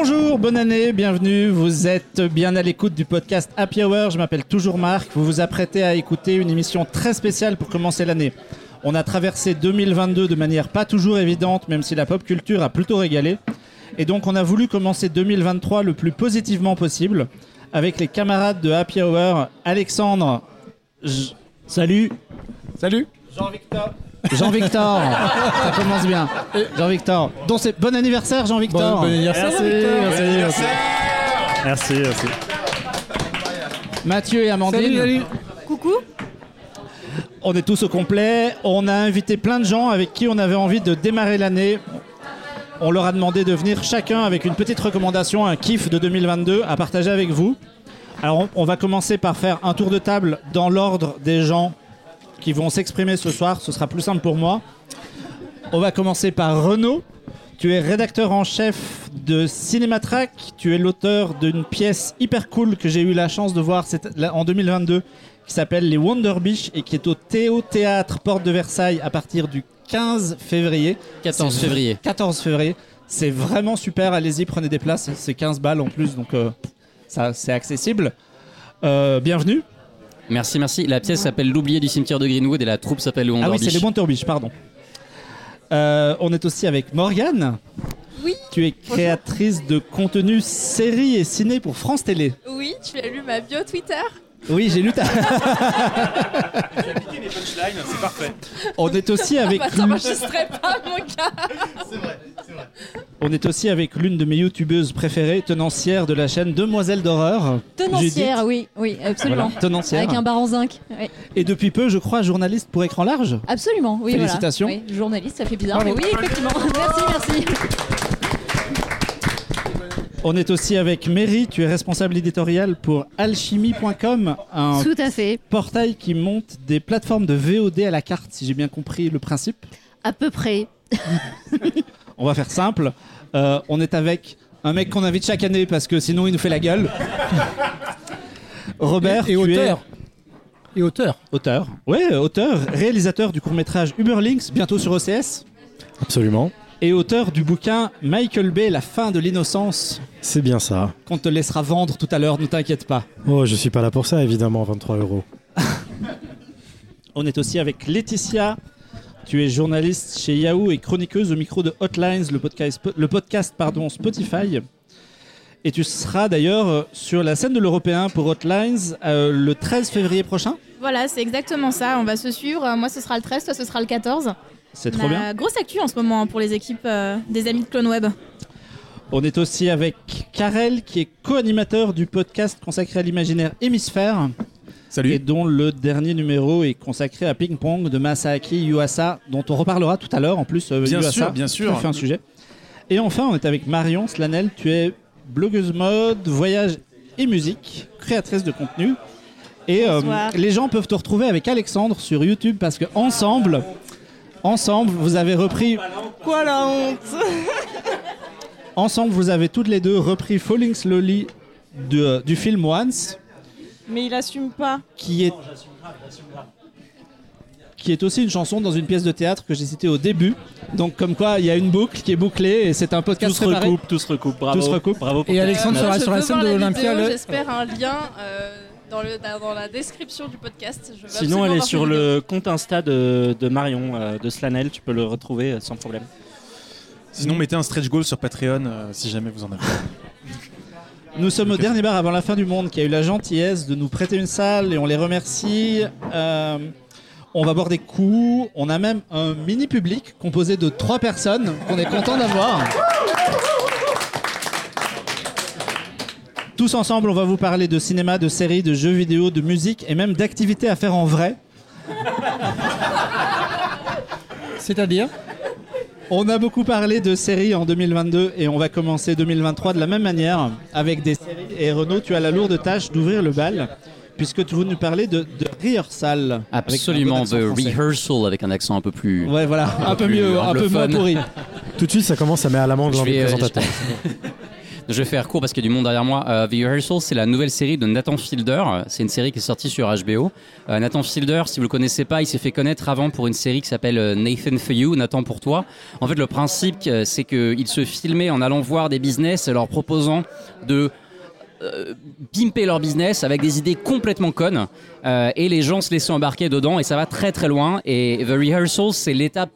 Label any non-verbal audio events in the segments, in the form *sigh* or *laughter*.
Bonjour, bonne année, bienvenue. Vous êtes bien à l'écoute du podcast Happy Hour. Je m'appelle toujours Marc. Vous vous apprêtez à écouter une émission très spéciale pour commencer l'année. On a traversé 2022 de manière pas toujours évidente, même si la pop culture a plutôt régalé. Et donc on a voulu commencer 2023 le plus positivement possible avec les camarades de Happy Hour, Alexandre. J- Salut. Salut Jean-Victor. Jean-Victor, ça commence bien. Jean-Victor. Donc c'est bon anniversaire Jean-Victor. Bon, bon anniversaire Merci, merci, Merci, merci. Mathieu et Amandine. Coucou. On est tous au complet. On a invité plein de gens avec qui on avait envie de démarrer l'année. On leur a demandé de venir chacun avec une petite recommandation, un kiff de 2022 à partager avec vous. Alors on, on va commencer par faire un tour de table dans l'ordre des gens qui vont s'exprimer ce soir. Ce sera plus simple pour moi. On va commencer par Renaud. Tu es rédacteur en chef de Cinématrack. Tu es l'auteur d'une pièce hyper cool que j'ai eu la chance de voir en 2022 qui s'appelle Les Wonder Beach et qui est au Théo Théâtre Porte de Versailles à partir du 15 février. 14 C'est- février. 14 février. C'est vraiment super. Allez-y, prenez des places. C'est 15 balles en plus, donc euh, ça c'est accessible. Euh, bienvenue. Merci, merci. La pièce s'appelle L'oublié du cimetière de Greenwood et la troupe s'appelle Ah oui, c'est les Wonder Beach, pardon. Euh, on est aussi avec Morgane. Oui. Tu es créatrice de contenu séries et ciné pour France Télé. Oui, tu as lu ma bio Twitter. Oui, j'ai lu ta. *laughs* c'est parfait. On est aussi avec Bah, t'enregistrais pas, mon gars. On est aussi avec l'une de mes youtubeuses préférées, tenancière de la chaîne Demoiselles d'horreur. Tenancière, oui, oui, absolument. Voilà, tenancière. Avec un bar en zinc. oui. Et depuis peu, je crois, journaliste pour écran large. Absolument, oui. Félicitations. Voilà. Oui, journaliste, ça fait bizarre, Bravo. mais oui, effectivement. *laughs* merci, merci. On est aussi avec Mary, tu es responsable éditorial pour alchimie.com, un Tout à fait. portail qui monte des plateformes de VOD à la carte, si j'ai bien compris le principe. À peu près. *laughs* On va faire simple. Euh, on est avec un mec qu'on invite chaque année parce que sinon il nous fait la gueule. *laughs* Robert, Et tu auteur. Et auteur. auteur. Ouais, auteur, réalisateur du court-métrage Uberlinks, bientôt sur OCS, Absolument. et auteur du bouquin Michael Bay, La fin de l'innocence, C'est bien ça. qu'on te laissera vendre tout à l'heure, ne t'inquiète pas. Oh, je suis pas là pour ça, évidemment, 23 euros. *laughs* On est aussi avec Laetitia. Tu es journaliste chez Yahoo et chroniqueuse au micro de Hotlines, le podcast, le podcast pardon, Spotify. Et tu seras d'ailleurs sur la scène de l'Européen pour Hotlines euh, le 13 février prochain. Voilà, c'est exactement ça. On va se suivre. Euh, Moi, ce sera le 13, toi, ce sera le 14. C'est trop bien. Grosse actu en ce moment hein, pour les équipes euh, des amis de Clone Web. On est aussi avec Karel qui est co-animateur du podcast consacré à l'imaginaire Hémisphère Salut. et dont le dernier numéro est consacré à Ping Pong de Masaaki Yuasa dont on reparlera tout à l'heure en plus. euh, Bien Yuasa, sûr, bien sûr. Fait un sujet. Et enfin, on est avec Marion Slanel. Tu es blogueuse mode, voyage et musique, créatrice de contenu. Et euh, les gens peuvent te retrouver avec Alexandre sur YouTube parce que ensemble, ensemble, vous avez repris. Quoi la honte Ensemble, vous avez toutes les deux repris Falling Slowly de- du film Once, Mais il assume pas. qui est qui est aussi une chanson dans une pièce de théâtre que j'ai citée au début. Donc comme quoi, il y a une boucle qui est bouclée et c'est un podcast Tout se préparé. recoupe, tout se recoupe. Bravo. Tout se recoupe. Bravo. pour Et Alexandre sera sur la scène de l'Olympia. le- J'espère un lien euh, dans, le, dans la description du podcast. Je Sinon, elle est sur le compte Insta de, de Marion, euh, de Slanel. Tu peux le retrouver euh, sans problème. Sinon, mettez un stretch goal sur Patreon euh, si jamais vous en avez. *laughs* Nous sommes au dernier bar avant la fin du monde qui a eu la gentillesse de nous prêter une salle et on les remercie. Euh, on va boire des coups. On a même un mini public composé de trois personnes qu'on est content d'avoir. Tous ensemble, on va vous parler de cinéma, de séries, de jeux vidéo, de musique et même d'activités à faire en vrai. C'est-à-dire? On a beaucoup parlé de séries en 2022 et on va commencer 2023 de la même manière avec des séries. Et Renaud, tu as la lourde tâche d'ouvrir le bal puisque tu veux nous parler de, de rehearsal. Absolument, français. Rehearsal avec un accent un peu plus. Ouais, voilà, un peu plus mieux, un peu moins pourri. Tout de suite, ça commence à mettre à l'amende dans les euh, présentateurs. Je vais faire court parce qu'il y a du monde derrière moi. Euh, The Rehearsal, c'est la nouvelle série de Nathan Fielder. C'est une série qui est sortie sur HBO. Euh, Nathan Fielder, si vous le connaissez pas, il s'est fait connaître avant pour une série qui s'appelle euh, Nathan for You, Nathan pour toi. En fait, le principe, c'est qu'il se filmait en allant voir des business et leur proposant de pimper leur business avec des idées complètement connes et les gens se laissaient embarquer dedans et ça va très très loin et The Rehearsal c'est l'étape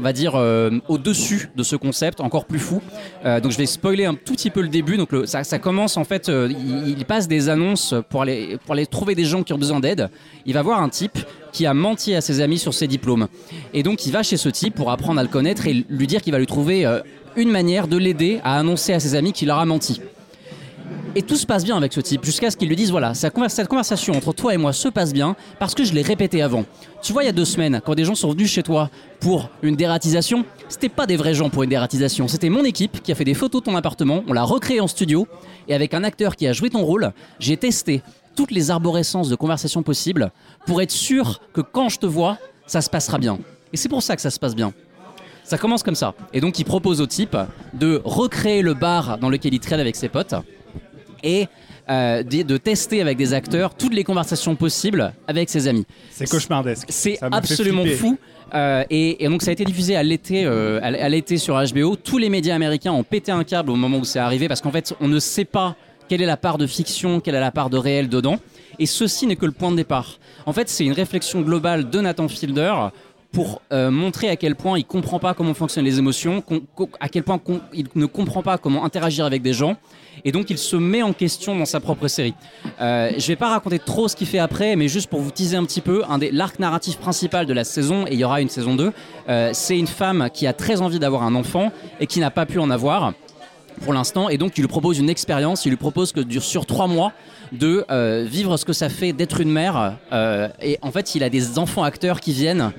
on va dire euh, au-dessus de ce concept encore plus fou. Euh, donc je vais spoiler un tout petit peu le début. Donc ça, commence en fait euh, il, passe des annonces pour aller, pour aller trouver des gens qui ont besoin d'aide. Il va voir un type qui a menti à ses amis sur ses diplômes. Et donc il va chez ce type pour apprendre à le connaître et lui dire qu'il va lui trouver une manière de l'aider à annoncer à ses amis qu'il leur a menti et tout se passe bien avec ce type, jusqu'à ce qu'il lui dise voilà, cette conversation entre toi et moi se passe bien parce que je l'ai répété avant. Tu vois, il y a deux semaines, quand des gens sont venus chez toi pour une dératisation, c'était pas des vrais gens pour une dératisation, c'était mon équipe qui a fait des photos de ton appartement, on l'a recréé en studio, et avec un acteur qui a joué ton rôle, j'ai testé toutes les arborescences de conversation possibles pour être sûr que quand je te vois, ça se passera bien. Et c'est pour ça que ça se passe bien. Ça commence comme ça. Et donc il propose au type de recréer le bar dans lequel il traîne avec ses potes et euh, de, de tester avec des acteurs toutes les conversations possibles avec ses amis. C'est cauchemardesque. C'est absolument fou. Euh, et, et donc ça a été diffusé à l'été, euh, à l'été sur HBO. Tous les médias américains ont pété un câble au moment où c'est arrivé parce qu'en fait on ne sait pas quelle est la part de fiction, quelle est la part de réel dedans. Et ceci n'est que le point de départ. En fait, c'est une réflexion globale de Nathan Fielder pour euh, montrer à quel point il comprend pas comment fonctionnent les émotions, à quel point il ne comprend pas comment interagir avec des gens, et donc il se met en question dans sa propre série. Euh, je vais pas raconter trop ce qu'il fait après, mais juste pour vous teaser un petit peu, l'arc narratif principal de la saison, et il y aura une saison 2, euh, c'est une femme qui a très envie d'avoir un enfant et qui n'a pas pu en avoir pour l'instant. Et donc il lui propose une expérience, il lui propose que dure sur trois mois de euh, vivre ce que ça fait d'être une mère. Et en fait il a des enfants acteurs qui viennent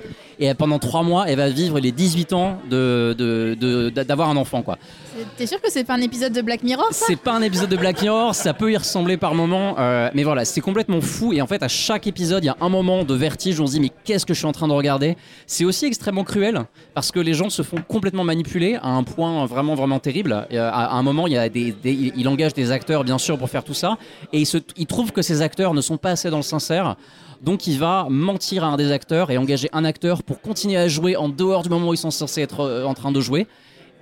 et pendant trois mois elle va vivre les 18 ans de, de- de- d'avoir un enfant quoi. T'es sûr que c'est pas un épisode de Black Mirror C'est pas un épisode de Black Mirror, ça peut y ressembler par moment, euh, mais voilà, c'est complètement fou. Et en fait, à chaque épisode, il y a un moment de vertige où on se dit mais qu'est-ce que je suis en train de regarder? C'est aussi extrêmement cruel parce que les gens se font complètement manipuler à un point vraiment vraiment terrible. Et, euh, à, un moment, il y a des, des- il il engage des acteurs bien sûr pour faire tout ça, et il, se, il trouve que ces acteurs ne sont pas assez dans le sincère. Donc il va mentir à un des acteurs et engager un acteur pour continuer à jouer en dehors du moment où ils sont censés être euh, en train de jouer.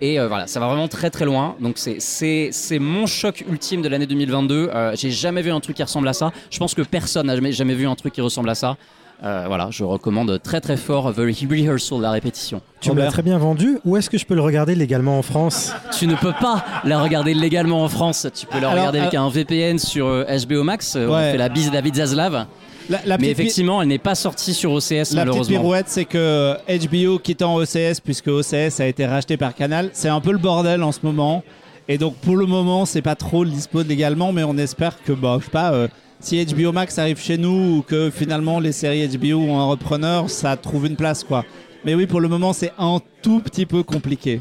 Et euh, voilà, ça va vraiment très très loin. Donc c'est- c'est c'est mon choc ultime de l'année 2022. Euh, J'ai jamais vu un truc qui ressemble à ça. Je pense que personne n'a jamais, jamais vu un truc qui ressemble à ça. Euh, voilà, je recommande très très fort The Rehearsal, la répétition. Tu me l'as très bien vendu. Où est-ce que je peux le regarder légalement en France? Tu ne peux pas la regarder légalement en France. Tu peux la Alors, regarder avec un VPN sur HBO Max. On fait la bise à David Zaslav. La, la Mais effectivement, elle n'est pas sortie sur OCS La petite malheureusement. pirouette, c'est que HBO quittant OCS, puisque OCS a été racheté par Canal, c'est un peu le bordel en ce moment. Et donc pour le moment, c'est pas trop le dispo légalement, mais on espère que, bah, je sais pas, euh, si HBO Max arrive chez nous ou que finalement les séries HBO ont un repreneur, ça trouve une place, quoi. Mais oui, pour le moment, c'est un tout petit peu compliqué.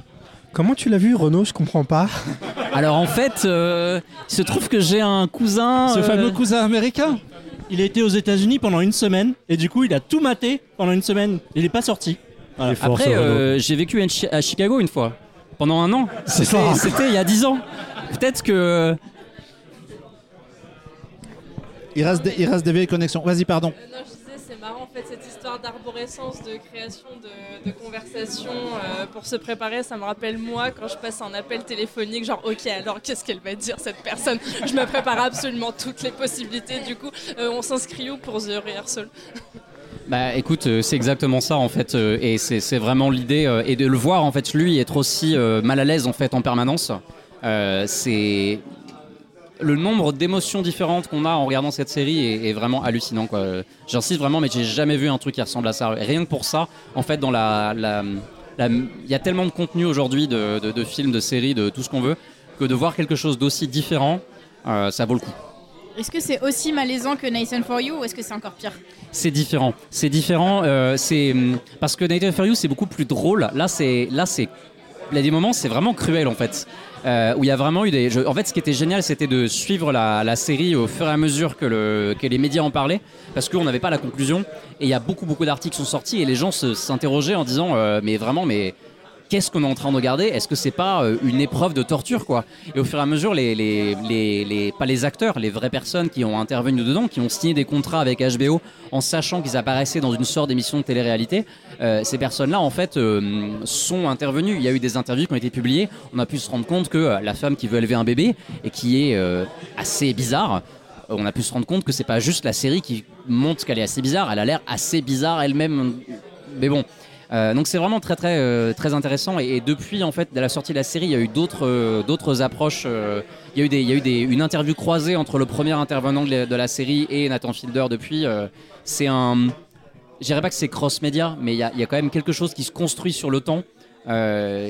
Comment tu l'as vu, Renaud? Je comprends pas. Alors en fait, euh, il se trouve que j'ai un cousin. Ce euh, fameux cousin américain? Il a été aux États-Unis pendant une semaine et du coup il a tout maté pendant une semaine. Il est pas sorti. Voilà. Il est fort, Après, euh, j'ai vécu à Chi- à Chicago une fois, pendant un an. C'était ça. c'était il y a 10 ans. Peut-être que. il reste, des, il reste des vieilles connexions. Vas-y, pardon. Euh, non, c'est marrant en fait cette histoire d'arborescence, de création de, de conversation euh, pour se préparer. Ça me rappelle moi quand je passe un appel téléphonique, genre ok, alors qu'est-ce qu'elle va dire cette personne? Je me prépare absolument toutes les possibilités. Du coup, euh, on s'inscrit où pour The Rehearsal? Bah écoute, euh, c'est exactement ça en fait, et c'est vraiment l'idée, et de le voir en fait lui être aussi mal à l'aise en fait en permanence. C'est le nombre d'émotions différentes qu'on a en regardant cette série est, est vraiment hallucinant quoi. J'insiste vraiment, mais j'ai jamais vu un truc qui ressemble à ça. Rien que pour ça, en fait, dans la, il y a tellement de contenu aujourd'hui de, de- de films, de séries, de tout ce qu'on veut, que de voir quelque chose d'aussi différent, euh, ça vaut le coup. Est-ce que c'est aussi malaisant que Nathan for You ou est-ce que c'est encore pire? C'est différent. C'est différent. euh, c'est hum, parce que Night for You c'est beaucoup plus drôle. Là c'est là c'est il y a des moments c'est vraiment cruel en fait. Euh, où il y a vraiment eu des. je- en fait, ce qui était génial, c'était de suivre la, la série au fur et à mesure que, le, que les médias en parlaient, parce qu'on n'avait pas la conclusion. Et il y a beaucoup, beaucoup d'articles qui sont sortis et les gens s'interrogeaient en disant, euh, mais vraiment, mais qu'est-ce qu'on est en train de regarder? Est-ce que c'est pas euh, une épreuve de torture quoi? Et au fur et à mesure, les, pas les acteurs, les vraies personnes qui ont intervenu dedans, qui ont signé des contrats avec HBO en sachant qu'ils apparaissaient dans une sorte d'émission de télé-réalité, euh, ces personnes-là en fait euh, sont intervenues. Il y a eu des interviews qui ont été publiées. On a pu se rendre compte que la femme qui veut élever un bébé et qui est assez bizarre. On a pu se rendre compte que c'est pas juste la série qui montre qu'elle est assez bizarre, elle a l'air assez bizarre elle-même. Mais bon, euh, donc c'est vraiment très très euh, très intéressant. Et, depuis en fait de la sortie de la série il y a eu d'autres euh, d'autres approches il y a eu des il y a eu des, une interview croisée entre le premier intervenant de la, série et Nathan Fielder depuis. C'est un je dirais pas que c'est cross média mais il y a, y a quand même quelque chose qui se construit sur le temps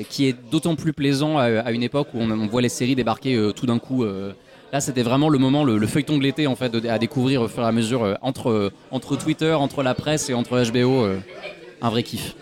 qui est d'autant plus plaisant à, une époque où on, voit les séries débarquer tout d'un coup Là, c'était vraiment le moment, le, le feuilleton de l'été, en fait, à découvrir au fur et à mesure entre, entre Twitter, entre la presse et entre HBO. Un vrai kiff.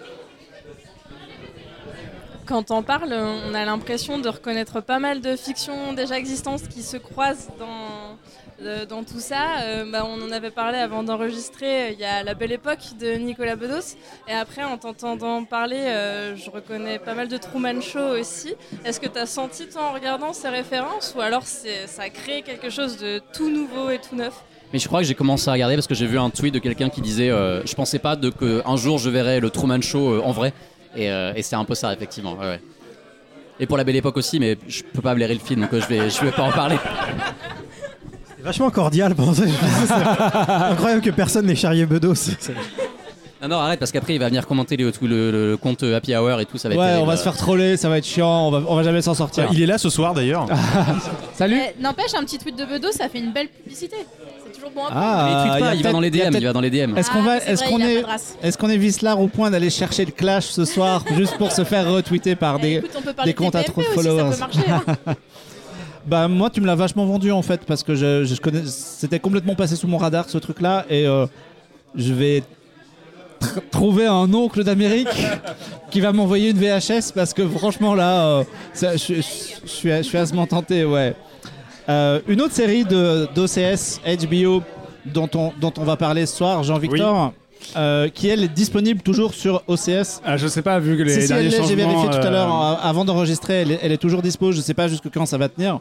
Quand on parle, on a l'impression de reconnaître pas mal de fictions déjà existantes qui se croisent dans, euh, tout ça. Euh, bah, on en avait parlé avant d'enregistrer. Il y a La Belle Époque de Nicolas Bedos. Et après, en t'entendant parler, euh, je reconnais pas mal de Truman Show aussi. Est-ce que tu as senti, toi, en regardant ces références Ou alors ça a créé quelque chose de tout nouveau et tout neuf? Mais je crois que j'ai commencé à regarder parce que j'ai vu un tweet de quelqu'un qui disait euh, Je pensais pas de que un jour je verrais le Truman Show euh, en vrai. Et, euh, et c'est un peu ça, effectivement. ouais, ouais. Et pour la belle époque aussi, mais je peux pas blairer le film, donc je vais, je vais pas en parler. C'est vachement cordial pour ça. C'est incroyable que personne n'ait charrié Bedos. Non, non, arrête, parce qu'après il va venir commenter le, tout le, le compte Happy Hour et tout, ça va être Ouais, on va se faire troller, ça va être chiant, on va, on va jamais s'en sortir. Il est là ce soir d'ailleurs. *laughs* Salut N'empêche, un petit tweet de Bedo, ça fait une belle publicité. Bon à. Ah, il tweet y a pas, il va dans les DM, il va dans les DM. Est-ce qu'on Ah, va, c'est est-ce qu'on est, est-ce qu'on est vicelard au point d'aller chercher le clash ce soir *laughs* juste pour se faire retweeter par Eh, des, comptes à trop de followers. Hein. *laughs* Bah moi tu me l'as vachement vendu en fait parce que je, je connais c'était complètement passé sous mon radar ce truc là et euh, je vais tr- trouver un oncle d'Amérique *laughs* qui va m'envoyer une VHS parce que franchement là euh, ça- je, je- je suis je suis asement tenté ouais. Euh, une autre série de d'OCS HBO dont on dont on va parler ce soir Jean-Victor euh, qui elle est disponible toujours sur OCS Ah, je sais pas, vu que les si, si, derniers elle j'ai changements, vérifié tout à euh, l'heure hein, avant d'enregistrer elle est, elle est toujours dispo je sais pas jusque quand ça va tenir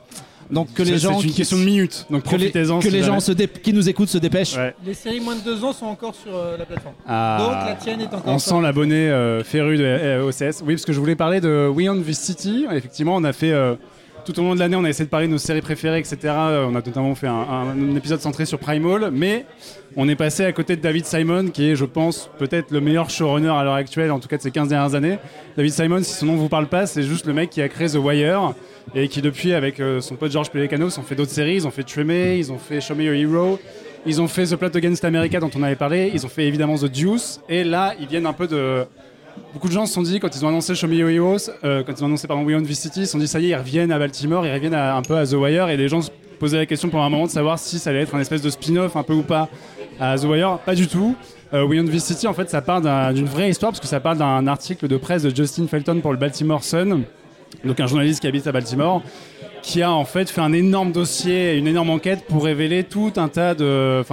donc que les c'est- gens C'est une qui- question de minutes, donc que les, profitez-en. que si les gens se dé- qui nous écoutent se dépêchent. Ouais. Les séries moins de deux ans sont encore sur euh, la plateforme. Ah, Donc la tienne est encore On sent l'abonné euh, féru de euh, OCS. Oui, parce que je voulais parler de We Own This City. Effectivement, on a fait. Tout au long de l'année, on a essayé de parler de nos séries préférées, etc. Euh, On a notamment fait un épisode centré sur Primal, mais on est passé à côté de David Simon, qui est, je pense, peut-être le meilleur showrunner à l'heure actuelle, en tout cas de ces 15 dernières années. David Simon, si son nom vous parle pas, c'est juste le mec qui a créé The Wire et qui, depuis, avec euh, son pote George Pelecanos, ont fait d'autres séries. Ils ont fait Tremé, ils ont fait Show Me Your Hero, ils ont fait The Plot Against America, dont on avait parlé, ils ont fait évidemment The Deuce, et là, ils viennent un peu de. Beaucoup de gens se sont dit, quand ils ont annoncé Show Me Your Heroes, euh, quand ils ont annoncé pardon, We Own This City, ils se sont dit, ça y est, ils reviennent à Baltimore, ils reviennent un peu à The Wire, et les gens se posaient la question pendant un moment de savoir si ça allait être un espèce de spin-off un peu ou pas à The Wire. Pas du tout. Euh, We Own This City, en fait, ça part d'un- d'une vraie histoire, parce que ça parle d'un article de presse de Justin Felton pour le Baltimore Sun, donc un journaliste qui habite à Baltimore, qui a en fait fait un énorme dossier, une énorme enquête pour révéler tout un tas de.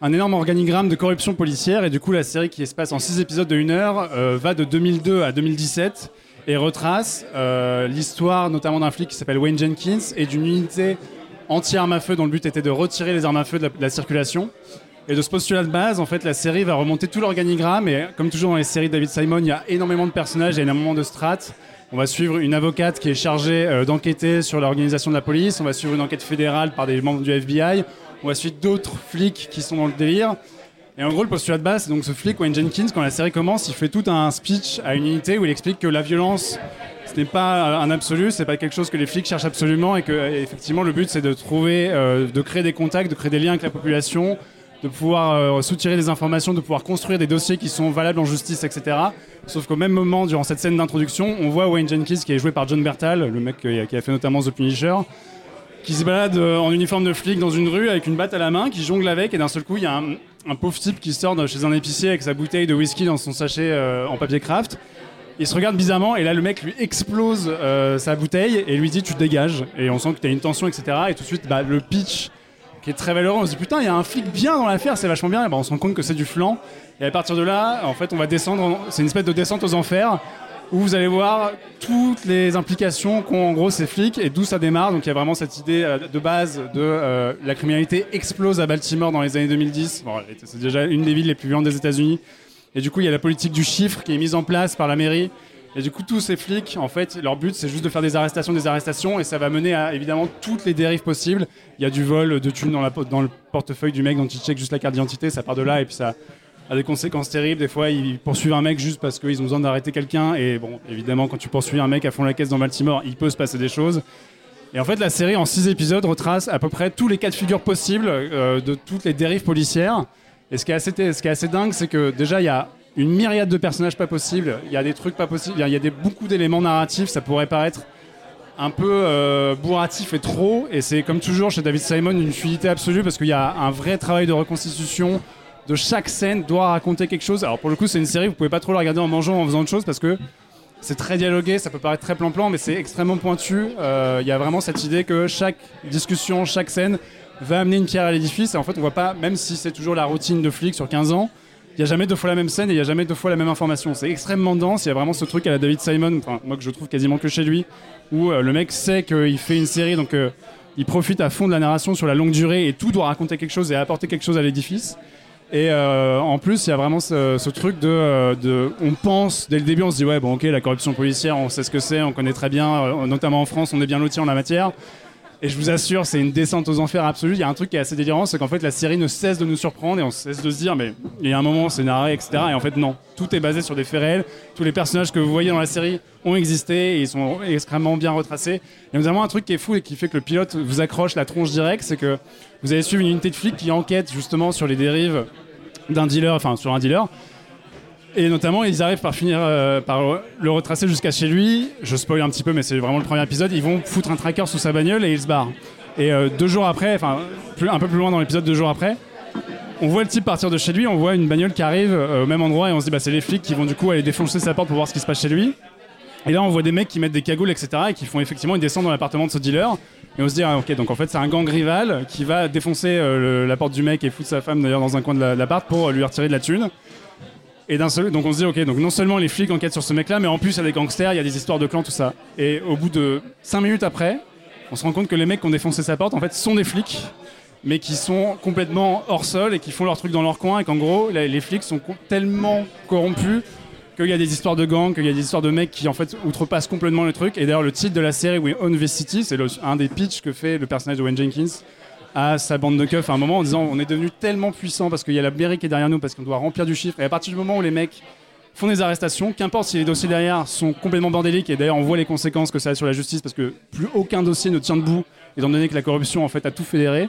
Un énorme organigramme de corruption policière et du coup la série qui se passe en 6 épisodes de 1 heure euh, va de 2002 à 2017 et retrace euh, l'histoire notamment d'un flic qui s'appelle Wayne Jenkins et d'une unité anti-armes à feu dont le but était de retirer les armes à feu de la, circulation. Et de ce postulat de base, en fait, la série va remonter tout l'organigramme et comme toujours dans les séries de David Simon, il y a énormément de personnages, a énormément de strates. On va suivre une avocate qui est chargée euh, d'enquêter sur l'organisation de la police. On va suivre une enquête fédérale par des membres du FBI. On va suivre d'autres flics qui sont dans le délire. Et en gros, le postulat de base, c'est donc ce flic, Wayne Jenkins, quand la série commence, il fait tout un speech à une unité où il explique que la violence, ce n'est pas un absolu, c'est pas quelque chose que les flics cherchent absolument et que, effectivement, le but, c'est de trouver, euh, de créer des contacts, de créer des liens avec la population, de pouvoir euh, soutirer des informations, de pouvoir construire des dossiers qui sont valables en justice, etc. Sauf qu'au même moment, durant cette scène d'introduction, on voit Wayne Jenkins, qui est joué par John Bertal, le mec qui a fait notamment The Punisher, qui se balade euh, en uniforme de flic dans une rue avec une batte à la main, qui jongle avec, et d'un seul coup, il y a un, pauvre type qui sort de chez un épicier avec sa bouteille de whisky dans son sachet euh, en papier craft. Il se regarde bizarrement, et là, le mec lui explose euh, sa bouteille et lui dit Tu dégages. Et on sent que tu as une tension, etc. Et tout de suite, bah, le pitch qui est très valeureux, on se dit Putain, il y a un flic bien dans l'affaire, c'est vachement bien. Et bah, on se rend compte que c'est du flanc. Et à partir de là, en fait, on va descendre, en- c'est une espèce de descente aux enfers où vous allez voir toutes les implications qu'ont en gros ces flics et d'où ça démarre. Donc il y a vraiment cette idée euh, de base de euh, la criminalité explose à Baltimore dans les années 2010. Bon, c'est déjà une des villes les plus violentes des États-Unis. Et du coup, il y a la politique du chiffre qui est mise en place par la mairie. Et du coup, tous ces flics, en fait, leur but, c'est juste de faire des arrestations, des arrestations, et ça va mener à évidemment toutes les dérives possibles. Il y a du vol de thunes dans, dans le portefeuille du mec dont il check juste la carte d'identité, ça part de là, et puis ça a des conséquences terribles. Des fois, ils poursuivent un mec juste parce qu'ils ont besoin d'arrêter quelqu'un, et bon, évidemment, quand tu poursuis un mec à fond la caisse dans Baltimore, il peut se passer des choses. Et en fait, la série, en six épisodes, retrace à peu près tous les cas de figure possibles euh, de toutes les dérives policières. Et ce qui est assez, dingue, c'est que déjà, il y a une myriade de personnages pas possibles. Il y a des trucs pas possibles. Il y a beaucoup d'éléments narratifs. Ça pourrait paraître un peu euh, bourratif et trop. Et c'est comme toujours chez David Simon une fluidité absolue parce qu'il y a un vrai travail de reconstitution. De chaque scène doit raconter quelque chose. Alors pour le coup, c'est une série, vous pouvez pas trop la regarder en mangeant, en faisant autre chose parce que c'est très dialogué, ça peut paraître très plan-plan, mais c'est extrêmement pointu. Euh, Il y a vraiment cette idée que chaque discussion, chaque scène va amener une pierre à l'édifice. Et en fait, on voit pas, même si c'est toujours la routine de flic sur 15 ans, il n'y a jamais deux fois la même scène et il n'y a jamais deux fois la même information. C'est extrêmement dense. Il y a vraiment ce truc à la David Simon, moi que je trouve quasiment que chez lui, où euh, le mec sait qu'il fait une série, donc euh, il profite à fond de la narration sur la longue durée et tout doit raconter quelque chose et apporter quelque chose à l'édifice. Et euh, en plus, il y a vraiment ce, truc de, euh, de, On pense, dès le début, on se dit, ouais, bon, ok, la corruption policière, on sait ce que c'est, on connaît très bien, euh, notamment en France, on est bien lotis en la matière. Et je vous assure, c'est une descente aux enfers absolue. Il y a un truc qui est assez délirant, c'est qu'en fait, la série ne cesse de nous surprendre et on cesse de se dire, mais il y a un moment, c'est narré, etc. Et en fait, non. Tout est basé sur des faits réels. Tous les personnages que vous voyez dans la série ont existé et ils sont extrêmement bien retracés. A notamment un truc qui est fou et qui fait que le pilote vous accroche la tronche directe, c'est que vous allez suivre une unité de flics qui enquête justement sur les dérives d'un dealer, enfin sur un dealer. Et notamment, ils arrivent par finir euh, par le retracer jusqu'à chez lui. Je spoil un petit peu, mais c'est vraiment le premier épisode. Ils vont foutre un tracker sous sa bagnole et ils se barrent. Et euh, deux jours après, enfin un peu plus loin dans l'épisode, deux jours après, on voit le type partir de chez lui. On voit une bagnole qui arrive euh, au même endroit et on se dit bah c'est les flics qui vont du coup aller défoncer sa porte pour voir ce qui se passe chez lui. Et là, on voit des mecs qui mettent des cagoules, etc. et qui font effectivement une descente dans l'appartement de ce dealer. Et on se dit, ah, ok, donc en fait, c'est un gang rival qui va défoncer la porte du mec et foutre sa femme d'ailleurs dans un coin de la- l'appart pour euh, lui retirer de la thune. Et d'un seul, donc on se dit, ok, donc non seulement les flics enquêtent sur ce mec-là, mais en plus il y a des gangsters, il y a des histoires de clans, tout ça. Et au bout de 5 minutes après, on se rend compte que les mecs qui ont défoncé sa porte, en fait, sont des flics, mais qui sont complètement hors sol et qui font leur truc dans leur coin, et qu'en gros, les, flics sont tellement corrompus qu'il y a des histoires de gangs, qu'il y a des histoires de mecs qui en fait outrepassent complètement le truc. Et d'ailleurs, le titre de la série We Own This City, c'est un des pitchs que fait le personnage de Wayne Jenkins à sa bande de keufs à un moment en disant on est devenu tellement puissant parce qu'il y a la mairie qui est derrière nous, parce qu'on doit remplir du chiffre. Et à partir du moment où les mecs font des arrestations, qu'importe si les dossiers derrière sont complètement bordéliques, et d'ailleurs on voit les conséquences que ça a sur la justice parce que plus aucun dossier ne tient debout, étant donné que la corruption en fait a tout fédéré.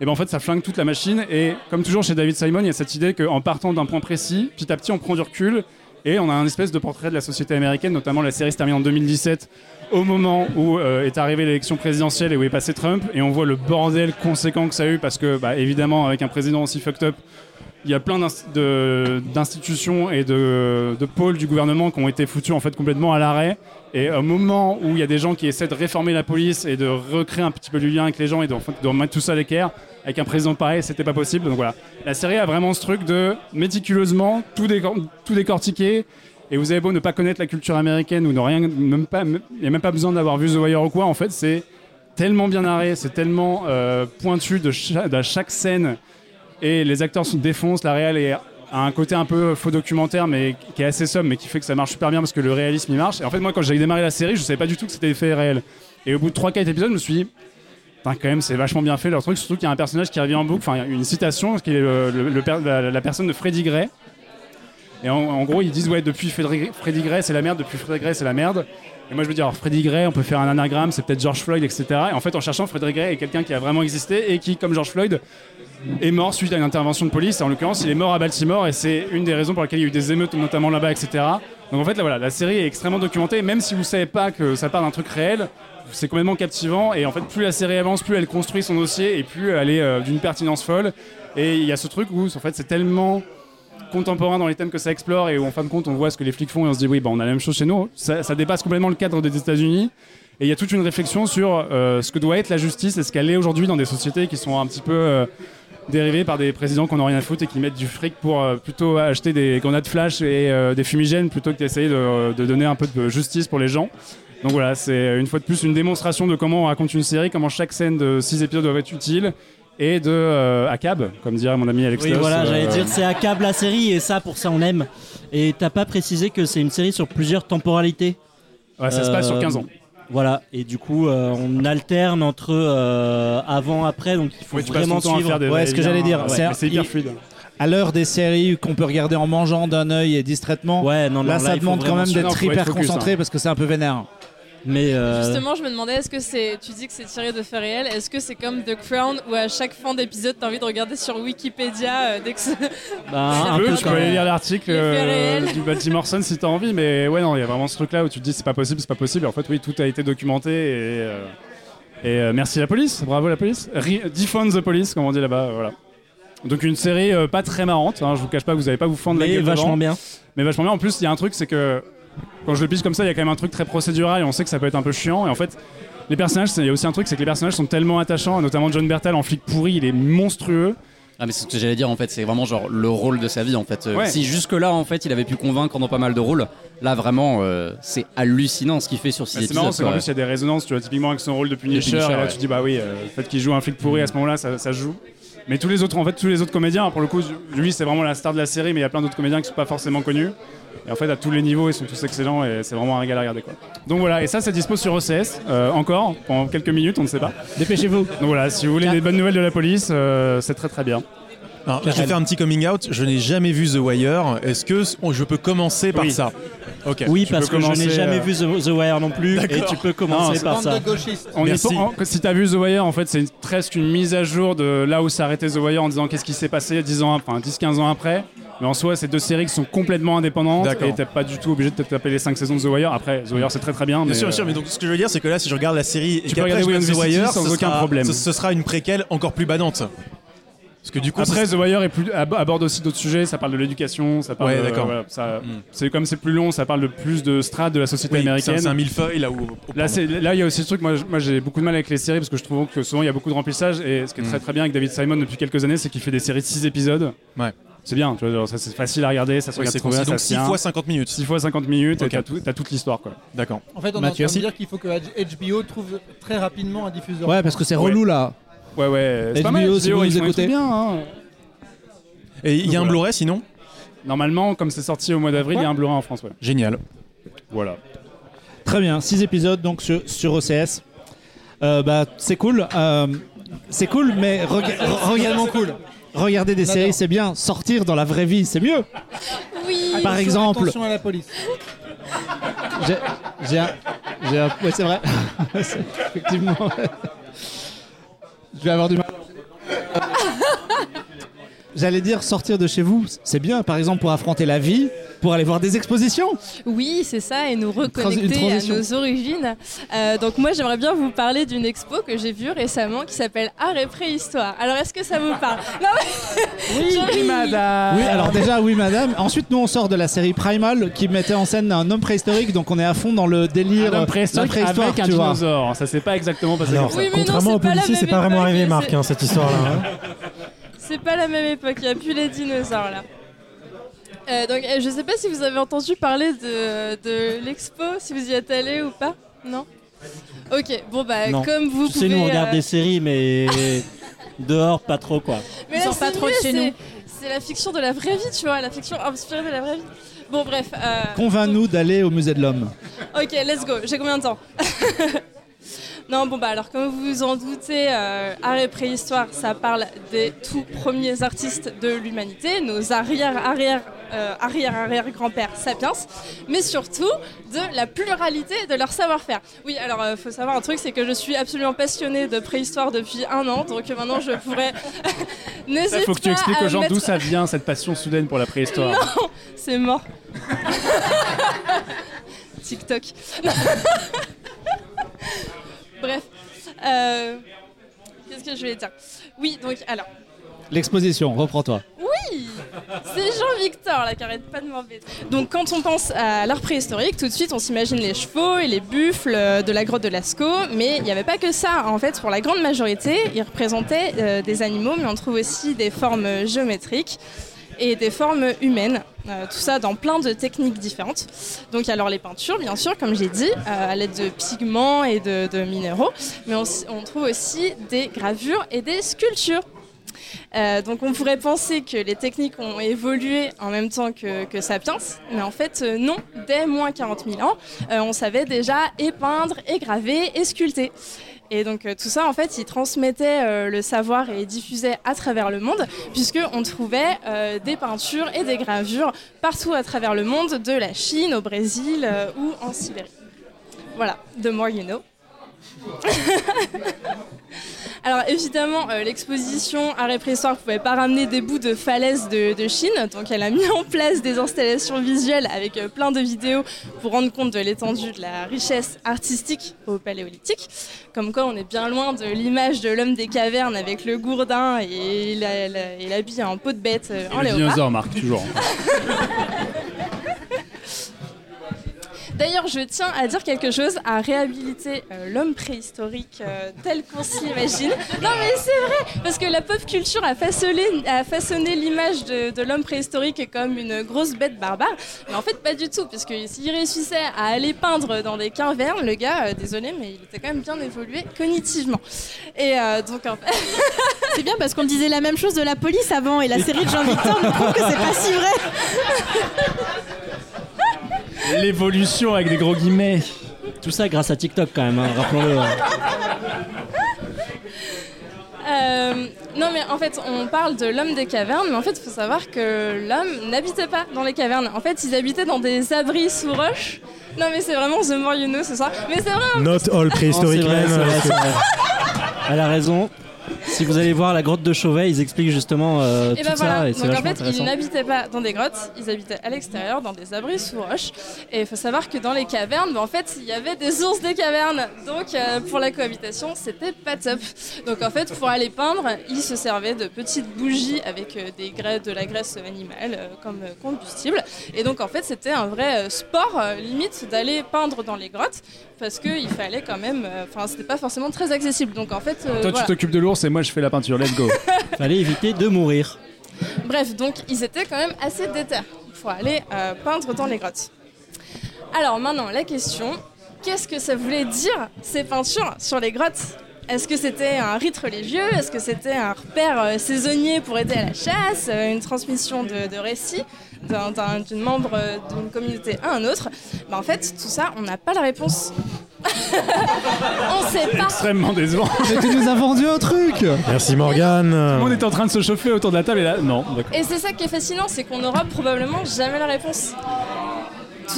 Et ben en fait ça flingue toute la machine et comme toujours chez David Simon il y a cette idée qu'en partant d'un point précis petit à petit on prend du recul et on a un espèce de portrait de la société américaine notamment la série se termine en 2017 au moment où euh, est arrivée l'élection présidentielle et où est passé Trump et on voit le bordel conséquent que ça a eu parce que bah, évidemment avec un président aussi fucked up il y a plein d'institutions et de, pôles du gouvernement qui ont été foutus en fait complètement à l'arrêt. Et au moment où il y a des gens qui essaient de réformer la police et de recréer un petit peu du lien avec les gens et de, de remettre tout ça à l'équerre, avec un président pareil, c'était pas possible. Donc voilà, la série a vraiment ce truc de méticuleusement tout, décor- tout décortiquer. Et vous avez beau ne pas connaître la culture américaine ou ne rien, même pas, il n'y a même pas besoin d'avoir vu The Wire ou quoi. En fait, c'est tellement bien narré, c'est tellement euh, pointu de, cha- de chaque scène et les acteurs se défoncent. La réal est a un côté un peu faux documentaire, mais qui est assez somme, mais qui fait que ça marche super bien parce que le réalisme il marche. Et en fait, moi, quand j'ai démarré la série, je savais pas du tout que c'était des faits réels. Et au bout de 3-4 épisodes, je me suis dit, quand même, c'est vachement bien fait leur truc. Surtout qu'il y a un personnage qui revient en boucle, enfin, une citation, qui est le- le- la, personne de Freddy Gray. Et en, gros, ils disent, ouais, depuis Freddy, Gray, c'est la merde, depuis Freddy Gray, c'est la merde. Et moi, je me dis, alors Freddy Gray, on peut faire un anagramme, c'est peut-être George Floyd, etc. Et en fait, en cherchant, Freddy Gray est quelqu'un qui a vraiment existé et qui, comme George Floyd, est mort suite à une intervention de police. En l'occurrence, il est mort à Baltimore et c'est une des raisons pour lesquelles il y a eu des émeutes, notamment là-bas, etc. Donc en fait, là, voilà, la série est extrêmement documentée. Même si vous savez pas que ça part d'un truc réel, c'est complètement captivant. Et en fait, plus la série avance, plus elle construit son dossier et plus elle est euh, d'une pertinence folle. Et il y a ce truc où, en fait, c'est tellement contemporain dans les thèmes que ça explore et où en fin de compte on voit ce que les flics font et on se dit oui bah on a la même chose chez nous ça, dépasse complètement le cadre des États-Unis et il y a toute une réflexion sur euh, ce que doit être la justice et ce qu'elle est aujourd'hui dans des sociétés qui sont un petit peu euh, dérivés par des présidents qu'on n'a rien à foutre et qui mettent du fric pour plutôt acheter des grenades flash et des fumigènes plutôt que d'essayer de, de donner un peu de justice pour les gens. Donc voilà, c'est une fois de plus une démonstration de comment on raconte une série, comment chaque scène de 6 épisodes doit être utile et de euh, ACAB, comme dirait mon ami Alex Oui, Loss, voilà, euh, j'allais dire, c'est à câble la série et ça, pour ça, on aime. Et t'as pas précisé que c'est une série sur plusieurs temporalités. Ouais, ça se passe sur Euh, 15 ans. Voilà, et du coup, euh, on alterne entre euh, avant, après, donc il faut Oui, vraiment à suivre. faire des Ouais, ce que j'allais dire, Ouais, c'est- hyper il- fluide. À l'heure des séries qu'on peut regarder en mangeant d'un œil et distraitement, Ouais, non, non, là, ça demande quand même d'être hyper focus, concentré hein. parce que c'est un peu vénère. Mais euh, Justement, je me demandais, est-ce que c'est. Tu dis que c'est tiré de faits réels. Est-ce que c'est comme The Crown où à chaque fin d'épisode, t'as envie de regarder sur Wikipédia euh, dès que *laughs* bah, Tu un peu tu peux aller lire l'article euh, du Baltimore Sun si t'as envie, mais ouais, non, il y a vraiment ce truc-là où tu te dis c'est pas possible, c'est pas possible. Et en fait, oui, tout a été documenté et, euh, et euh, merci la police, bravo la police. Re- Defund the police, comme on dit là-bas, voilà. Donc une série euh, pas très marrante, hein, je vous cache pas que vous allez pas vous fendre la Mais gueule vachement devant, bien. mais vachement bien. En plus, il y a un truc, c'est que quand je le pitch comme ça, il y a quand même un truc très procédural et on sait que ça peut être un peu chiant. Et en fait, les personnages, c'est- il y a aussi un truc, c'est que les personnages sont tellement attachants, notamment John Bertal en flic pourri, il est monstrueux. Ah mais c'est ce que j'allais dire en fait, c'est vraiment genre le rôle de sa vie en fait. Euh, Ouais. Si jusque là en fait il avait pu convaincre dans pas mal de rôles, là vraiment euh, c'est hallucinant ce qu'il fait sur Bah, c'est épisodes. marrant, c'est qu'en plus il y a des résonances, tu vois, typiquement avec son rôle de Punisher, Punisher, et là ouais. tu dis bah oui, euh, le fait qu'il joue un flic pourri à ce moment-là, ça, ça se joue. Mais tous les autres, en fait, tous les autres comédiens, pour le coup, lui c'est vraiment la star de la série, mais il y a plein d'autres comédiens qui sont pas forcément connus. Et en fait, à tous les niveaux, ils sont tous excellents et c'est vraiment un régal à regarder quoi. Donc voilà, et ça, c'est dispo sur OCS, euh, encore, pendant quelques minutes, on ne sait pas. Dépêchez-vous. Donc voilà, si vous voulez des bonnes nouvelles de la police, euh, c'est très très bien. Alors, je vais faire un petit coming out. Je n'ai jamais vu The Wire. Est-ce que je peux commencer par Oui. ça. Oui, Tu parce que je n'ai jamais euh, vu The, The Wire non plus, et tu peux Non, commencer par ça. On Merci. en- si t'as vu The Wire, en fait, c'est presque une mise à jour de là où s'est arrêté The Wire en disant qu'est-ce qui s'est passé 10 ans, enfin 10-15 ans après. Mais en soi, c'est deux séries qui sont complètement indépendantes et t'es pas du tout obligé de te taper les 5 saisons de The Wire. Après, The Wire, c'est très très bien. Bien mais, sûr, bien euh, sûr, mais donc ce que je veux dire, c'est que là, si je regarde la série et peux qu'après regarder je The Wire, sans aucun sera- problème. Ce, ce sera une préquelle encore plus badante. Parce que du coup, Après, The Wire est plus, ab- aborde aussi d'autres sujets. Ça parle de l'éducation, ça parle. Ouais, d'accord. voilà, ça- Mm. C'est comme c'est plus long, ça parle de plus de strates de la société oui, c'est un- américaine. c'est un millefeuille là où. Là, c'est- là, il y a aussi ce truc. Moi, j'ai beaucoup de mal avec les séries parce que je trouve que souvent il y a beaucoup de remplissage. Et ce qui est Mm. très très bien avec David Simon depuis quelques années, c'est qu'il fait des séries de 6 épisodes. Ouais. C'est bien, tu vois, genre, ça, c'est facile à regarder, ça se Ouais, regarde c'est trop bien, donc se 6 tient. fois 50 minutes. 6 fois 50 minutes et t'as, tout- t'as toute l'histoire quoi. D'accord. En fait, on Mathieu est en train de dire qu'il faut que HBO trouve très rapidement un diffuseur. Ouais, parce que c'est Ouais. relou là. Ouais ouais. C'est pas HBO, mal. si vous ils nous écoutez. bien. hein. Et il y a un Voilà. Blu-ray sinon Normalement, comme c'est sorti au mois d'avril, il y a un Blu-ray en France. Ouais. Génial. Voilà. Très bien, 6 épisodes donc sur, sur OCS. Euh, bah, c'est cool. euh, c'est cool, mais rega- *laughs* cool. regarder des séries, c'est bien. Sortir dans la vraie vie, c'est mieux. Oui. Par Attention, exemple, Attention à la police. j'ai un. j'ai un- ouais, c'est vrai. *laughs* Effectivement. Je vais avoir du mal. *laughs* J'allais dire sortir de chez vous, c'est bien. Par exemple, pour affronter la vie, pour aller voir des expositions. Oui, c'est ça, et nous reconnecter à nos origines. Euh, donc moi, j'aimerais bien vous parler d'une expo que j'ai vue récemment qui s'appelle Art et Préhistoire. Alors, est-ce que ça vous parle? *laughs* Non, mais... Oui, madame. Oui, alors déjà, oui, madame. Ensuite, nous, on sort de la série Primal qui mettait en scène un homme préhistorique, donc on est à fond dans le délire. Un homme préhistorique préhistoire, avec un tu vois. dinosaure. Ça s'est pas exactement passé Alors, comme ça. Oui, mais non, contrairement c'est la policiers, même c'est pas vraiment arrivé, Marc, c'est- hein, cette histoire-là. hein. *laughs* C'est pas la même époque, il n'y a plus les dinosaures là. Euh, donc, euh, je sais pas si vous avez entendu parler de, de l'expo, si vous y êtes allé ou pas. Non? Ok, bon bah Non. comme vous Tu pouvez. sais, nous on regarde euh, des séries, mais *laughs* dehors pas trop quoi. Mais là, pas c'est trop de chez c'est- nous. C'est la fiction de la vraie vie, tu vois, la fiction inspirée de la vraie vie. Bon, bref. euh, Convainc-nous d'aller au musée de l'homme. Ok, let's go. J'ai combien de temps? *laughs* Non, bon bah alors comme vous vous en doutez, euh, art et préhistoire, ça parle des tout premiers artistes de l'humanité, nos arrière arrière euh, sapiens, mais surtout de la pluralité de leur savoir-faire. Oui, alors euh, faut savoir un truc, c'est que je suis absolument passionnée de préhistoire depuis un an, donc maintenant je pourrais. *laughs* N'hésite faut que tu pas expliques aux gens mettre- d'où ça vient cette passion soudaine pour la préhistoire. Non, c'est mort. *laughs* TikTok. *laughs* Bref. Euh, Qu'est-ce que je voulais dire? Oui, donc alors. L'exposition, reprends-toi. Oui C'est Jean-Victor là qui arrête pas de m'embêter. Donc quand on pense à l'art préhistorique, tout de suite on s'imagine les chevaux et les buffles euh, de la grotte de Lascaux, mais il n'y avait pas que ça. En fait, pour la grande majorité, ils représentaient euh, des animaux, mais on trouve aussi des formes géométriques et des formes humaines. Euh, tout ça dans plein de techniques différentes. Donc alors les peintures, bien sûr, comme j'ai dit, euh, à l'aide de pigments et de, minéraux, mais on, trouve aussi des gravures et des sculptures. Euh, donc on pourrait penser que les techniques ont évolué en même temps que, que Sapiens, mais en fait non, dès moins 40 000 ans, on savait déjà épeindre, égraver et sculpter. Et donc euh, tout ça, en fait, il transmettait euh, le savoir et diffusait à travers le monde, puisqu'on trouvait euh, des peintures et des gravures partout à travers le monde, de la Chine au Brésil ou en Sibérie. Voilà, the more you know. *laughs* Alors évidemment, euh, l'exposition et Préhistoire ne pouvait pas ramener des bouts de falaises de, de Chine, donc elle a mis en place des installations visuelles avec euh, plein de vidéos pour rendre compte de l'étendue de la richesse artistique au Paléolithique. Comme quoi, on est bien loin de l'image de l'homme des cavernes avec le gourdin et l'habit en peau de bête euh, en Et le léopard. dinosaure, Marc, toujours. *laughs* D'ailleurs, je tiens à dire quelque chose, à réhabiliter euh, l'homme préhistorique euh, tel qu'on s'imagine. Non mais c'est vrai, parce que la pop culture a façonné, a façonné l'image de, de l'homme préhistorique comme une grosse bête barbare, mais en fait pas du tout, puisque s'il réussissait à aller peindre dans des cavernes, le gars, euh, désolé, mais il était quand même bien évolué cognitivement. Et euh, donc en fait... *laughs* C'est bien parce qu'on disait la même chose de la police avant et la série de Jean-Victor nous prouve que c'est pas si vrai. *laughs* L'évolution avec des gros guillemets. Tout ça grâce à TikTok quand même, hein, rappelons-le. Euh, non mais en fait on parle de l'homme des cavernes mais en fait il faut savoir que l'homme n'habitait pas dans les cavernes. En fait ils habitaient dans des abris sous roches. Non mais c'est vraiment The More You Know ce soir. Mais c'est vrai. hein. Not all prehistoric Non, c'est vrai, men. c'est vrai, c'est vrai. Elle a raison. Si vous allez voir la grotte de Chauvet, ils expliquent justement euh, Et tout ben voilà, ça et c'est donc en vachement fait, ils n'habitaient pas dans des grottes, ils habitaient à l'extérieur, dans des abris sous roches. Et il faut savoir que dans les cavernes, ben, en fait, il y avait des ours des cavernes. Donc euh, pour la cohabitation, c'était pas top. Donc en fait, pour aller peindre, ils se servaient de petites bougies avec euh, des graisses, de la graisse animale euh, comme combustible. Et donc en fait, c'était un vrai sport, limite, d'aller peindre dans les grottes. Parce qu'il fallait quand même. euh, Enfin, c'était pas forcément très accessible. Donc en fait. euh, Toi, voilà. tu t'occupes de l'ours et moi, je fais la peinture. Let's go. *laughs* Fallait éviter de mourir. Bref, donc ils étaient quand même assez déter pour aller euh, peindre dans les grottes. Alors maintenant, la question, qu'est-ce que ça voulait dire ces peintures sur les grottes? Est-ce que c'était un rite religieux? Est-ce que c'était un repère euh, saisonnier pour aider à la chasse? Euh, Une transmission de, de récits d'un- d'un d'une membre euh, d'une communauté à un autre? Bah, En fait, tout ça, on n'a pas la réponse. *laughs* on sait pas. Extrêmement décevant. *laughs* Mais tu nous as vendu un truc Merci Tout le Morgane. monde est en train de se chauffer autour de la table et là, non. D'accord. Et c'est ça qui est fascinant, c'est qu'on n'aura probablement jamais la réponse.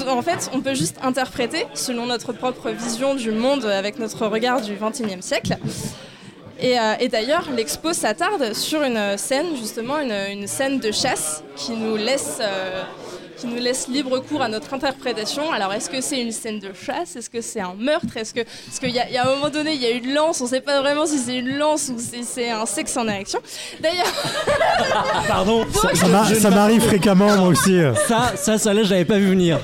En fait, on peut juste interpréter selon notre propre vision du monde avec notre regard du XXIe siècle. Et, euh, et d'ailleurs, l'expo s'attarde sur une scène, justement, une, une scène de chasse qui nous laisse, euh, qui nous laisse libre cours à notre interprétation. Alors, est-ce que c'est une scène de chasse? Est-ce que c'est un meurtre? Est-ce que parce qu'il y, y a un moment donné, il y a une lance, on ne sait pas vraiment si c'est une lance ou si c'est un sexe en érection. D'ailleurs, *laughs* Pardon. Ça, ça m'a- ça m'arrive fréquemment moi aussi. Ça, ça, ça là, je l'avais pas vu venir.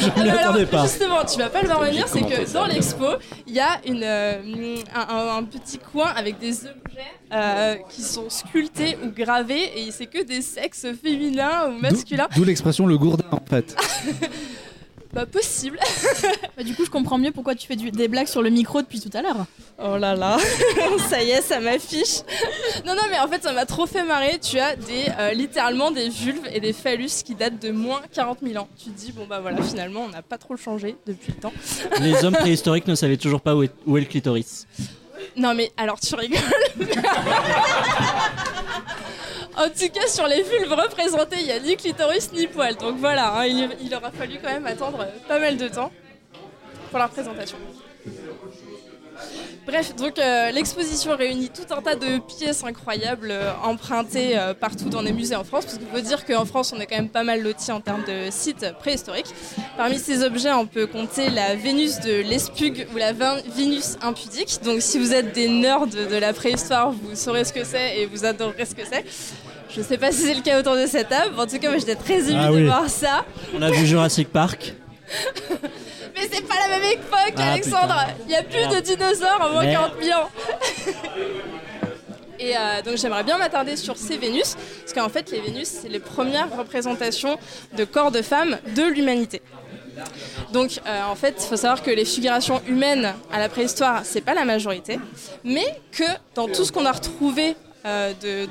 Je m'y Alors, attendais pas. Justement, tu vas pas le voir venir, c'est que dans l'expo, il y a une, euh, un, un- un petit coin avec des objets euh, qui sont sculptés ou gravés et c'est que des sexes féminins ou masculins. D'où l'expression le gourdin en fait. *laughs* Pas possible. *laughs* Bah, du coup, je comprends mieux pourquoi tu fais du- des blagues sur le micro depuis tout à l'heure. Oh là là, *laughs* ça y est, ça m'affiche. Non, non, mais en fait, ça m'a trop fait marrer. Tu as des, euh, littéralement des vulves et des phallus qui datent de moins 40 000 ans. Tu te dis, bon bah voilà, finalement, on n'a pas trop changé depuis le temps. Les hommes préhistoriques ne savaient toujours pas où est, où est le clitoris. Non mais alors tu rigoles. En tout cas sur les vulves représentées, il n'y a ni clitoris ni poil. Donc voilà, hein, il, aura fallu quand même attendre euh, pas mal de temps pour la représentation. Bref, donc euh, l'exposition réunit tout un tas de pièces incroyables euh, empruntées partout dans les musées en France, parce qu'il faut dire qu'en France on est quand même pas mal loti en termes de sites préhistoriques. Parmi ces objets, on peut compter la Vénus de l'Espug ou la Vénus impudique. Donc si vous êtes des nerds de la préhistoire, vous saurez ce que c'est et vous adorerez ce que c'est. Je sais pas si c'est le cas autour de cette table, en tout cas, moi j'étais très émue Ah de oui. voir ça. On a vu Jurassic Park. *laughs* Mais c'est pas la même époque, Ah, Alexandre. Il y a plus Merde. de dinosaures en moins Merde. 40 000 ans. Et euh, donc j'aimerais bien m'attarder sur ces Vénus, parce qu'en fait les Vénus, c'est les premières représentations de corps de femmes de l'humanité. Donc euh, en fait, il faut savoir que les figurations humaines à la préhistoire, c'est pas la majorité, mais que dans tout ce qu'on a retrouvé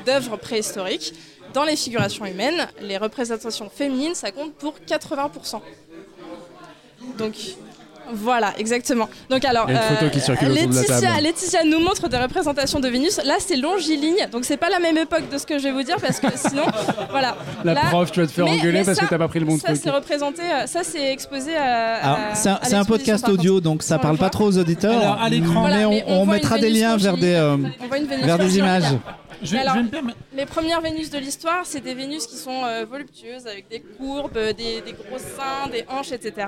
d'œuvres préhistoriques, dans les figurations humaines, les représentations féminines, ça compte pour 80%. Donc voilà, exactement. Donc alors, la Laetitia. Laetitia nous montre des représentations de Vénus. Là, c'est longiligne, donc c'est pas la même époque de ce que je vais vous dire parce que sinon, *laughs* voilà. La Là- prof, tu vas te faire Mais- engueuler mais parce ça- que t'as pas pris le bon Ça, truc. c'est représenté, euh, ça c'est exposé à. Alors, à- c'est un, podcast audio, donc ça On parle le pas trop aux auditeurs. Alors, à l'écran. mais Voilà, on, mais on mettra des liens vers des, euh, On voit une Vénus vers des images. Je, Alors- je me. Les premières Vénus de l'histoire, c'est des Vénus qui sont euh, voluptueuses, avec des courbes, euh, des, des gros seins, des hanches, etc.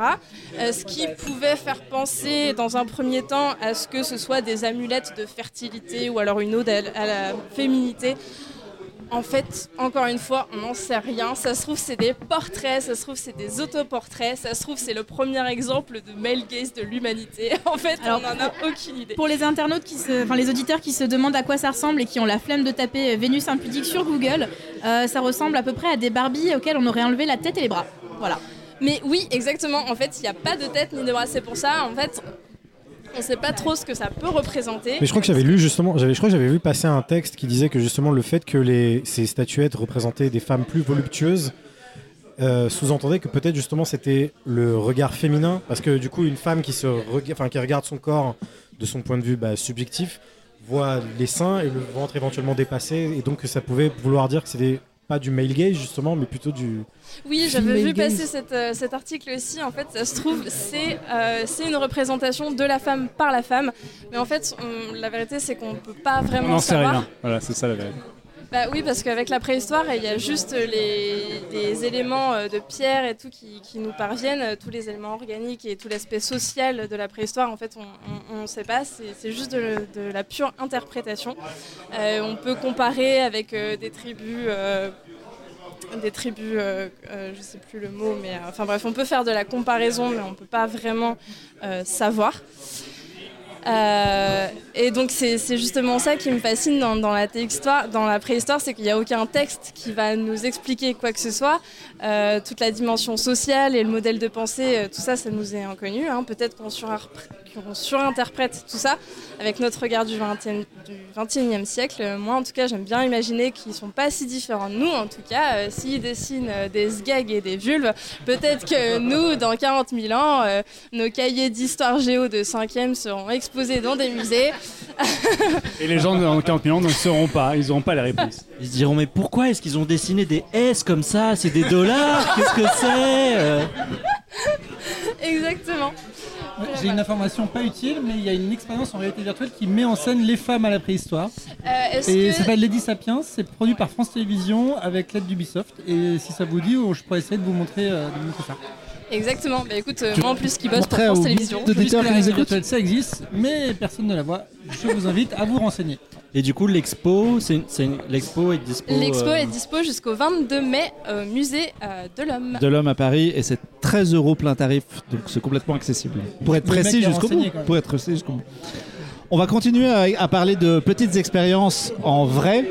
Euh, ce qui pouvait faire penser, dans un premier temps, à ce que ce soit des amulettes de fertilité ou alors une ode à la féminité. En fait, encore une fois, on n'en sait rien. Ça se trouve, c'est des portraits, ça se trouve, c'est des autoportraits, ça se trouve, c'est le premier exemple de male gaze de l'humanité. *laughs* En fait, Alors, on n'en a aucune idée. Pour les internautes qui se, enfin les auditeurs qui se demandent à quoi ça ressemble et qui ont la flemme de taper Vénus impudique sur Google, euh, ça ressemble à peu près à des Barbies auxquelles on aurait enlevé la tête et les bras. Voilà. Mais oui, exactement. En fait, il n'y a pas de tête ni de bras. C'est pour ça, en fait, on ne sait pas trop ce que ça peut représenter. Mais je crois que j'avais lu justement, je crois j'avais vu passer un texte qui disait que justement le fait que les, ces statuettes représentaient des femmes plus voluptueuses euh, sous-entendait que peut-être justement c'était le regard féminin, parce que du coup une femme qui, se rega- qui regarde son corps de son point de vue bah, subjectif voit les seins et le ventre éventuellement dépassé, et donc que ça pouvait vouloir dire que c'était pas du male gaze justement, mais plutôt du... Oui, j'avais vu gaze. passer cette, euh, cet article aussi. En fait, ça se trouve, c'est euh, c'est une représentation de la femme par la femme. Mais en fait, on- la vérité, c'est qu'on ne peut pas On vraiment n'en sait savoir. rien. Voilà, c'est ça la vérité. Bah oui, parce qu'avec la préhistoire, il y a juste les, éléments euh, de pierre et tout qui, nous parviennent, euh, tous les éléments organiques et tout l'aspect social de la préhistoire. En fait, on ne sait pas, c'est juste de, la pure interprétation. Euh, on peut comparer avec des tribus. euh, des tribus, je sais plus le mot, mais enfin bref, on peut faire de la comparaison, mais on peut pas vraiment savoir. Euh, et donc c'est justement ça qui me fascine dans, la préhistoire, dans la préhistoire, c'est qu'il n'y a aucun texte qui va nous expliquer quoi que ce soit. Euh, toute la dimension sociale et le modèle de pensée, euh, tout ça, ça nous est inconnu. hein. Peut-être qu'on surarpr- qu'on surinterprète tout ça avec notre regard du 20e, du 21e siècle. Euh, Moi, en tout cas, j'aime bien imaginer qu'ils sont pas si différents de nous. En tout cas, euh, s'ils dessinent euh, des sgags et des vulves, peut-être que nous, dans 40 000 ans, euh, nos cahiers d'histoire géo de 5e seront exposés dans des musées. Et les gens dans 40 000 ans ne le sauront pas, ils n'auront pas les réponses. Ils se diront mais pourquoi est-ce qu'ils ont dessiné des S comme ça? C'est des dollars? Qu'est-ce que c'est? Exactement. J'ai une information pas utile, mais il y a une expérience en réalité virtuelle qui met en scène les femmes à la préhistoire. Euh, est-ce Et que- ça s'appelle Lady Sapiens, c'est produit par France Télévisions avec l'aide d'Ubisoft. Et si ça vous dit, oh, je pourrais essayer de vous montrer, euh, de vous montrer ça. Exactement. Bah écoute, euh, moi en plus qui bosse pour France aux Télévisions. auditeurs qui la nous réalité écoutent. virtuelle, ça existe, mais personne ne la voit. Je vous invite à vous renseigner. Et du coup, l'expo, c'est l'expo est dispo. L'expo euh, est dispo jusqu'au 22 mai au musée euh, de l'homme. de l'homme à Paris et c'est 13 euros plein tarif, donc c'est complètement accessible. Pour être précis jusqu'au bout. Pour être précis jusqu'au bout. On va continuer à, à parler de petites expériences en vrai.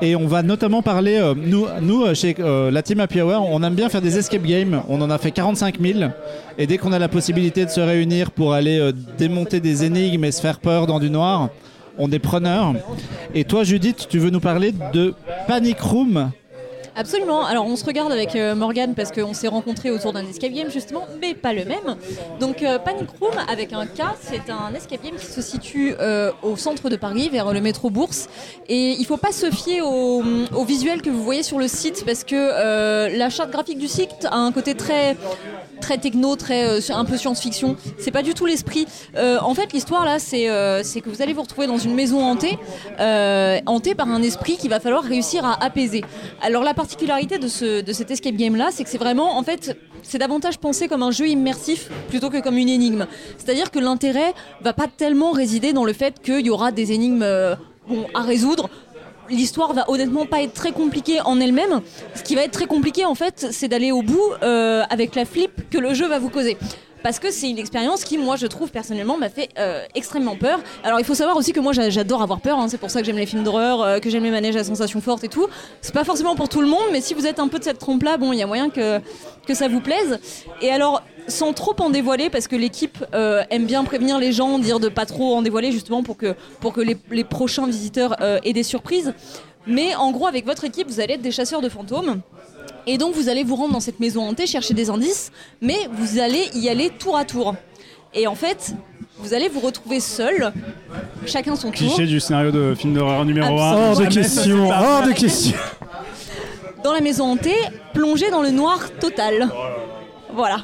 Et on va notamment parler, euh, nous, nous chez euh, la team Happy Hour, on aime bien faire des escape games. On en a fait 45 000. Et dès qu'on a la possibilité de se réunir pour aller euh, démonter des énigmes et se faire peur dans du noir, on est preneurs. Et toi, Judith, tu veux nous parler de Panic Room? Absolument. Alors on se regarde avec euh, Morgane parce qu'on s'est rencontrés autour d'un escape game justement, mais pas le même. Donc euh, Panic Room avec un K, c'est un escape game qui se situe euh, au centre de Paris, vers le métro Bourse. Et il faut pas se fier au, au visuel que vous voyez sur le site parce que euh, la charte graphique du site a un côté très très techno, très un peu science-fiction. C'est pas du tout l'esprit. En fait, l'histoire là, c'est que vous allez vous retrouver dans une maison hantée, hantée par un esprit qu'il va falloir réussir à apaiser. Alors la particularité de, ce, de cet escape game là, c'est que c'est vraiment, en fait, c'est davantage pensé comme un jeu immersif plutôt que comme une énigme. C'est-à-dire que l'intérêt va pas tellement résider dans le fait qu'il y aura des énigmes euh, à résoudre. l'histoire va honnêtement pas être très compliquée en elle-même. Ce qui va être très compliqué en fait, c'est d'aller au bout euh, avec la flip que le jeu va vous causer. Parce que c'est une expérience qui, moi, je trouve personnellement, m'a fait euh, extrêmement peur. Alors, il faut savoir aussi que moi, j'a- j'adore avoir peur. hein. C'est pour ça que j'aime les films d'horreur, euh, que j'aime les manèges à sensations fortes et tout. C'est pas forcément pour tout le monde, mais si vous êtes un peu de cette trompe-là, bon, il y a moyen que, que ça vous plaise. Et alors, sans trop en dévoiler, parce que l'équipe euh, aime bien prévenir les gens, dire de pas trop en dévoiler, justement pour que, pour que les, les prochains visiteurs aient des surprises. Mais en gros, avec votre équipe, vous allez être des chasseurs de fantômes. Et donc vous allez vous rendre dans cette maison hantée, chercher des indices, mais vous allez y aller tour à tour. Et en fait, vous allez vous retrouver seul, chacun son tour, Cliché du scénario de film d'horreur numéro 1. Hors de question, hors de question. dans la maison hantée, plongé dans le noir total. Voilà.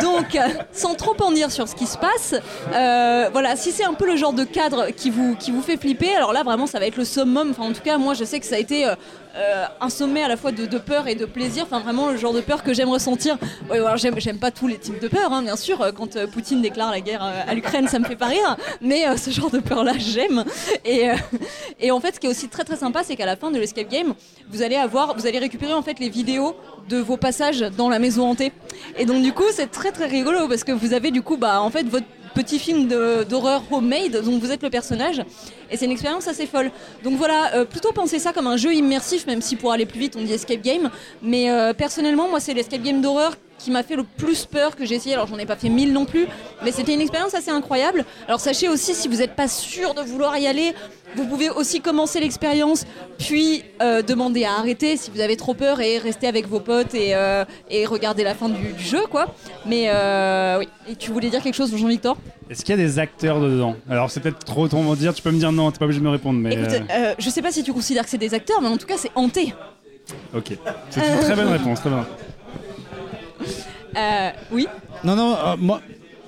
Donc, euh, sans trop en dire sur ce qui se passe, euh, voilà, si c'est un peu le genre de cadre qui vous, qui vous fait flipper, alors là vraiment ça va être le summum. Enfin, en tout cas, moi je sais que ça a été euh, un sommet à la fois de, peur et de plaisir. Enfin, vraiment le genre de peur que j'aime ressentir. Ouais, alors, j'aime, pas tous les types de peur, hein, bien sûr. Quand Poutine déclare la guerre à l'Ukraine, ça me fait pas rire. Mais ce genre de peur-là, j'aime. Et, et en fait, ce qui est aussi très très sympa, c'est qu'à la fin de l'escape game, vous allez avoir, vous allez récupérer en fait les vidéos de vos passages dans la maison hantée. Et donc du coup, c'est très très rigolo parce que vous avez du coup, bah en fait votre petit film d'horreur homemade, donc vous êtes le personnage, et c'est une expérience assez folle. Donc voilà, euh, plutôt pensez ça comme un jeu immersif, même si pour aller plus vite on dit escape game, mais euh, personnellement moi c'est l'escape game d'horreur qui m'a fait le plus peur que j'ai essayé, alors j'en ai pas fait mille non plus, mais c'était une expérience assez incroyable. Alors sachez aussi si vous n'êtes pas sûr de vouloir y aller, vous pouvez aussi commencer l'expérience, puis euh, demander à arrêter si vous avez trop peur et rester avec vos potes et, euh, et regarder la fin du, du jeu quoi. Mais euh, oui, et tu voulais dire quelque chose Jean-Victor? Est-ce qu'il y a des acteurs dedans? Alors c'est peut-être trop trop dire, tu peux me dire non, t'es pas obligé de me répondre, mais. Écoute, euh, euh, je sais pas si tu considères que c'est des acteurs, mais en tout cas, c'est hanté. Ok. C'est une très bonne réponse, très bonne. Euh, oui? Non, non, euh, moi,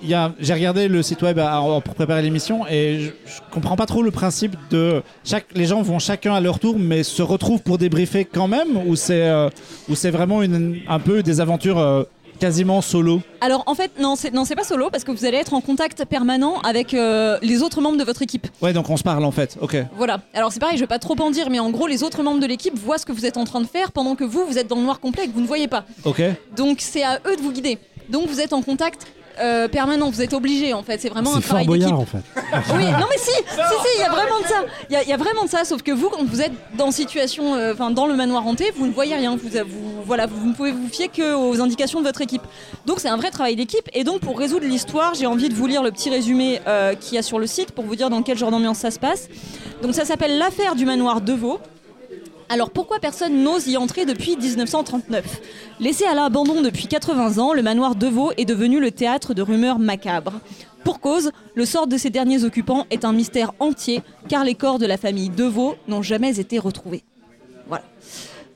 j'ai regardé le site web à- en- pour préparer l'émission et je, je comprends pas trop le principe de chaque, les gens vont chacun à leur tour, mais se retrouvent pour débriefer quand même, ou c'est euh, ou c'est vraiment une, un peu des aventures euh, quasiment solo? Alors, en fait, non, c'est non, c'est pas solo parce que vous allez être en contact permanent avec euh, les autres membres de votre équipe. Ouais, donc on se parle en fait. Ok. Voilà. Alors, c'est pareil, je vais pas trop en dire, mais en gros, les autres membres de l'équipe voient ce que vous êtes en train de faire pendant que vous, vous êtes dans le noir complet et que vous ne voyez pas. Ok. Donc, c'est à eux de vous guider. Donc, vous êtes en contact. Euh, permanent, vous êtes obligé en fait, c'est vraiment un travail d'équipe. En fait. Oui, non mais si, si, si, il y a vraiment de ça. Il y a- il y, a vraiment de ça, sauf que vous, quand vous êtes dans situation, euh, enfin dans le manoir hanté, vous ne voyez rien. Vous, vous- voilà, vous ne pouvez vous fier que aux indications de votre équipe. Donc c'est un vrai travail d'équipe. Et donc pour résoudre l'histoire, j'ai envie de vous lire le petit résumé euh, qu'il y a sur le site pour vous dire dans quel genre d'ambiance ça se passe. Donc ça s'appelle l'affaire du manoir Deveau. Alors pourquoi personne n'ose y entrer depuis 1939 Laissé à l'abandon depuis 80 ans, le manoir Deveau est devenu le théâtre de rumeurs macabres. Pour cause, le sort de ces derniers occupants est un mystère entier, car les corps de la famille Deveau n'ont jamais été retrouvés. Voilà.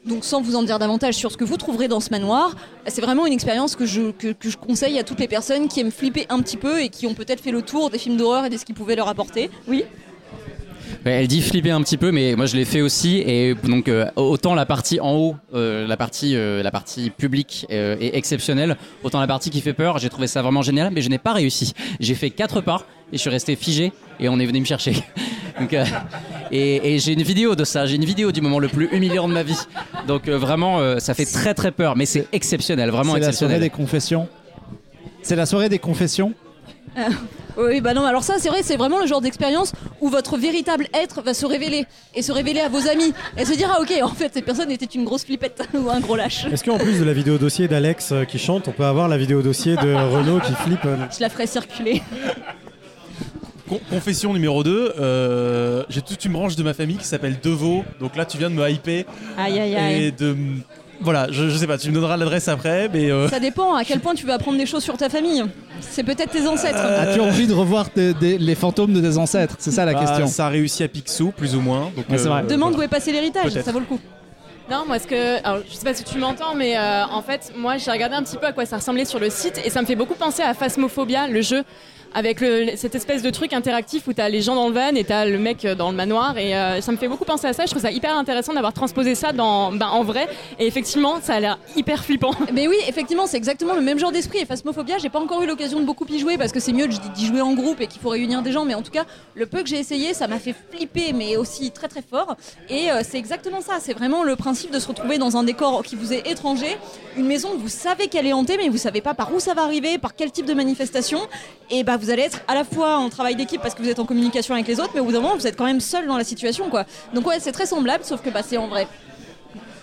Donc sans vous en dire davantage sur ce que vous trouverez dans ce manoir, c'est vraiment une expérience que je, que, je conseille à toutes les personnes qui aiment flipper un petit peu et qui ont peut-être fait le tour des films d'horreur et de ce qu'ils pouvaient leur apporter. Oui elle dit flipper un petit peu, mais moi je l'ai fait aussi. Et donc euh, autant la partie en haut, euh, la partie euh, la partie publique euh, est exceptionnelle, autant la partie qui fait peur, j'ai trouvé ça vraiment génial, mais je n'ai pas réussi. J'ai fait quatre pas et je suis resté figé et on est venu me chercher. *laughs* Donc, euh, et et j'ai une vidéo de ça, j'ai une vidéo du moment le plus humiliant de ma vie. Donc euh, vraiment, euh, ça fait très très peur, mais c'est exceptionnel, vraiment C'est la soirée exceptionnel. des confessions. C'est la soirée des confessions. Euh, oui, bah non, alors ça, c'est vrai, c'est vraiment le genre d'expérience où votre véritable être va se révéler et se révéler à vos amis et se dire ah ok, en fait cette personne était une grosse flippette *laughs* ou un gros lâche. Est-ce qu'en plus de la vidéo dossier d'Alex euh, qui chante, on peut avoir la vidéo dossier de *laughs* Renault qui flippe euh, Je la ferai circuler. Con- confession numéro 2, j'ai toute une branche de ma famille qui s'appelle Deveau, donc là tu viens de me hyper Aïe aïe aïe. et de... Voilà, je, je sais pas, tu me donneras l'adresse après, mais... euh, Ça dépend à quel point tu veux apprendre des choses sur ta famille. C'est peut-être tes ancêtres. As-tu envie de revoir tes- des- les fantômes de tes ancêtres? C'est ça la bah, question. Ça a réussi à Picsou, plus ou moins. Donc, Ouais, c'est vrai. Demande où est passé l'héritage, Peut-être. ça vaut le coup. Non, moi, ce que. Alors, je sais pas si tu m'entends, mais euh, en fait, moi, j'ai regardé un petit peu à quoi ça ressemblait sur le site et ça me fait beaucoup penser à Phasmophobia, le jeu. Avec cette espèce de truc interactif où t'as les gens dans le van et t'as le mec euh, dans le manoir. Et euh, ça me fait beaucoup penser à ça. Je trouve ça hyper intéressant d'avoir transposé ça dans, ben, en vrai. Et effectivement, ça a l'air hyper flippant. *laughs* Mais oui, effectivement, c'est exactement le même genre d'esprit. Et Phasmophobia, j'ai pas encore eu l'occasion de beaucoup y jouer parce que c'est mieux d'y jouer en groupe et qu'il faut réunir des gens. Mais en tout cas, le peu que j'ai essayé, ça m'a fait flipper, mais aussi très très fort. Et euh, c'est exactement ça. C'est vraiment le principe de se retrouver dans un décor qui vous est étranger, une maison vous savez qu'elle est hantée, mais vous savez pas par où ça va arriver, par quel type de manifestation. Et bah, vous allez être à la fois en travail d'équipe parce que vous êtes en communication avec les autres, mais au bout d'un moment, vous êtes quand même seul dans la situation, quoi. Donc ouais, c'est très semblable, sauf que bah, c'est en vrai.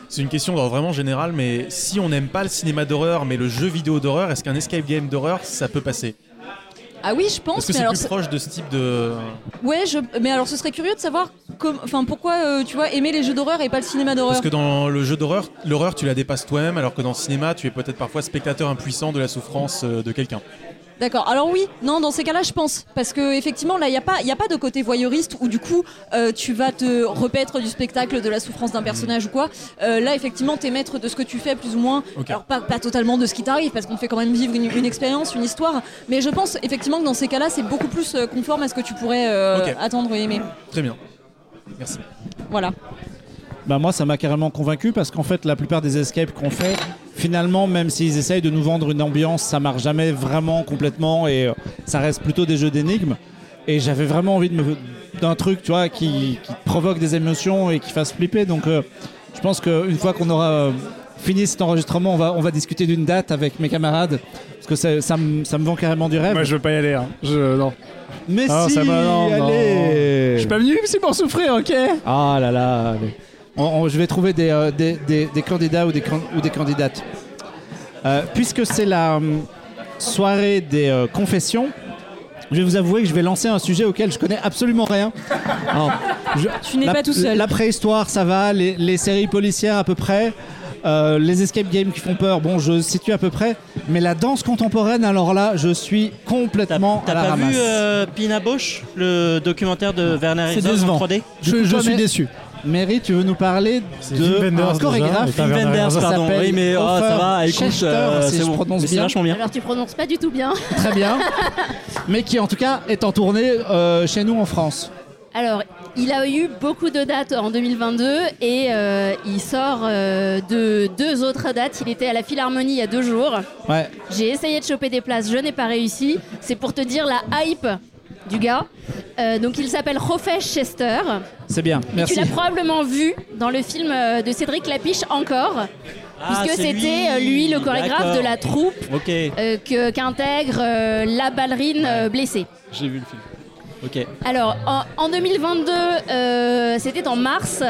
C'est une question vraiment général, mais si on n'aime pas le cinéma d'horreur, mais le jeu vidéo d'horreur, est-ce qu'un escape game d'horreur, ça peut passer? Ah oui, je pense. Que c'est plus proche de ce type de... Ouais, je... mais alors ce serait curieux de savoir enfin, pourquoi euh, tu vois aimer les jeux d'horreur et pas le cinéma d'horreur? Parce que dans le jeu d'horreur, l'horreur, tu la dépasses toi-même, alors que dans le cinéma, tu es peut-être parfois spectateur impuissant de la souffrance euh, de quelqu'un. D'accord. Alors oui, non, dans ces cas-là, je pense parce que effectivement, là, il y a pas, y a pas de côté voyeuriste où du coup, euh, tu vas te repaître du spectacle de la souffrance d'un personnage ou quoi. Euh, là, effectivement, t'es maître de ce que tu fais plus ou moins. Alors pas, pas totalement de ce qui t'arrive parce qu'on fait quand même vivre une, une expérience, une histoire. Mais je pense effectivement que dans ces cas-là, c'est beaucoup plus euh, conforme à ce que tu pourrais euh, attendre et aimer. Très bien. Merci. Voilà. Bah moi ça m'a carrément convaincu parce qu'en fait la plupart des escapes qu'on fait finalement même s'ils essayent de nous vendre une ambiance ça marche jamais vraiment complètement et euh, ça reste plutôt des jeux d'énigmes et j'avais vraiment envie de me d'un truc tu vois qui, qui provoque des émotions et qui fasse flipper donc euh, je pense qu'une fois qu'on aura euh, fini cet enregistrement on va, on va discuter d'une date avec mes camarades parce que ça, ça, me, ça me vend carrément du rêve Moi, je veux pas y aller. hein. Je, non. mais Ah, si ça m'a- non, non. allez Je suis pas venu ici pour souffrir, ok? Ah là là. mais- On- on- je vais trouver des, euh, des, des- des candidats ou des, can- ou des candidates. Euh, puisque c'est la hum, soirée des euh, confessions, je vais vous avouer que je vais lancer un sujet auquel je connais absolument rien. Alors, je- Tu n'es la- pas tout seul. La préhistoire, ça va. Les, les séries policières, à peu près. Euh, les escape games qui font peur, bon, je situe à peu près. Mais la danse contemporaine, alors là, je suis complètement T'as à la pas ramasse. vu euh, Pina Bausch, le documentaire de Werner Herzog en 3D Du Je, coup, je toi, suis déçu. Mary, tu veux nous parler de un chorégraphe Wim Wenders, pardon. Oui, mais oh, ça va, écoute, euh, si c'est bon. prononce Mais c'est bien. vachement bien. Alors tu prononces pas du tout bien. *laughs* Très bien. Mais qui en tout cas est en tournée euh, chez nous en France. Alors, il a eu beaucoup de dates en 2022 et euh, il sort euh, de deux autres dates. Il était à la Philharmonie il y a deux jours. Ouais. J'ai essayé de choper des places, je n'ai pas réussi. C'est pour te dire la hype du gars. Euh, donc il s'appelle Rofesh Chester. C'est bien. Tu Merci. l'as probablement vu dans le film euh, de Cédric Lapiche encore. Ah, puisque c'était euh, lui le chorégraphe de la troupe euh, que- qu'intègre euh, la ballerine euh, blessée. j'ai vu le film. Ok. Alors, en, en 2022, euh, c'était en mars.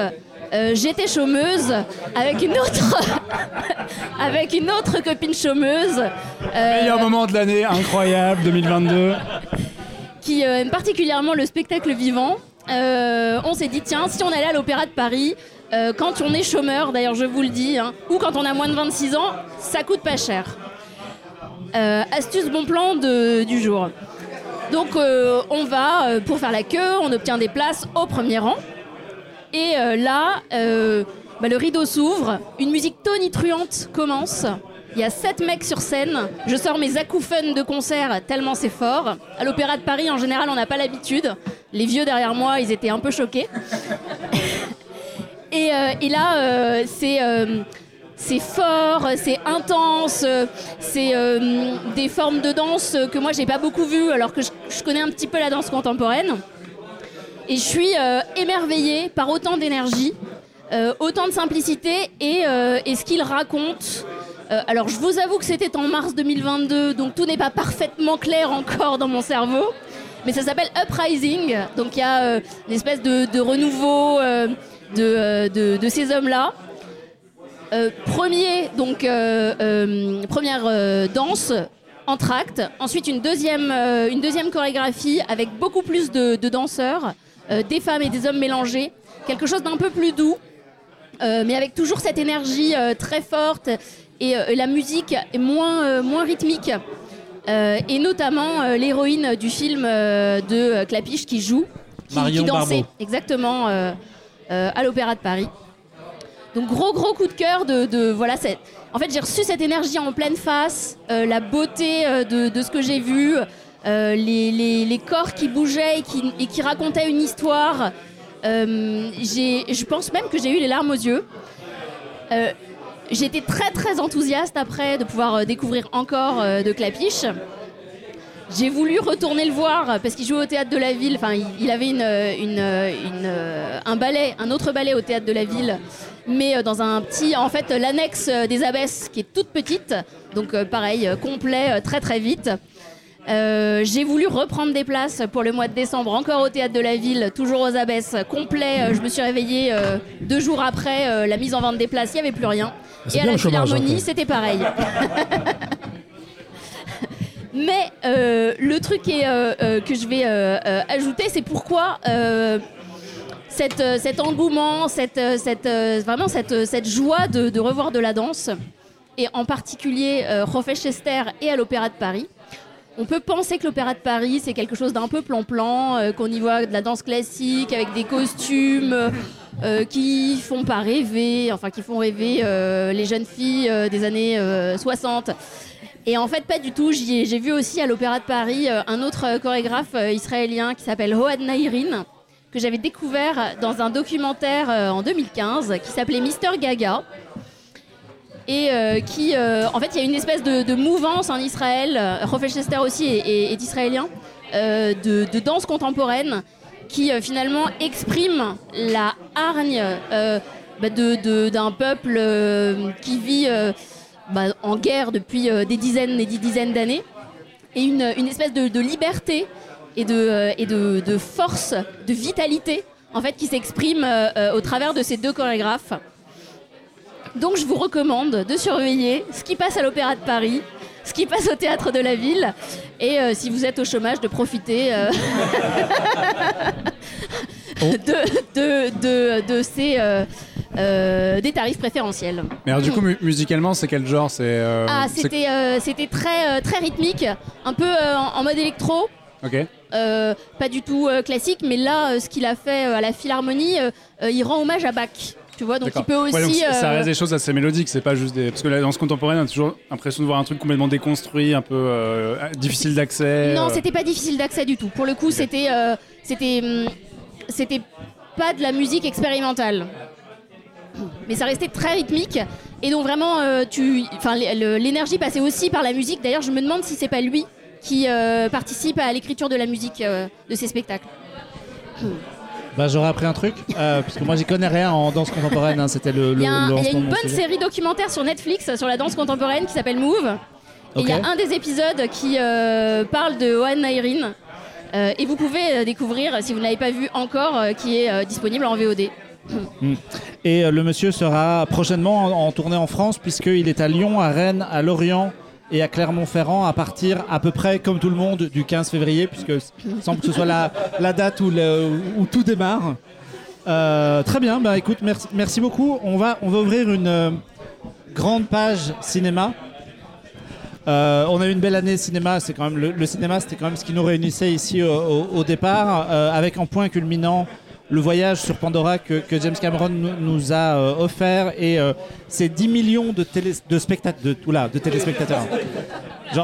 euh, J'étais chômeuse avec une autre, *laughs* avec une autre copine chômeuse euh, Meilleur moment de l'année, incroyable, 2022. Qui euh, aime particulièrement le spectacle vivant. Euh, on s'est dit tiens, si on allait à l'Opéra de Paris, euh, quand on est chômeur, d'ailleurs je vous le dis, hein, ou quand on a moins de 26 ans, ça coûte pas cher. Astuce bon plan du jour. Donc on va pour faire la queue, on obtient des places au premier rang. Et là, bah, le rideau s'ouvre, une musique tonitruante commence. Il y a sept mecs sur scène. Je sors mes acouphènes de concert tellement c'est fort. À l'Opéra de Paris, en général, on n'a pas l'habitude. Les vieux derrière moi, ils étaient un peu choqués. *laughs* et, euh, et là, euh, c'est euh, c'est fort, c'est intense, c'est des formes de danse que moi j'ai pas beaucoup vues alors que je, connais un petit peu la danse contemporaine. Et je suis émerveillée par autant d'énergie, autant de simplicité et, et ce qu'il raconte. Euh, alors je vous avoue que c'était en mars 2022, donc tout n'est pas parfaitement clair encore dans mon cerveau. Mais ça s'appelle Uprising, donc il y a euh, une espèce de, renouveau euh, de, euh, de- ces hommes-là. Premier, donc première danse, entracte. Ensuite une deuxième, une deuxième chorégraphie avec beaucoup plus de, danseurs, des femmes et des hommes mélangés. Quelque chose d'un peu plus doux, mais avec toujours cette énergie très forte et euh, la musique est moins, euh, moins rythmique. Euh, et notamment l'héroïne du film de Clapiche qui joue, qui, Marion qui dansait Barbeau. exactement à l'Opéra de Paris. Donc gros gros coup de cœur de, de- voilà cette. En fait j'ai reçu cette énergie en pleine face, la beauté de, de ce que j'ai vu, euh, les, les- les corps qui bougeaient et qui, et qui racontaient une histoire. Euh, j'ai- je pense même que j'ai eu les larmes aux yeux. Euh, J'étais très très enthousiaste après de pouvoir euh, découvrir encore euh, de Clapiche. J'ai voulu retourner le voir euh, parce qu'il jouait au théâtre de la ville. Enfin, il, avait un ballet, un autre ballet au théâtre de la ville, mais dans un petit, en fait, l'annexe des Abbesses qui est toute petite. Donc, pareil, complet, très très vite. Euh, j'ai voulu reprendre des places pour le mois de décembre, encore au théâtre de la ville, toujours aux Abbesses, complet. Euh, je me suis réveillée euh, deux jours après euh, la mise en vente des places, il n'y avait plus rien. C'est Et à la chômage, Philharmonie, c'était pareil. *laughs* Mais le truc est, que je vais ajouter, c'est pourquoi cette, cet engouement, cette, cette, vraiment cette, cette joie de, de revoir de la danse, et en particulier euh, Hofechester et à l'Opéra de Paris. On peut penser que l'Opéra de Paris, c'est quelque chose d'un peu plan-plan, euh, qu'on y voit de la danse classique avec des costumes euh, qui font pas rêver, enfin qui font rêver euh, les jeunes filles euh, des années euh, 60. Et en fait, pas du tout. J'ai vu aussi à l'Opéra de Paris euh, un autre euh, chorégraphe euh, israélien qui s'appelle Hoad Nairin, que j'avais découvert dans un documentaire euh, en 2015 qui s'appelait Mister Gaga. Et euh, qui, euh, en fait, il y a une espèce de, mouvance en Israël. euh, Hofechester aussi est, israélien, de, danse contemporaine qui finalement exprime la hargne bah, d'un peuple qui vit bah, en guerre depuis des dizaines et des dizaines d'années, et une, espèce de, liberté et, de, et de, force, de vitalité, en fait, qui s'exprime au travers de ces deux chorégraphes. Donc je vous recommande de surveiller ce qui passe à l'Opéra de Paris, ce qui passe au théâtre de la ville, et euh, si vous êtes au chômage, de profiter euh, *laughs* *laughs* de, de, de, de ces, euh, des tarifs préférentiels. Mais alors, du coup, mu- musicalement, c'est quel genre? C'est. Ah, c'était c'était très, très rythmique, un peu en, en mode électro. Ok. Euh, pas du tout euh, classique, mais là, euh, ce qu'il a fait à la Philharmonie, il rend hommage à Bach. Tu vois, donc il peut aussi. Ouais, donc ça euh, reste des choses assez mélodiques, c'est pas juste des. Parce que la danse contemporaine, on a toujours l'impression de voir un truc complètement déconstruit, un peu euh, difficile d'accès. Non, euh. c'était pas difficile d'accès du tout. Pour le coup, c'était c'était hum, c'était pas de la musique expérimentale. Mais ça restait très rythmique et donc vraiment euh, tu enfin l'énergie passait aussi par la musique. D'ailleurs, je me demande si c'est pas lui qui euh, participe à l'écriture de la musique euh, de ces spectacles. Bah, j'aurais appris un truc, euh, parce que moi j'y connais rien en danse contemporaine, hein, c'était le, Il y a, un- le il y a lancement une de mon bonne sujet. série documentaire sur Netflix sur la danse contemporaine qui s'appelle Move. Et il y Ok. a un des épisodes qui euh, parle de Ohan Nairin. Euh, et vous pouvez euh, découvrir, si vous ne l'avez pas vu encore, euh, qui est euh, disponible en VOD. Mm. Et euh, le monsieur sera prochainement en, en tournée en France, puisqu'il est à Lyon, à Rennes, à Lorient et à Clermont-Ferrand à partir à peu près, comme tout le monde, du 15 février, puisque il semble que ce soit la, date où, tout démarre. Euh, très bien, bah écoute, merci, beaucoup. On va, on va ouvrir une euh, grande page cinéma. Euh, on a eu une belle année cinéma, quand même le, cinéma, c'était quand même ce qui nous réunissait ici au, départ, avec en point culminant le voyage sur Pandora que, que James Cameron nous, nous a euh, offert et euh, ces 10 millions de, télé, de, spectat- de, oula, de téléspectateurs.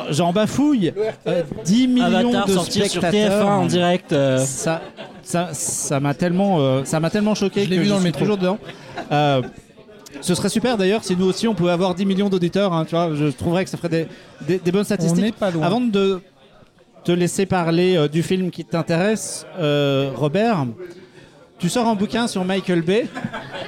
J'en- bafouille. Euh, 10 millions Avatar de sorti sur spectateurs. TF1 en direct. euh. Ça, ça, ça m'a tellement, euh, ça m'a tellement choqué Je que vu je dans le suis métro. toujours dedans. Euh, ce serait super d'ailleurs si nous aussi on pouvait avoir 10 millions d'auditeurs. hein, tu vois, je trouverais que ça ferait des, des- des bonnes statistiques. n'est pas loin. Avant de te laisser parler euh, du film qui t'intéresse, euh, Robert, tu sors un bouquin sur Michael Bay.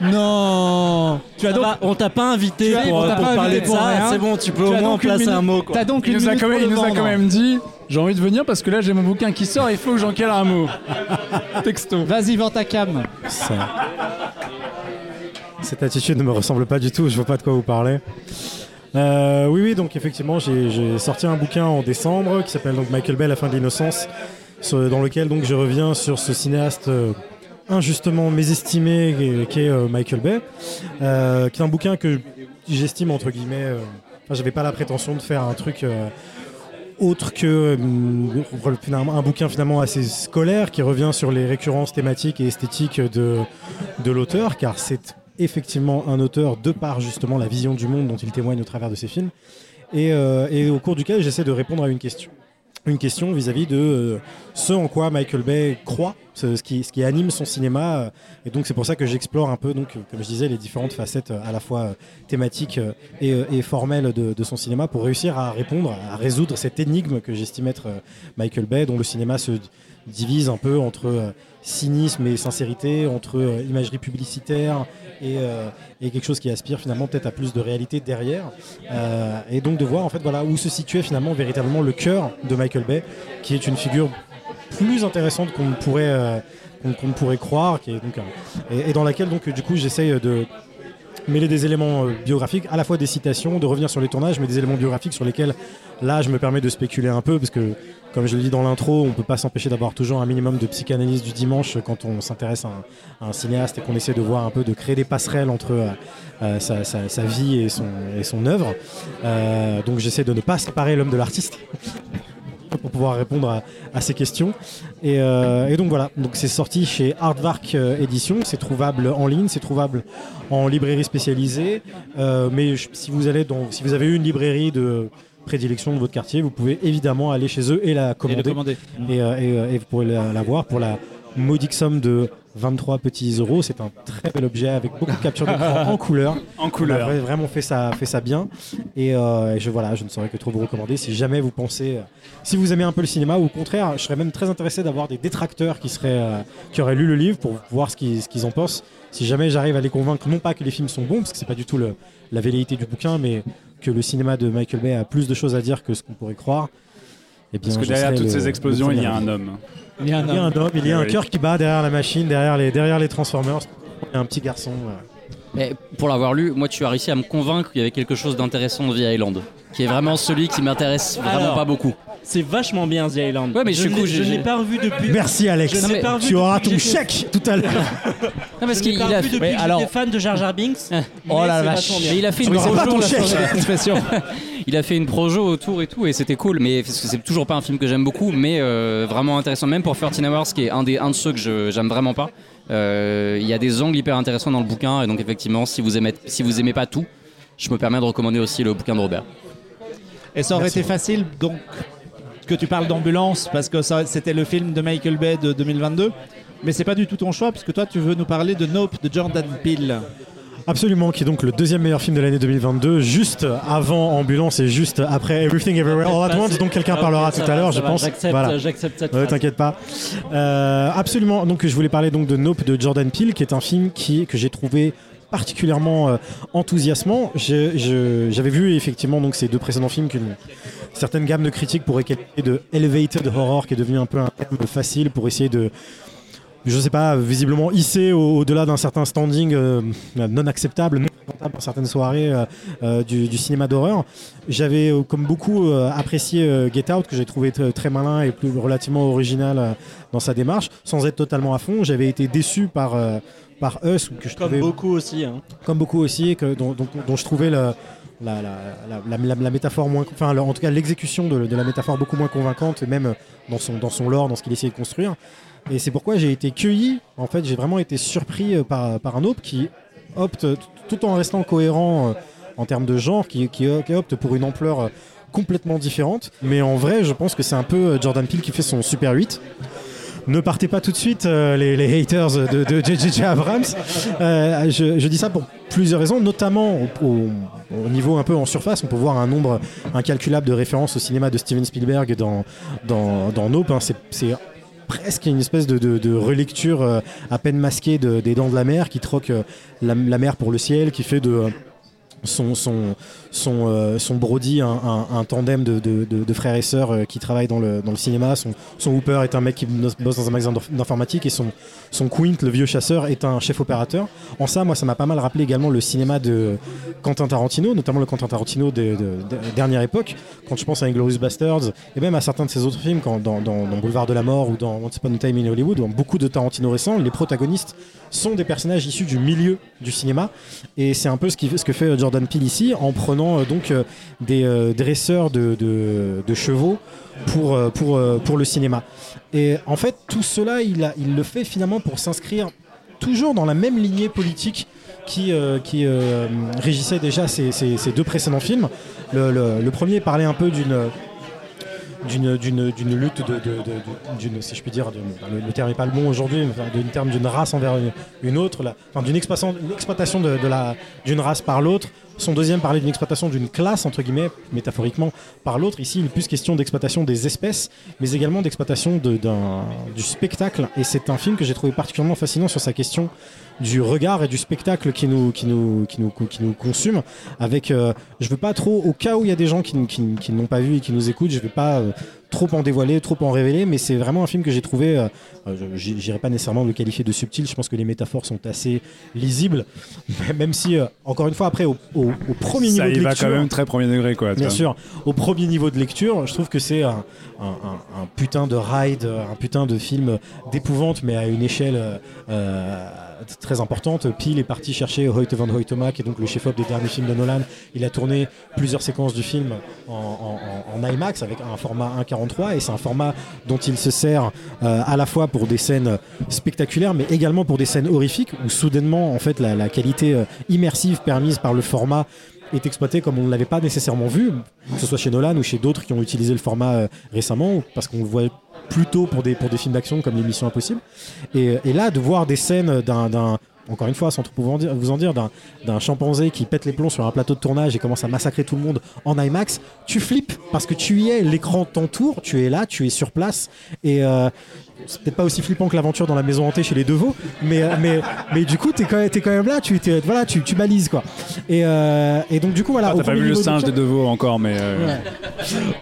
Non Tu as Ça donc- va, On t'a pas invité Tu as- pour, on pour pas parler invité de pour ça. C'est bon, tu peux Tu au as moins placer un mot. quoi. T'as donc Il une nous, a quand même, il nous a quand même dit j'ai envie de venir parce que là j'ai mon bouquin qui sort, il faut que j'en cale un mot. *laughs* Texto. Vas-y, vends ta cam. Ça. Cette attitude ne me ressemble pas du tout, je vois pas de quoi vous parlez. Euh, oui, oui, donc effectivement, j'ai sorti un bouquin en décembre qui s'appelle donc Michael Bay, La fin de l'innocence, dans lequel donc je reviens sur ce cinéaste euh, injustement mésestimé qui est- qui est euh, Michael Bay, euh, qui est un bouquin que j'estime entre guillemets. euh, j'avais pas la prétention de faire un truc. autre que un bouquin finalement assez scolaire qui revient sur les récurrences thématiques et esthétiques de, de l'auteur, car c'est effectivement un auteur de par justement la vision du monde dont il témoigne au travers de ses films, et au cours duquel j'essaie de répondre à une question. Une question vis-à-vis de euh, ce en quoi Michael Bay croit, ce, qui, ce qui anime son cinéma. euh, et donc c'est pour ça que j'explore un peu, donc, euh, comme je disais, les différentes facettes à la fois thématiques et, et formelles de, son cinéma pour réussir à répondre, à résoudre cette énigme que j'estime être Michael Bay, dont le cinéma se divise un peu entre euh, cynisme et sincérité, entre euh, imagerie publicitaire et, euh, et quelque chose qui aspire finalement peut-être à plus de réalité derrière. Et donc de voir en fait voilà où se situait finalement véritablement le cœur de Michael Bay, qui est une figure plus intéressante qu'on ne pourrait qu'on pourrait croire, qui est donc et, dans laquelle donc du coup j'essaye de mêler des éléments biographiques, à la fois des citations, de revenir sur les tournages, mais des éléments biographiques sur lesquels là je me permets de spéculer un peu parce que comme je le dis dans l'intro, on peut pas s'empêcher d'avoir toujours un minimum de psychanalyse du dimanche quand on s'intéresse à, un- cinéaste et qu'on essaie de voir un peu de créer des passerelles entre euh, euh, sa, vie et son, œuvre. Euh, donc j'essaie de ne pas séparer l'homme de l'artiste *laughs* pour pouvoir répondre à, ces questions. Et, donc voilà, donc c'est sorti chez Aardvark euh, Édition, c'est trouvable en ligne, c'est trouvable en librairie spécialisée. Mais si vous allez si vous avez une librairie de prédilection de votre quartier, vous pouvez évidemment aller chez eux et la commander. commander. Et, euh, et, euh, et vous pourrez la, la voir pour la modique somme de 23 petits euros. C'est un très bel objet avec beaucoup de captures d'écran *laughs* en couleur. En couleur. On a vraiment fait ça, fait ça bien. Et, euh, et je, voilà, je ne saurais que trop vous recommander si jamais vous pensez, si vous aimez un peu le cinéma, ou au contraire, je serais même très intéressé d'avoir des détracteurs qui, seraient, euh, qui auraient lu le livre pour voir ce qu'ils qu'ils en pensent. Si jamais j'arrive à les convaincre, non pas que les films sont bons, parce que c'est pas du tout le- la velléité du bouquin, mais que le cinéma de Michael Bay a plus de choses à dire que ce qu'on pourrait croire. Eh bien, Parce que derrière toutes le- ces explosions, il y a un homme. Il y a un Il y a un homme, il y a un Oui. cœur qui bat derrière la machine, derrière les, derrière les Transformers. Il y a un petit garçon. voilà. Mais pour l'avoir lu, moi tu as réussi à me convaincre qu'il y avait quelque chose d'intéressant dans The Island, qui est vraiment celui qui m'intéresse vraiment Alors, pas beaucoup. C'est vachement bien The Island. Ouais, mais je j'ai- je ne l'ai j'ai- pas revu depuis. Merci Alex, Je ne l'ai pas revu tu auras ton chèque tout à l'heure. *laughs* Non, parce qu'il a depuis que alors- j'étais fan de Jar Jar Binks. Oh la c'est vache. Mais il a fait Ah une c'est pas projo, ton il a chèque. *laughs* Il a fait une projo autour et tout, et c'était cool. Mais c'est toujours pas un film que j'aime beaucoup, mais euh, vraiment intéressant. Même pour 13 Hours, qui est un des un de ceux que je- j'aime vraiment pas. Euh, Il y a des angles hyper intéressants dans le bouquin, et donc effectivement, si vous aimez, si vous aimez pas tout, je me permets de recommander aussi le bouquin de Robert. Et ça aurait été facile donc que tu parles d'ambulance parce que ça c'était le film de Michael Bay de 2022. Mais c'est pas du tout ton choix puisque toi tu veux nous parler de Nope de Jordan Peele. Absolument, qui est donc le deuxième meilleur film de l'année 2022, juste avant Ambulance et juste après Everything Everywhere All at Once, donc quelqu'un parlera tout à l'heure, je pense. J'accepte Voilà. j'accepte cette Ouais, phrase. t'inquiète pas. Euh, absolument. Donc, je voulais parler donc de Nope de Jordan Peele, qui est un film qui, que j'ai trouvé particulièrement euh, enthousiasmant. Je- je- J'avais vu effectivement donc ces deux précédents films certaine gamme de critiques pourrait qualifier de elevated horror, qui est devenu un peu un terme facile pour essayer de je sais pas, visiblement hissé au- au-delà d'un certain standing euh, non acceptable, non acceptable dans certaines soirées euh, euh, du, du cinéma d'horreur. J'avais, comme beaucoup, apprécié Get Out, que j'ai trouvé très malin et plus relativement original dans sa démarche, sans être totalement à fond. J'avais été déçu par, par Us, que je Comme trouvais beaucoup aussi. hein. comme beaucoup aussi, que, dont, dont- dont je trouvais le- la, la- la- la- métaphore moins, enfin en tout cas l'exécution de, de la métaphore beaucoup moins convaincante, même dans son, dans son lore, dans ce qu'il essayait de construire. Et c'est pourquoi j'ai été cueilli, en fait j'ai vraiment été surpris euh, par, par un autre qui opte, tout en restant cohérent euh, en termes de genre, qui, qui, qui opte pour une ampleur euh, complètement différente. Mais en vrai, je pense que c'est un peu euh, Jordan Peele qui fait son Super 8. Ne partez pas tout de suite, euh, les, haters de, de J.J. Abrams. Euh, je, dis ça pour plusieurs raisons, notamment au, au- au niveau un peu en surface. On peut voir un nombre incalculable de références au cinéma de Steven Spielberg dans, dans, dans Nope. hein. C'est- presque une espèce de, relecture euh, à peine masquée de- des Dents de la Mer qui troque la, mer pour le ciel, qui fait de son, son, son, euh, son Brody un, un- tandem de, de- frères et sœurs euh, qui travaillent dans le, dans le cinéma. Son, son Hooper est un mec qui bosse dans un magasin d'inf- d'informatique et son, son Quint, le vieux chasseur, est un chef opérateur. En ça, moi, ça m'a pas mal rappelé également le cinéma de Quentin Tarantino, notamment le Quentin Tarantino de, de- de- dernière époque. Quand je pense à Inglourious Basterds et même à certains de ses autres films, quand, dans, dans- Boulevard de la Mort ou dans Once Upon a Time in Hollywood, dans beaucoup de Tarantino récents, les protagonistes sont des personnages issus du milieu du cinéma. Et c'est un peu ce, qui, ce que fait euh, Jordan Peele ici, en prenant euh, donc euh, des euh, dresseurs de, chevaux pour, pour, pour le cinéma. Et en fait, tout cela, il, le fait finalement pour s'inscrire toujours dans la même lignée politique qui, qui régissait déjà ces, deux précédents films. Le premier parlait un peu d'une d'une d'une lutte d'une si je puis dire le, terme n'est pas le bon aujourd'hui d'une terme d'une race envers une, autre là, enfin d'une exploitation exploitation de, la d'une race par l'autre. Son deuxième parlait d'une exploitation d'une classe entre guillemets métaphoriquement par l'autre. Ici il est plus question d'exploitation des espèces mais également d'exploitation de- du spectacle. Et c'est un film que j'ai trouvé particulièrement fascinant sur sa question du regard et du spectacle qui nous, qui nous, qui nous, qui nous consume. Avec, euh, je veux pas trop, au cas où il y a des gens qui, qui qui ne l'ont pas vu et qui nous écoutent, je vais pas euh, trop en dévoiler, trop en révéler, mais c'est vraiment un film que j'ai trouvé. euh, je- j'i- J'irai pas nécessairement le qualifier de subtil. Je pense que les métaphores sont assez lisibles, *laughs* même si, euh, encore une fois, après au, au- au premier Ça niveau y de va lecture, quand même très premier degré, quoi. Bien vois. sûr, au premier niveau de lecture, je trouve que c'est un, un- un- un putain de ride, un putain de film d'épouvante, mais à une échelle euh, très importante. Peel est parti chercher Hoyte van Hoytema, qui est donc le chef-op des derniers films de Nolan. Il a tourné plusieurs séquences du film en, IMAX avec un format 1.43 et c'est un format dont il se sert euh, à la fois pour des scènes spectaculaires, mais également pour des scènes horrifiques où soudainement, en fait, la, la qualité euh, immersive permise par le format est exploitée comme on ne l'avait pas nécessairement vu, que ce soit chez Nolan ou chez d'autres qui ont utilisé le format euh, récemment, parce qu'on le voit plutôt pour des, pour des films d'action comme Les Missions Impossibles. Et, et là, de voir des scènes d'un. encore une fois, sans trop vous en dire, vous en dire, d'un, d'un chimpanzé qui pète les plombs sur un plateau de tournage et commence à massacrer tout le monde en IMAX, tu flippes parce que tu y es, l'écran t'entoure, tu es là, tu es sur place. Et euh, c'est peut-être pas aussi flippant que l'aventure dans la maison hantée chez les Deveau, mais, euh, mais, mais du coup, t'es quand, même- t'es quand même là, tu, voilà, tu, tu balises quoi. Et, euh, et donc, du coup, voilà. Ah, au T'as pas vu le singe de lecture- Deveau encore, mais. euh, Ouais.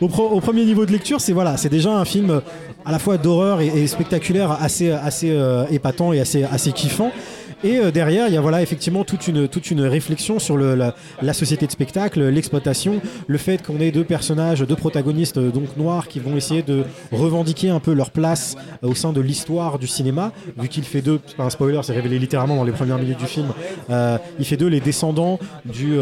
au, pro- au premier niveau de lecture, c'est voilà, c'est déjà un film à la fois d'horreur et, spectaculaire, assez, assez euh, épatant et assez, assez kiffant. Et euh, derrière, il y a voilà effectivement toute une, toute une réflexion sur la, société de spectacle, l'exploitation, le fait qu'on ait deux personnages, deux protagonistes euh, donc noirs qui vont essayer de revendiquer un peu leur place euh, au sein de l'histoire du cinéma, vu qu'il fait d'eux, c'est pas un spoiler, c'est révélé littéralement dans les premières minutes du film, il fait d'eux les descendants du,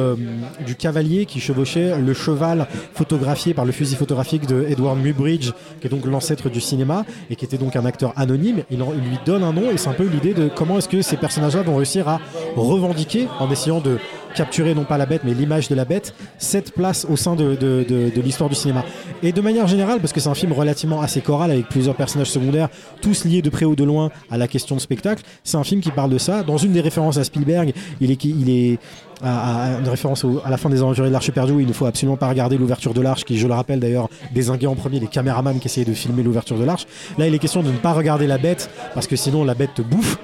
du cavalier qui chevauchait le cheval photographié par le fusil photographique de Edward Muybridge, qui est donc l'ancêtre du cinéma et qui était donc un acteur anonyme. Il, lui donne un nom et c'est un peu l'idée de comment est-ce que ces vont réussir à revendiquer en essayant de capturer non pas la bête mais l'image de la bête cette place au sein de, l'histoire du cinéma. Et de manière générale parce que c'est un film relativement assez choral avec plusieurs personnages secondaires tous liés de près ou de loin à la question de spectacle c'est un film qui parle de ça. Dans une des références à Spielberg il est, est à, une référence à la fin des aventuriers de l'Arche perdue où il ne faut absolument pas regarder l'ouverture de l'Arche qui je le rappelle d'ailleurs désinguait en premier les caméramans qui essayaient de filmer l'ouverture de l'Arche. Là il est question de ne pas regarder la bête parce que sinon la bête te bouffe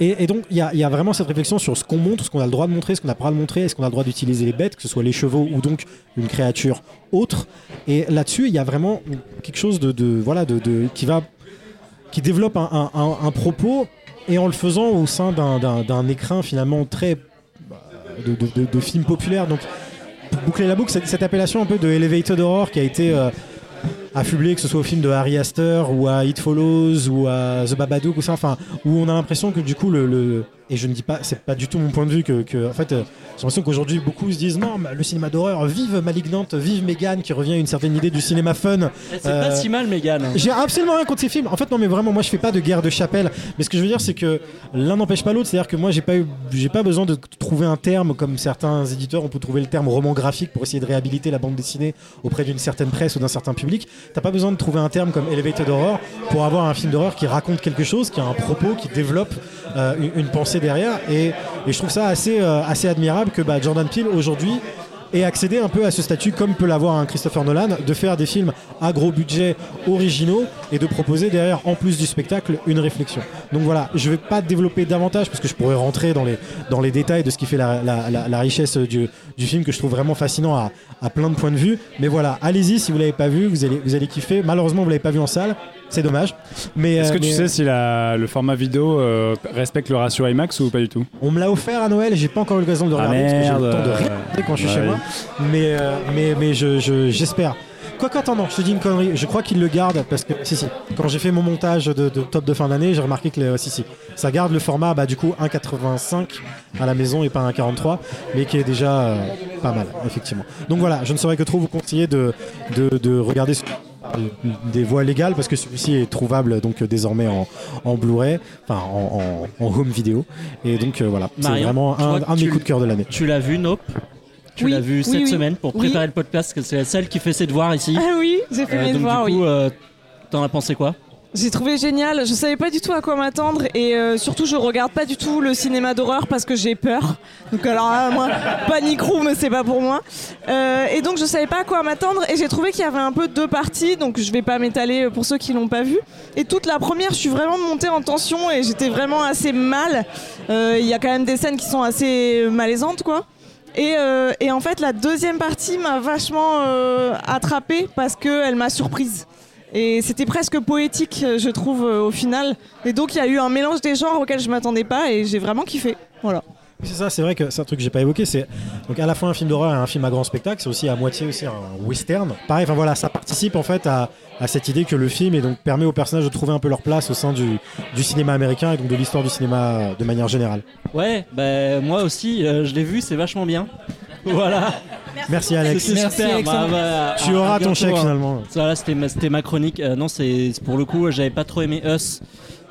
et, donc, il y, a- vraiment cette réflexion sur ce qu'on montre, ce qu'on a le droit de montrer, ce qu'on n'a pas le droit de montrer, est-ce qu'on a le droit d'utiliser les bêtes, que ce soit les chevaux ou donc une créature autre. Et là-dessus, il y a vraiment quelque chose de, voilà, de, qui va, qui développe un, propos et en le faisant au sein d'un- écrin finalement très bah, de, de, de-. Donc, pour boucler la boucle, cette, cette appellation un peu de Elevated Horror qui a été euh, affublée, que ce soit au film de Harry Astor ou à It Follows ou à The Babadook ou ça, enfin, où on a l'impression que du coup le, et je ne dis pas, c'est pas du tout mon point de vue que, que- en fait, euh, j'ai l'impression qu'aujourd'hui beaucoup se disent non, mais le cinéma d'horreur, vive Malignante, vive Megan qui revient à une certaine idée du cinéma fun. Eh, C'est pas Euh, si mal, Megan. j'ai absolument rien contre ces films. En fait, non, mais vraiment, moi, je fais pas de guerre de chapelle. Mais ce que je veux dire, c'est que l'un n'empêche pas l'autre. C'est-à-dire que moi, j'ai pas eu, j'ai pas besoin de trouver un terme comme certains éditeurs. On peut trouver le terme roman graphique pour essayer de réhabiliter la bande dessinée auprès d'une certaine presse ou d'un certain public. T'as pas besoin de trouver un terme comme Elevated Horror pour avoir un film d'horreur qui raconte quelque chose, qui a un propos, qui développe euh, une, une pensée derrière. Et, et je trouve ça assez, euh, assez admirable que bah, Jordan Peele aujourd'hui et accéder un peu à ce statut comme peut l'avoir un Christopher Nolan de faire des films à gros budget originaux et de proposer derrière en plus du spectacle une réflexion. Donc voilà je vais pas développer davantage parce que je pourrais rentrer dans les, détails de ce qui fait la, richesse du, film que je trouve vraiment fascinant à, plein de points de vue. Mais voilà allez-y si vous l'avez pas vu vous allez, vous kiffer. Malheureusement vous l'avez pas vu en salle c'est dommage mais Est-ce euh, que tu sais si la- le format vidéo euh, respecte le ratio IMAX ou pas du tout? On me l'a offert à Noël et j'ai pas encore eu l'occasion de le Ah regarder parce que j'ai le temps de rien euh, regarder quand je suis bah chez moi. Mais, euh, mais, mais je, je- j'espère. Quoique, attends, non, je te dis une connerie. Je crois qu'il le garde parce que, si, si. Quand j'ai fait mon montage de, de top de fin d'année, j'ai remarqué que, si, si. Ça garde le format, bah, du coup, 1,85 à la maison et pas 1,43, mais qui est déjà euh, pas mal, effectivement. Donc voilà, je ne saurais que trop vous conseiller de, de, de regarder ce- des voies légales parce que celui-ci est trouvable donc euh, désormais en, en Blu-ray, enfin en, en- en home vidéo. Et donc euh, voilà, c'est vraiment un, un de mes coups de cœur de l'année. Tu l'as vu, Nope? Tu Oui, l'as vu oui, cette oui. semaine pour Oui. préparer le podcast, parce que c'est celle qui fait ses devoirs ici. Ah oui, j'ai fait Euh, mes donc devoirs, du coup, oui. euh, t'en as pensé quoi? J'ai trouvé génial. Je savais pas du tout à quoi m'attendre et euh, surtout je regarde pas du tout le cinéma d'horreur parce que j'ai peur. Donc alors là, moi, Panic Room, c'est pas pour moi. Euh, et donc je savais pas à quoi m'attendre et j'ai trouvé qu'il y avait un peu deux parties. Donc je vais pas m'étaler pour ceux qui l'ont pas vu. Et toute la première, je suis vraiment montée en tension et j'étais vraiment assez mal. Euh, Il y a quand même des scènes qui sont assez malaisantes, quoi. Et, euh, en fait, la deuxième partie m'a vachement euh, attrapée parce qu'elle m'a surprise. Et c'était presque poétique, je trouve, euh, au final. Et donc, il y a eu un mélange des genres auxquels je m'attendais pas et j'ai vraiment kiffé. Voilà. C'est ça, c'est vrai que c'est un truc que j'ai pas évoqué. C'est donc à la fois un film d'horreur et un film à grand spectacle. C'est aussi à moitié aussi un western. Pareil, enfin voilà, ça participe en fait à, à cette idée que le film et donc permet aux personnages de trouver un peu leur place au sein du, du cinéma américain et donc de l'histoire du cinéma euh, de manière générale. Ouais, bah moi aussi, euh, je l'ai vu, c'est vachement bien. Voilà. Merci Alex. C'est super. bah, bah, Tu à- auras à ton bientôt, chèque, hein. finalement. Voilà, c'était ma, c'était ma chronique. Euh, non, c'est c'est pour le coup, j'avais pas trop aimé Us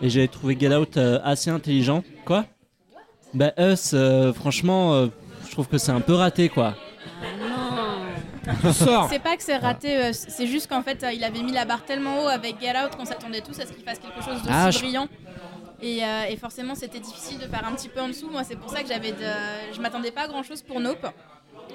et j'avais trouvé Get Out euh, assez intelligent. Quoi? Bah Us, euh, franchement, euh, je trouve que c'est un peu raté quoi. C'est pas que c'est raté, euh, c'est juste qu'en fait, euh, il avait mis la barre tellement haut avec Get Out qu'on s'attendait tous à ce qu'il fasse quelque chose d'aussi Ah, je- brillant. Et, euh, et forcément, c'était difficile de faire un petit peu en dessous. Moi, c'est pour ça que j'avais de... je m'attendais pas à grand chose pour Nope.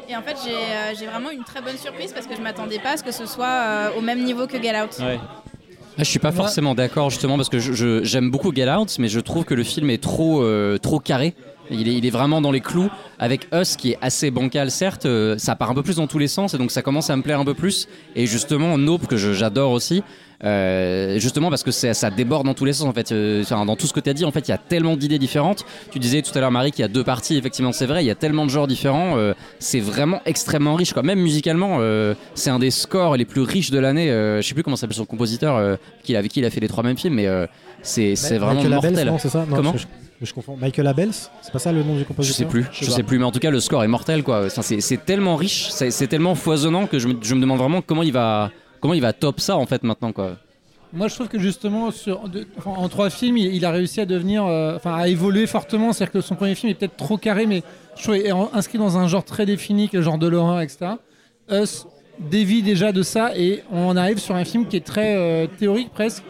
Et en fait, j'ai euh, j'ai vraiment une très bonne surprise parce que je m'attendais pas à ce que ce soit euh, au même niveau que Get Out. Ah, je suis pas forcément d'accord justement parce que j'aime beaucoup Get Out, mais je trouve que le film est trop, euh, trop carré. Il est, il est vraiment dans les clous. Avec Us, qui est assez bancal, certes, euh, ça part un peu plus dans tous les sens et donc ça commence à me plaire un peu plus. Et justement, Nope, que j'adore aussi, euh, justement parce que ça déborde dans tous les sens en fait. Euh, dans tout ce que tu as dit, en fait, il y a tellement d'idées différentes. Tu disais tout à l'heure, Marie, qu'il y a deux parties. Effectivement, c'est vrai, il y a tellement de genres différents. c'est vraiment extrêmement riche. Quoi. Même musicalement, c'est un des scores les plus riches de l'année. Je sais plus comment s'appelle son compositeur, qui, avec qui il a fait les trois mêmes films, mais c'est vraiment mortel. C'est ça? Non, Comment? je, je- je confonds. Michael Abels C'est pas ça le nom du je compositeur sais plus, je sais plus, mais en tout cas le score est mortel quoi. Enfin, c'est tellement riche, c'est tellement foisonnant que je me, je me demande vraiment comment il va comment il va top ça en fait maintenant quoi. Moi, je trouve que justement, sur, de- enfin, en trois films, il, il a réussi à devenir, euh, enfin, à évoluer fortement. C'est-à-dire que son premier film est peut-être trop carré, mais je trouve est inscrit dans un genre très défini, qui est le genre de l'horreur, etc. Us dévie déjà de ça et on arrive sur un film qui est très euh, théorique presque,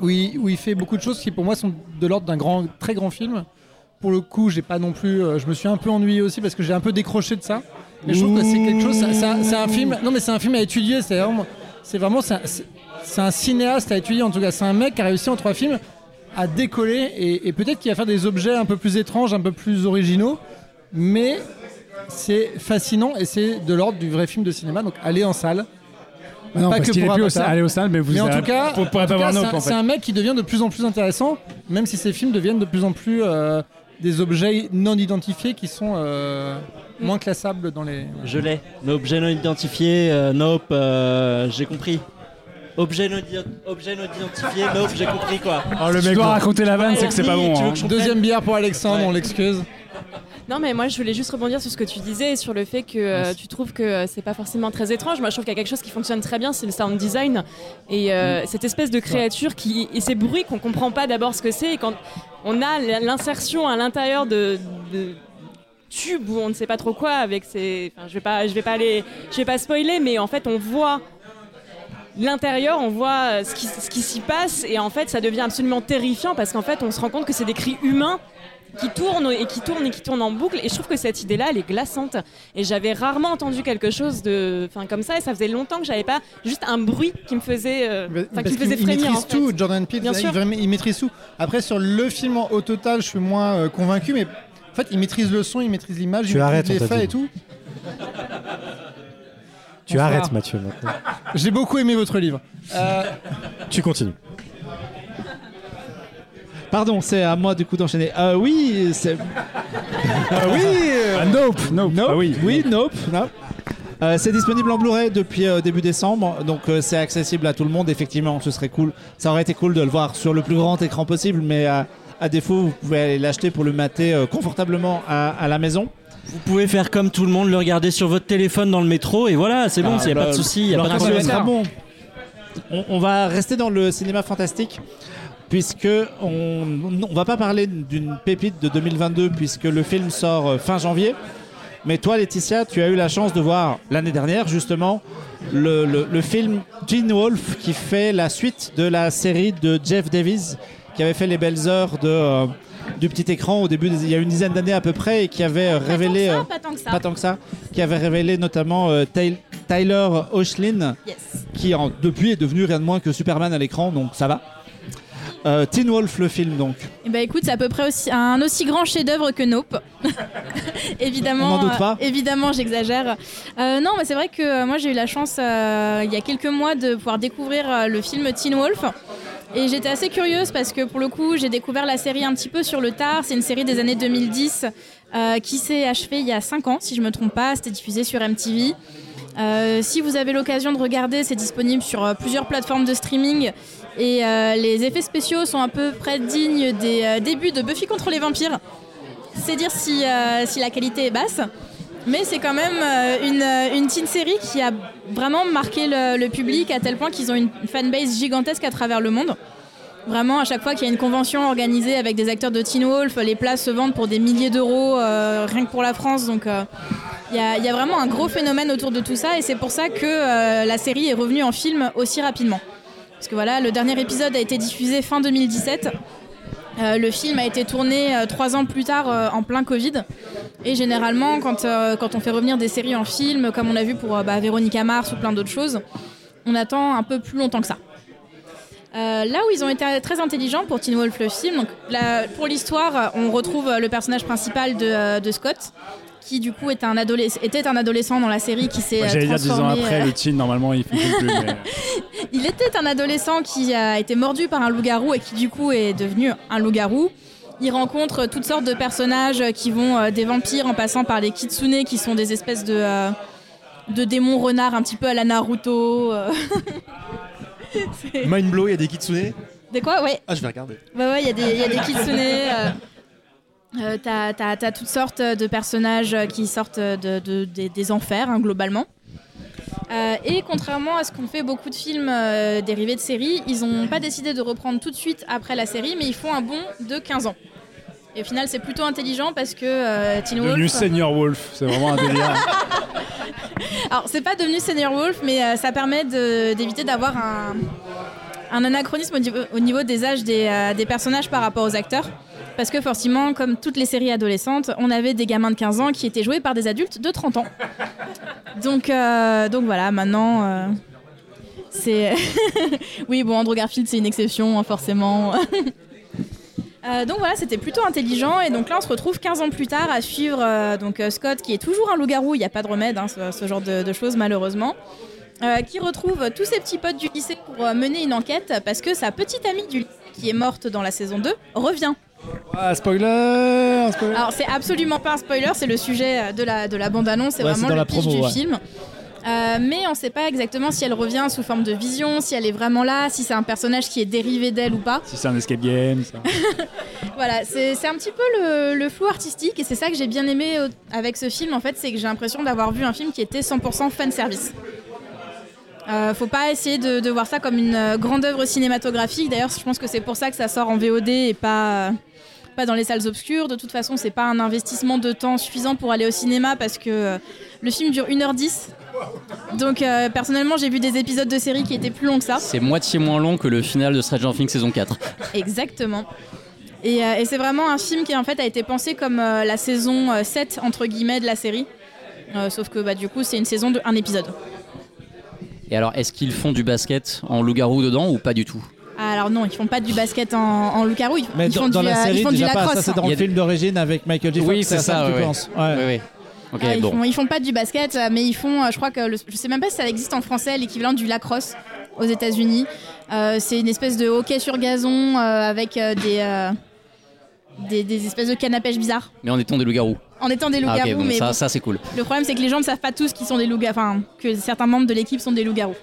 où il, où il fait beaucoup de choses qui pour moi sont de l'ordre d'un grand, très grand film. Pour le coup, j'ai pas non plus, euh, je me suis un peu ennuyé aussi parce que j'ai un peu décroché de ça. Mais je trouve que c'est quelque chose, c'est un film. Non, mais c'est un film à étudier. C'est vraiment, c'est vraiment, c'est un cinéaste à étudier. En tout cas, c'est un mec qui a réussi en trois films à décoller et, et peut-être qu'il va faire des objets un peu plus étranges, un peu plus originaux, mais c'est fascinant et c'est de l'ordre du vrai film de cinéma. Donc, allez en salle. Bah non, parce qu'il est plus au- salles, mais vous en avez- tout cas, vous pourrez en pas tout cas, c'est un- en fait. C'est un mec qui devient de plus en plus intéressant, même si ses films deviennent de plus en plus euh, des objets non identifiés qui sont euh, moins classables dans les. Je l'ai. Objet non identifié, euh, Nope, euh, j'ai compris. Objet non, objet non identifié, Nope, j'ai compris quoi. Oh, le Tu mec, dois bon. raconter la vanne, c'est que c'est pas bon, hein. que Deuxième bière pour Alexandre, on l'excuse. *laughs* Non, mais moi je voulais juste rebondir sur ce que tu disais et sur le fait que euh, tu trouves que euh, c'est pas forcément très étrange. Moi je trouve qu'il y a quelque chose qui fonctionne très bien, c'est le sound design et euh, cette espèce de créature qui et ces bruits qu'on comprend pas d'abord ce que c'est et quand on a l'insertion à l'intérieur de, de tubes ou on ne sait pas trop quoi avec ces. Enfin, je vais pas, je vais pas aller, je vais pas spoiler, mais en fait on voit l'intérieur, on voit ce qui, ce qui s'y passe et en fait ça devient absolument terrifiant parce qu'en fait on se rend compte que c'est des cris humains qui tournent et qui tournent et qui tournent en boucle et je trouve que cette idée là elle est glaçante et j'avais rarement entendu quelque chose de enfin comme ça et ça faisait longtemps que j'avais pas juste un bruit qui me faisait euh, qui me faisait il frémir maîtrise en fait. tout, Jordan Peele, Bien il, il maîtrise tout. Après, sur le film au total, je suis moins euh, convaincu, mais en fait, il maîtrise le son, il maîtrise l'image, il maîtrise les faits et tout. Tu Bonsoir. arrêtes Mathieu maintenant. J'ai beaucoup aimé votre livre. Euh, Tu continues. Pardon, c'est à moi du coup d'enchaîner. Euh, oui, c'est. Ah oui euh, Nope, nope. Nope, Ah oui. oui, nope. nope. Euh, c'est disponible en Blu-ray depuis euh, début décembre, donc euh, c'est accessible à tout le monde. Effectivement, ce serait cool. Ça aurait été cool de le voir sur le plus grand écran possible, mais euh, à défaut, vous pouvez aller l'acheter pour le mater euh, confortablement à, à la maison. Vous pouvez faire comme tout le monde, le regarder sur votre téléphone dans le métro et voilà, c'est bon, Ah, il n'y a bah, pas de souci, il n'y a alors pas de problème. être bon? On, on va rester dans le cinéma fantastique puisque on, on va pas parler d'une pépite de 2022 puisque le film sort euh, fin janvier. Mais toi, Laetitia, tu as eu la chance de voir l'année dernière, justement, le, le- le film Teen Wolf qui fait la suite de la série de Jeff Davis, qui avait fait les belles heures de, euh, du petit écran au début, des- il y a une dizaine d'années à peu près, et qui avait euh, révélé. pas tant que ça. pas tant que ça, qui avait révélé notamment euh, Ty- Tyler Hoechlin, qui en- depuis est devenu rien de moins que Superman à l'écran, donc ça va. Euh, Teen Wolf, le film, donc. Eh ben écoute, c'est à peu près aussi, un aussi grand chef-d'œuvre que Nope. *laughs* évidemment, On n'en doute pas. euh, évidemment, j'exagère. Euh, non, mais c'est vrai que euh, moi j'ai eu la chance il y a quelques mois de pouvoir découvrir le film Teen Wolf. Et j'étais assez curieuse parce que pour le coup, j'ai découvert la série un petit peu sur le tard. C'est une série des années 2010 euh, qui s'est achevée il y a 5 ans, si je me trompe pas. C'était diffusé sur MTV. Euh, si vous avez l'occasion de regarder, c'est disponible sur euh, plusieurs plateformes de streaming. Et euh, les effets spéciaux sont à peu près dignes des euh, débuts de Buffy contre les vampires. C'est dire si, euh, la qualité est basse. Mais c'est quand même une, teen série qui a vraiment marqué le, public à tel point qu'ils ont une fanbase gigantesque à travers le monde. Vraiment, à chaque fois qu'il y a une convention organisée avec des acteurs de Teen Wolf, les places se vendent pour des milliers d'euros, rien que pour la France. Donc il y, a- vraiment un gros phénomène autour de tout ça et c'est pour ça que la série est revenue en film aussi rapidement. Parce que voilà, le dernier épisode a été diffusé fin 2017. Euh, le film a été tourné euh, trois ans plus tard euh, en plein Covid. Et généralement, quand, on fait revenir des séries en film, comme on a vu pour bah, Véronica Mars ou plein d'autres choses, on attend un peu plus longtemps que ça. Là où ils ont été très intelligents pour Teen Wolf le film, pour l'histoire, on retrouve le personnage principal de Scott, qui du coup est un adolesc- était un adolescent dans la série qui s'est euh, J'allais dire 10 ans transformé. après, euh, le teen, normalement, il fonctionne plus. mais- *laughs* il était un adolescent qui a été mordu par un loup-garou et qui du coup est devenu un loup-garou. Il rencontre toutes sortes de personnages qui vont euh, des vampires en passant par les kitsune qui sont des espèces de, euh, de démons renards un petit peu à la Naruto. *laughs* Mind Blow, il y a des kitsune? Des quoi? Ouais. Ah, je vais regarder. Ouais, ouais, il y a des, il y a des kitsune. euh, euh, t'as, t'as- t'as toutes sortes de personnages qui sortent de, de- des- des enfers, hein, globalement. Euh, et contrairement à ce qu'ont fait beaucoup de films euh, dérivés de séries, ils n'ont pas décidé de reprendre tout de suite après la série, mais ils font un bond de 15 ans. Et au final, c'est plutôt intelligent parce que Teen Devenu Wolf. Senior Wolf, c'est vraiment un délire. *laughs* Alors, c'est pas devenu Senior Wolf, mais ça permet d'éviter d'avoir un, un anachronisme au niveau, au niveau des âges des, des personnages par rapport aux acteurs. Parce que forcément, comme toutes les séries adolescentes, on avait des gamins de 15 ans qui étaient joués par des adultes de 30 ans. Donc, euh, donc voilà, maintenant, euh, c'est... *laughs* oui, bon, Andrew Garfield, c'est une exception, hein, forcément. *laughs* Euh, donc voilà, c'était plutôt intelligent. Et donc là, on se retrouve 15 ans plus tard à suivre donc, Scott, qui est toujours un loup-garou. Il n'y a pas de remède, hein, ce, genre de, choses, malheureusement. Qui retrouve tous ses petits potes du lycée pour mener une enquête parce que sa petite amie du lycée, qui est morte dans la saison 2, revient. Ah, spoiler, spoiler. Alors, c'est absolument pas un spoiler, c'est le sujet euh, de la, de la bande-annonce, c'est Ouais, vraiment le la pitch promo, du ouais. film. Euh, mais on sait pas exactement si elle revient sous forme de vision, si elle est vraiment là, si c'est un personnage qui est dérivé d'elle ou pas. Si c'est un escape game, ça. *laughs* Voilà, c'est un petit peu le, le flou artistique et c'est ça que j'ai bien aimé au- avec ce film en fait, c'est que j'ai l'impression d'avoir vu un film qui était 100% fan service. Euh, faut pas essayer de, de voir ça comme une euh, grande œuvre cinématographique. D'ailleurs, je pense que c'est pour ça que ça sort en VOD et pas, euh, pas dans les salles obscures. De toute façon, c'est pas un investissement de temps suffisant pour aller au cinéma parce que euh, le film dure 1h10. Donc, euh, personnellement, j'ai vu des épisodes de série qui étaient plus longs que ça. C'est moitié moins long que le final de Stranger Things saison 4. Exactement. Et, euh, et c'est vraiment un film qui en fait a été pensé comme la saison euh, 7 entre guillemets de la série. Sauf que bah, du coup c'est une saison de un épisode. Et alors, est-ce qu'ils font du basket en loup-garou dedans ou pas du tout? Alors non, ils font pas du basket en, en loup-garou, ils, Mais ils dans, font dans du, la euh, série, ils font du déjà pas. lacrosse. Ça, c'est dans le film d'origine avec Michael J. Fox. Oui, c'est ça, tu penses. ouais. Ouais. Oui, oui. Ok, Ah, ils, bon. font, ils font pas du basket, euh, mais ils font, euh, je crois que le- je sais même pas si ça existe en français, l'équivalent du lacrosse aux États-Unis. Euh, c'est une espèce de hockey sur gazon euh, avec euh, des, euh, des des espèces de cannes à pêche bizarres. Mais en étant des loups-garous. En étant des Ah, loups-garous, bon, mais ça, bon. ça c'est cool. Le problème, c'est que les gens ne savent pas tous qui sont des loups enfin, que certains membres de l'équipe sont des loups-garous.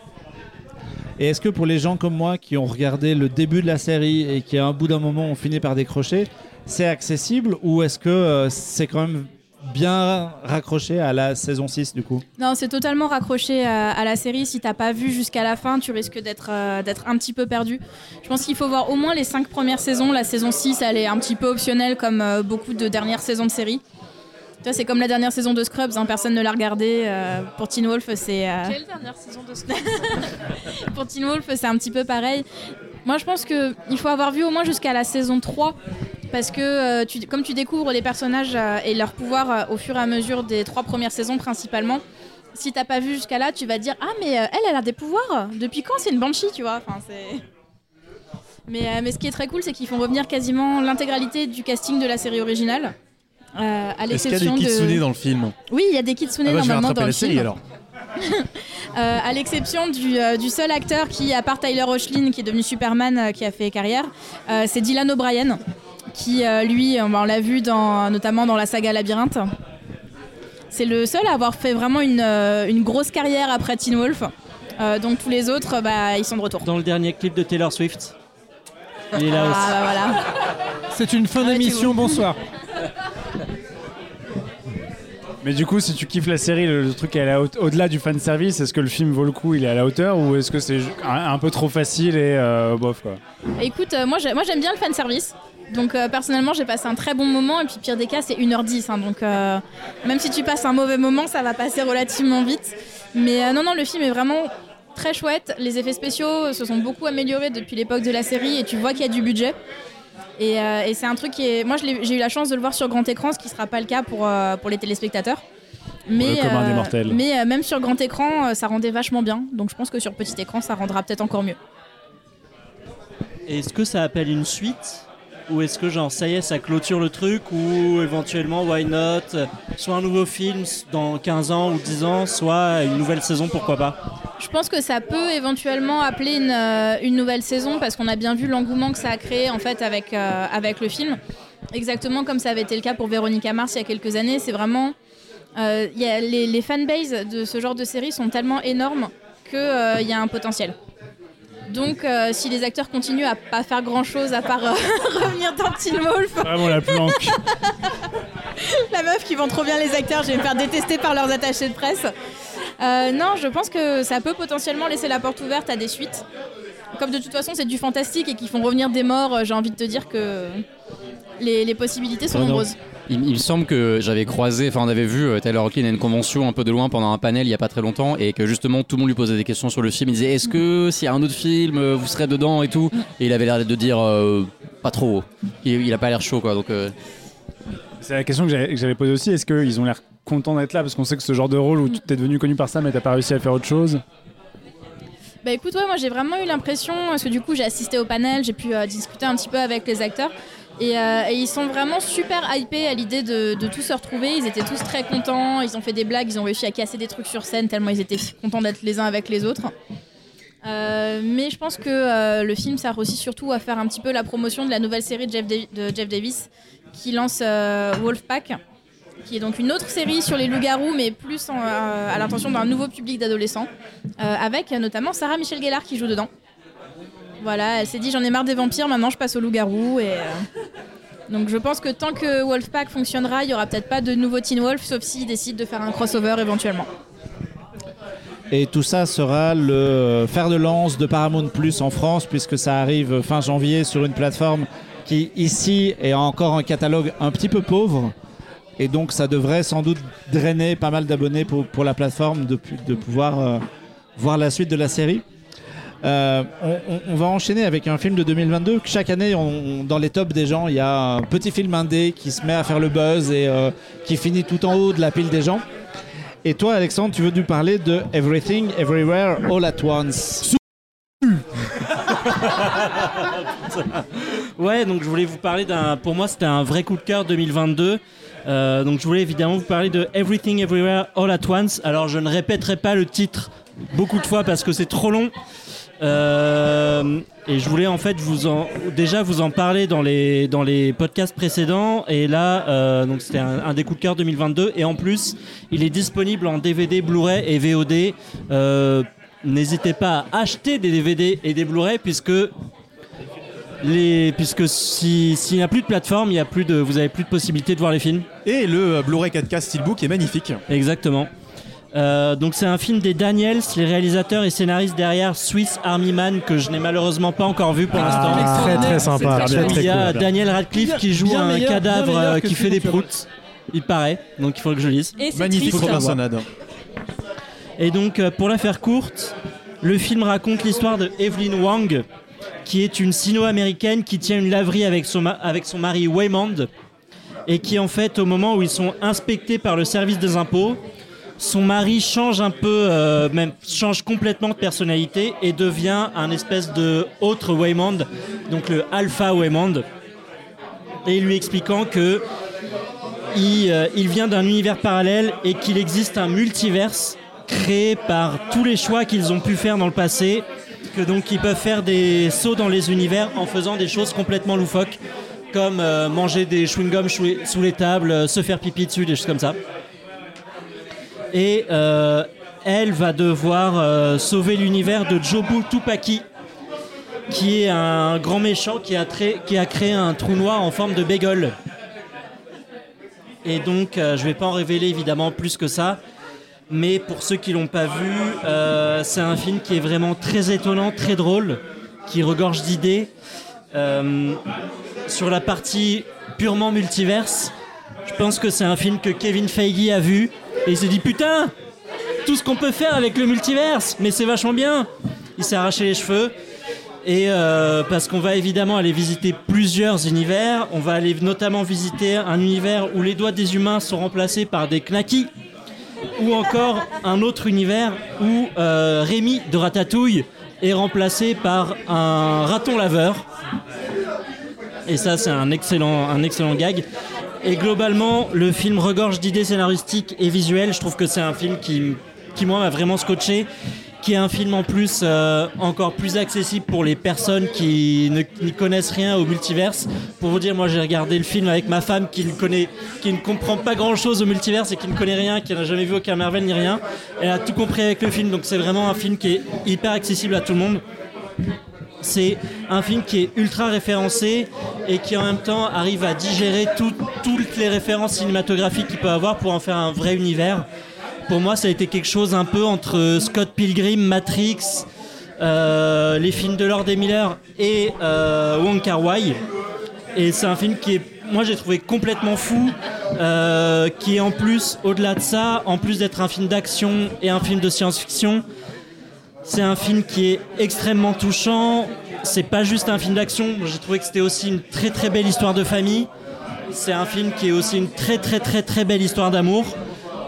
Et est-ce que pour les gens comme moi qui ont regardé le début de la série et qui à un bout d'un moment ont fini par décrocher, c'est accessible ou est-ce que euh, c'est quand même bien raccroché à la saison 6 du coup? Non, c'est totalement raccroché à, à la série. Si t'as pas vu jusqu'à la fin, tu risques d'être euh, un petit peu perdu. Je pense qu'il faut voir au moins les cinq premières saisons. La saison 6, elle est un petit peu optionnelle comme euh, beaucoup de dernières saisons de série. C'est comme la dernière saison de Scrubs, hein, personne ne l'a regardé. euh, pour Teen Wolf, c'est. euh, Quelle dernière saison de Scrubs *laughs* pour Teen Wolf, c'est un petit peu pareil. Moi, je pense qu'il faut avoir vu au moins jusqu'à la saison 3. Parce que euh, tu- comme tu découvres les personnages et leurs pouvoirs au fur et à mesure des trois premières saisons principalement, si t'as pas vu jusqu'à là, tu vas te dire Ah, mais elle, elle a des pouvoirs Depuis quand c'est une banshee, tu vois? Enfin, c'est... *laughs* Mais, mais ce qui est très cool, c'est qu'ils font revenir quasiment l'intégralité du casting de la série originale. Euh, à Est-ce qu'il y a des l'exception kitsune de... dans le film Oui, il y a des kitsune Ah bah, normalement dans la le série film. alors. *laughs* Euh, à l'exception du, euh, du seul acteur qui, à part Tyler Hoechlin, qui est devenu Superman, euh, qui a fait carrière, euh, c'est Dylan O'Brien, qui euh, lui, on, on l'a vu dans, notamment dans la saga Labyrinthe. C'est le seul à avoir fait vraiment une, euh, une grosse carrière après Teen Wolf. Euh, donc tous les autres, bah, ils sont de retour. Dans le dernier clip de Taylor Swift. Il est là aussi. Ah bah voilà. C'est une fin d'émission, bonsoir. *laughs* Mais du coup, si tu kiffes la série, le, le truc est au-delà du fan service, est-ce que le film vaut le coup, il est à la hauteur ou est-ce que c'est un, peu trop facile et euh, bof quoi? Écoute, euh, moi j'ai- moi, j'aime bien le fan service. Donc euh, personnellement j'ai passé un très bon moment et puis pire des cas c'est 1h10 hein, donc euh, même si tu passes un mauvais moment ça va passer relativement vite. Mais non non le film est vraiment très chouette, les effets spéciaux se sont beaucoup améliorés depuis l'époque de la série et tu vois qu'il y a du budget. Et, euh, et c'est un truc qui est... Moi j'ai eu la chance de le voir sur grand écran ce qui sera pas le cas pour, euh, pour les téléspectateurs. Mais, euh, même sur grand écran euh, ça rendait vachement bien donc je pense que sur petit écran ça rendra peut-être encore mieux. Est-ce que ça appelle une suite? Ou est-ce que, genre, ça y est, ça clôture le truc Ou éventuellement, why not? Euh, Soit un nouveau film dans 15 ans ou 10 ans, soit une nouvelle saison, pourquoi pas? Je pense que ça peut éventuellement appeler une, euh, une nouvelle saison parce qu'on a bien vu l'engouement que ça a créé en fait avec, euh, avec le film. Exactement comme ça avait été le cas pour Véronica Mars il y a quelques années. C'est vraiment. euh, y a les, les fanbases de ce genre de série sont tellement énormes qu'il y a un potentiel. Donc, euh, si les acteurs continuent à pas faire grand chose à part euh, *laughs* revenir dans Teen Wolf, Vraiment la planque. *laughs* la meuf qui vend trop bien les acteurs, je vais me faire détester par leurs attachés de presse. Euh, non, je pense que ça peut potentiellement laisser la porte ouverte à des suites. Comme de toute façon c'est du fantastique et qu'ils font revenir des morts, j'ai envie de te dire que les, les possibilités sont nombreuses. Il, il me semble que j'avais croisé, enfin on avait vu euh, Taylor Hawkins à une convention un peu de loin pendant un panel il y a pas très longtemps et que justement tout le monde lui posait des questions sur le film. Il disait est-ce que s'il y a un autre film euh, vous serez dedans et tout et il avait l'air de dire euh, pas trop. Il, il a pas l'air chaud quoi donc. euh, C'est la question que j'avais que j'avais posée aussi. Est-ce qu'ils ont l'air contents d'être là? Parce qu'on sait que ce genre de rôle où tu t'es devenu connu par ça mais t'as pas réussi à faire autre chose. Bah écoute, ouais, moi j'ai vraiment eu l'impression, parce que du coup j'ai assisté au panel, j'ai pu euh, discuter un petit peu avec les acteurs, et, euh, et ils sont vraiment super hypés à l'idée de, tous se retrouver. Ils étaient tous très contents, ils ont fait des blagues, ils ont réussi à casser des trucs sur scène tellement ils étaient contents d'être les uns avec les autres. Euh, mais je pense que euh, le film sert aussi surtout à faire un petit peu la promotion de la nouvelle série de Jeff, Davis qui lance Wolfpack, qui est donc une autre série sur les loups-garous, mais plus à l'intention d'un nouveau public d'adolescents, avec notamment Sarah Michelle Gellar qui joue dedans. Voilà, elle s'est dit j'en ai marre des vampires, maintenant je passe aux loups-garous et. euh, Donc je pense que tant que Wolfpack fonctionnera, il y aura peut-être pas de nouveau Teen Wolf, sauf s'ils décident de faire un crossover éventuellement. Et tout ça sera le fer de lance de Paramount Plus en France, puisque ça arrive fin janvier sur une plateforme qui, ici, est encore un catalogue un petit peu pauvre. Et donc, ça devrait sans doute drainer pas mal d'abonnés pour, pour la plateforme de, de pouvoir euh, voir la suite de la série. Euh, on, va enchaîner avec un film de 2022. Chaque année, dans les tops des gens, il y a un petit film indé qui se met à faire le buzz et euh, qui finit tout en haut de la pile des gens. Et toi, Alexandre, tu veux nous parler de Everything, Everywhere, All at Once? *laughs* Ouais, donc je voulais vous parler d'un. Pour moi, c'était un vrai coup de cœur 2022. Euh, donc je voulais évidemment vous parler de Everything Everywhere All at Once. Alors je ne répéterai pas le titre beaucoup de fois parce que c'est trop long. Euh, et je voulais en fait vous en, déjà vous en parler dans les, dans les podcasts précédents. Et là, euh, donc c'était un, un des coups de cœur 2022. Et en plus, il est disponible en DVD, Blu-ray et VOD. Euh, N'hésitez pas à acheter des DVD et des Blu-ray puisque les, puisque si- s'il n'y a plus de plateforme, il y a plus de, vous avez plus de possibilité de voir les films. Et le Blu-ray 4K Steelbook est magnifique. Exactement. Euh, donc c'est un film des Daniels, les réalisateurs et scénaristes derrière Swiss Army Man que je n'ai malheureusement pas encore vu pour Ah, l'instant. très très sympa, très très Il y a cool. Daniel Radcliffe qui joue un meilleur- cadavre euh, qui fait des proutes. Il paraît, donc il faut que je lise. Et Magnifique. Robinsonade. Et donc, euh, pour la faire courte, le film raconte l'histoire de Evelyn Wang, qui est une sino-américaine qui tient une laverie avec son, ma- avec son mari Waymond, et qui, en fait, au moment où ils sont inspectés par le service des impôts, son mari change un peu, euh, même change complètement de personnalité et devient un espèce de autre Waymond, donc le Alpha Waymond, et lui expliquant que il, euh, il vient d'un univers parallèle et qu'il existe un multiverse créé par tous les choix qu'ils ont pu faire dans le passé, que donc ils peuvent faire des sauts dans les univers en faisant des choses complètement loufoques, comme euh, manger des chewing-gums sous les, tables, se faire pipi dessus, des choses comme ça. Et euh, elle va devoir euh, sauver l'univers de Jobu Tupaki, qui est un grand méchant qui a, créé un trou noir en forme de bagel. Et donc, euh, je vais pas en révéler évidemment plus que ça. Mais pour ceux qui l'ont pas vu, c'est un film qui est vraiment très étonnant, très drôle, qui regorge d'idées. Sur la partie purement multiverse, je pense que c'est un film que Kevin Feige a vu et il s'est dit putain, tout ce qu'on peut faire avec le multiverse, mais c'est vachement bien. Il s'est arraché les cheveux. Et euh, parce qu'on va évidemment aller visiter plusieurs univers, on va aller notamment visiter un univers où les doigts des humains sont remplacés par des knackis, ou encore un autre univers où euh, Rémi de Ratatouille est remplacé par un raton laveur. Et ça, c'est un excellent, un excellent gag. Et globalement, le film regorge d'idées scénaristiques et visuelles. Je trouve que c'est un film qui, qui moi, m'a vraiment scotché. Qui est un film en plus euh, encore plus accessible pour les personnes qui ne n'y connaissent rien au multiverse. Pour vous dire, moi j'ai regardé le film avec ma femme qui ne connaît, qui ne comprend pas grand chose au multiverse et qui ne connaît rien, qui n'a jamais vu aucun Marvel ni rien. Elle a tout compris avec le film, donc c'est vraiment un film qui est hyper accessible à tout le monde. C'est un film qui est ultra référencé et qui en même temps arrive à digérer tout- toutes les références cinématographiques qu'il peut avoir pour en faire un vrai univers. Pour moi, ça a été quelque chose un peu entre Scott Pilgrim, Matrix, euh, les films de Lord et Miller et euh, Wong Kar Wai. Et c'est un film qui est, moi j'ai trouvé complètement fou, euh, qui est en plus, au-delà de ça, en plus d'être un film d'action et un film de science-fiction, c'est un film qui est extrêmement touchant. C'est pas juste un film d'action. J'ai trouvé que c'était aussi une très très belle histoire de famille. C'est un film qui est aussi une très très très très belle histoire d'amour.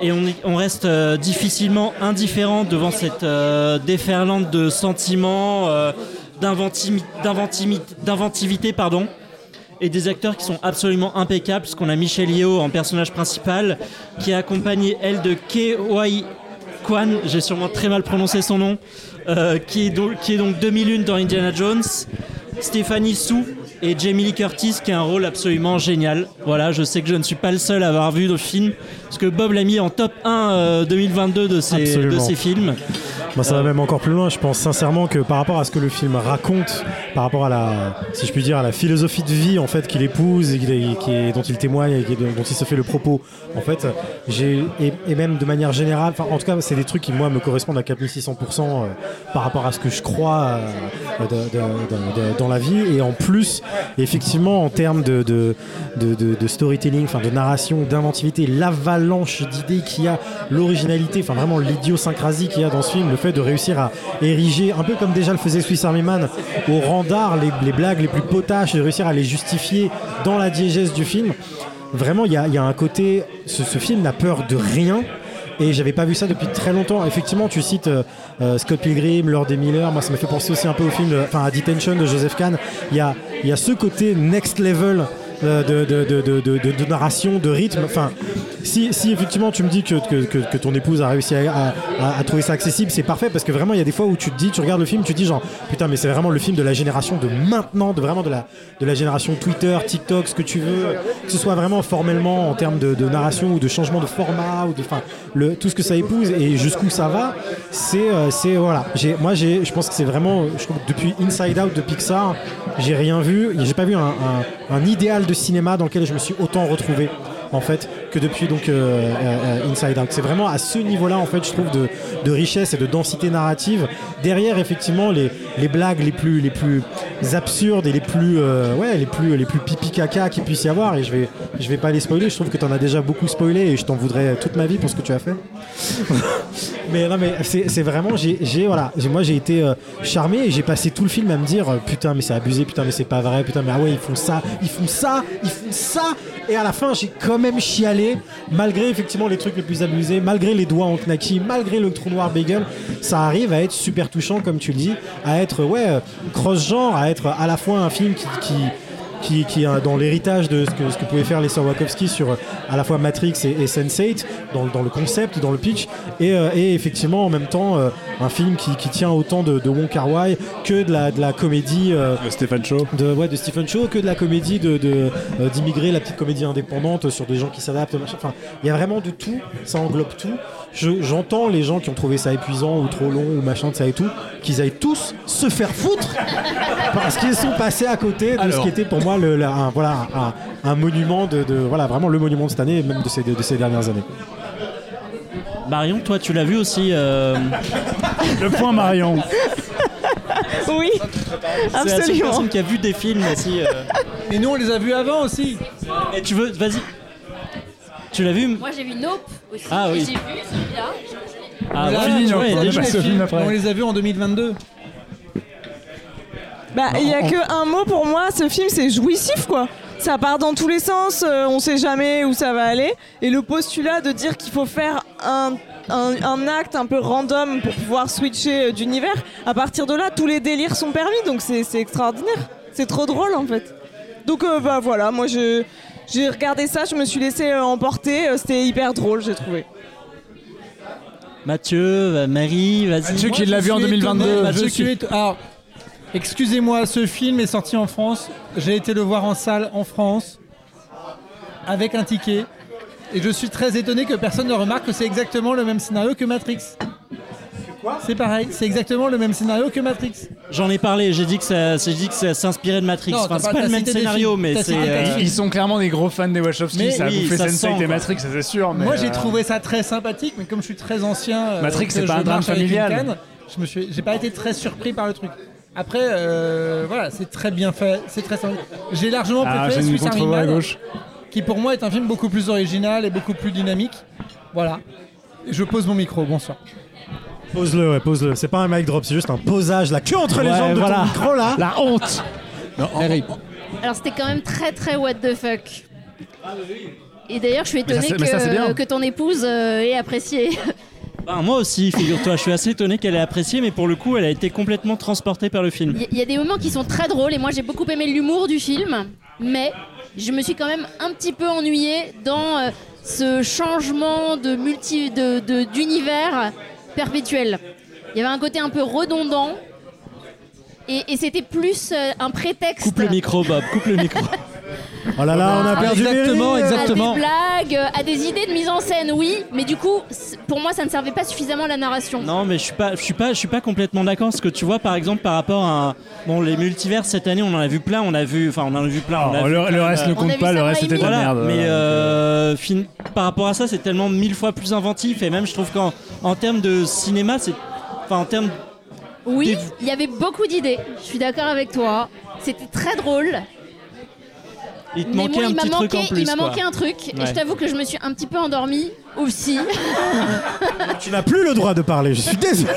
Et on, est- on reste euh, difficilement indifférent devant cette euh, déferlante de sentiments, euh, d'inventivité, pardon et des acteurs qui sont absolument impeccables, puisqu'on a Michelle Yeoh en personnage principal, qui est accompagnée, elle, de Kei Kwan, j'ai sûrement très mal prononcé son nom, euh, qui, est donc, qui est donc 2001 dans Indiana Jones, Stéphanie Sue et Jamie Lee Curtis, qui a un rôle absolument génial. Voilà, je sais que je ne suis pas le seul à avoir vu le film, parce que Bob l'a mis en top 1 euh, 2022 de ses, de ses films. Moi, ça va même encore plus loin. Je pense sincèrement que par rapport à ce que le film raconte, par rapport à la, si je puis dire, à la philosophie de vie en fait qu'il épouse et dont il témoigne et dont il se fait le propos, en fait, j'ai et, même de manière générale, en tout cas, c'est des trucs qui moi me correspondent à 4600% euh, par rapport à ce que je crois euh, dans la vie. Et en plus, effectivement, en termes de storytelling, enfin de narration, d'inventivité, l'avalanche d'idées qu'il y a, l'originalité, enfin vraiment l'idiosyncrasie qu'il y a dans ce film, le de réussir à ériger, un peu comme déjà le faisait Swiss Army Man, au rang d'art, les, blagues les plus potaches, et de réussir à les justifier dans la diégèse du film. Vraiment, il y a, un côté, ce, film n'a peur de rien. Et j'avais pas vu ça depuis très longtemps. Effectivement, tu cites euh, euh, Scott Pilgrim, Lord et Miller. Moi, ça m'a fait penser aussi un peu au film, enfin à Detention de Joseph Kahn. Il y a, il y a ce côté next level de, de, de, de, narration, de rythme. Enfin, si, si effectivement tu me dis que, que, que- ton épouse a réussi à, à- trouver ça accessible, c'est parfait parce que vraiment il y a des fois où tu te dis, tu regardes le film, tu te dis genre putain, mais c'est vraiment le film de la génération de maintenant, de vraiment de la, de la génération Twitter, TikTok, ce que tu veux, que ce soit vraiment formellement en termes de, narration ou de changement de format ou de, enfin, le, tout ce que ça épouse et jusqu'où ça va, c'est, euh, voilà. Moi, j'ai, je pense que c'est vraiment, depuis Inside Out de Pixar, j'ai rien vu, j'ai pas vu un- un idéal de cinéma dans lequel je me suis autant retrouvé. En fait que depuis donc euh, euh, Inside Out. C'est vraiment à ce niveau-là en fait, je trouve de, richesse et de densité narrative. Derrière effectivement les, blagues les plus absurdes et les plus euh, les plus pipi caca qu'il puisse y avoir et je vais je vais pas les spoiler. Je trouve que tu en as déjà beaucoup spoilé et je t'en voudrais toute ma vie pour ce que tu as fait. *laughs* mais non mais c'est vraiment j'ai voilà moi j'ai été euh, charmé et j'ai passé tout le film à me dire euh, putain mais c'est abusé putain mais c'est pas vrai putain mais ah ouais ils font ça ils font ça ils font ça et à la fin j'ai quand même chialé malgré effectivement les trucs les plus abusés malgré les doigts en knacky malgré le trou noir bagel ça arrive à être super touchant comme tu le dis à être ouais cross genre à être à la fois un film qui qui, qui est dans l'héritage de ce que, ce que pouvaient faire les sœurs Wachowski sur euh, à la fois Matrix et, et Sense8 dans, le- dans le concept, dans le pitch. Et, euh, et effectivement en même temps euh, un film qui, qui tient autant de, de Wong Kar Wai que de la, de la comédie de Stephen Chow. de, ouais, de Stephen Chow que de la comédie de, de, d'immigrés la petite comédie indépendante sur des gens qui s'adaptent machin. enfin il y a vraiment de tout ça englobe tout Je- j'entends les gens qui ont trouvé ça épuisant ou trop long ou machin de ça et tout qu'ils aillent tous se faire foutre parce qu'ils sont passés à côté de ce qui était pour moi le, un, voilà, un, un monument de, de- voilà vraiment le monument de cette année et même de ces, de, ces dernières années. Marion, toi, tu l'as vu aussi euh, *laughs* Le point Marion. *laughs* Oui, C'est la seule absolument. personne qui a vu des films aussi. euh. Et nous, on les a vus avant aussi. Et tu veux, vas-y. Tu l'as vu Moi j'ai vu Nope aussi. Ah oui. J'ai vu celui-là. Ah, Là, ouais, tu tu vois, vois, il y a on les On a vus en 2022. Bah, il y a que un mot pour moi, ce film c'est jouissif quoi. Ça part dans tous les sens, euh, on sait jamais où ça va aller. Et le postulat de dire qu'il faut faire un, un- un acte un peu random pour pouvoir switcher euh, d'univers, à partir de là, tous les délires sont permis, donc c'est c'est extraordinaire. C'est trop drôle en fait. Donc euh, bah voilà, moi je- j'ai regardé ça, je me suis laissé euh, emporter, euh, c'était hyper drôle, j'ai trouvé. Mathieu, euh, Marie, vas-y. Moi, je suis étonné, je suis éton- Alors, excusez-moi, ce film est sorti en France. J'ai été le voir en salle en France avec un ticket. Et je suis très étonné que personne ne remarque que c'est exactement le même scénario que Matrix. C'est pareil, c'est exactement le même scénario que Matrix. J'en ai parlé, j'ai dit que ça, j'ai dit que ça s'inspirait de Matrix. Non, Enfin, t'as c'est pas- pas t'as le même cité des scénario, films, mais t'as c'est. cité des euh. Ils sont clairement des gros fans des Wachowski, Mais ça a oui, bouffé ça Sense8 sent, et quoi. Matrix, ça c'est sûr. Mais Moi j'ai euh, trouvé ça très sympathique, mais comme je suis très ancien, euh, Matrix, que c'est pas un drame marche avec une familial. canne, je me suis, j'ai pas été très surpris par le truc. Après, euh, voilà, c'est très bien fait, c'est très sympathique. J'ai largement Ah, préféré j'ai une Swiss Army contre-voix à Man, gauche. qui pour moi est un film beaucoup plus original et beaucoup plus dynamique. Voilà. Je pose mon micro, bonsoir. Pose-le, ouais, pose-le. C'est pas un mic drop, c'est juste un posage, la queue entre les Ouais, jambes de voilà. ton micro là. La honte. Alors c'était quand même très très what the fuck. Et d'ailleurs je suis ça, étonnée c'est- mais ça, c'est bien. que, que ton épouse euh, ait apprécié. *laughs* Ben, moi aussi, figure-toi, je suis assez étonné qu'elle ait apprécié, mais pour le coup, elle a été complètement transportée par le film. Il y, il y a des moments qui sont très drôles et moi j'ai beaucoup aimé l'humour du film, mais je me suis quand même un petit peu ennuyée dans euh, ce changement de multi de- de- d'univers perpétuel. Il y avait un côté un peu redondant et, et c'était plus euh, un prétexte. Coupe le micro, Bob, coupe le micro. *laughs* Oh là là, on a perdu Exactement, Méry. À exactement. des blagues, euh, à des idées de mise en scène, oui, mais du coup, pour moi, ça ne servait pas suffisamment la narration. Non, mais je suis pas, je suis pas, je suis pas complètement d'accord. Parce que tu vois, par exemple, par rapport à bon, les multivers cette année, on en a vu plein. On a vu, enfin, on en a vu plein. on a Oh, vu le, plein, le reste euh, ne a compte pas, le reste c'était de la Voilà, merde. mais euh, fin- par rapport à ça, c'est tellement mille fois plus inventif. Et même, je trouve qu'en en termes de cinéma, c'est, enfin, en termes Oui, il y avait beaucoup d'idées. Je suis d'accord avec toi. C'était très drôle. Il te Mais manquait moi, un il m'a petit manqué, truc en plus. il m'a quoi. manqué un truc. Et je t'avoue que je me suis un petit peu endormie aussi. *laughs* Tu n'as plus le droit de parler, je suis désolé.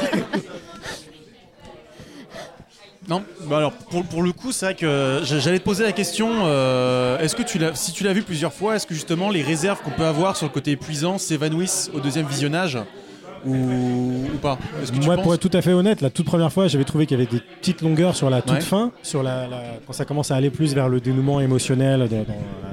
Non, bah alors pour, pour le coup, c'est vrai que j'allais te poser la question. euh, est-ce que tu l'as, si tu l'as vu plusieurs fois, est-ce que justement les réserves qu'on peut avoir sur le côté épuisant s'évanouissent au deuxième visionnage? Ou, ou pas que Moi, pour être tout à fait honnête, la toute première fois, j'avais trouvé qu'il y avait des petites longueurs sur la toute Ouais. fin, sur la, la- quand ça commence à aller plus vers le dénouement émotionnel, de- dans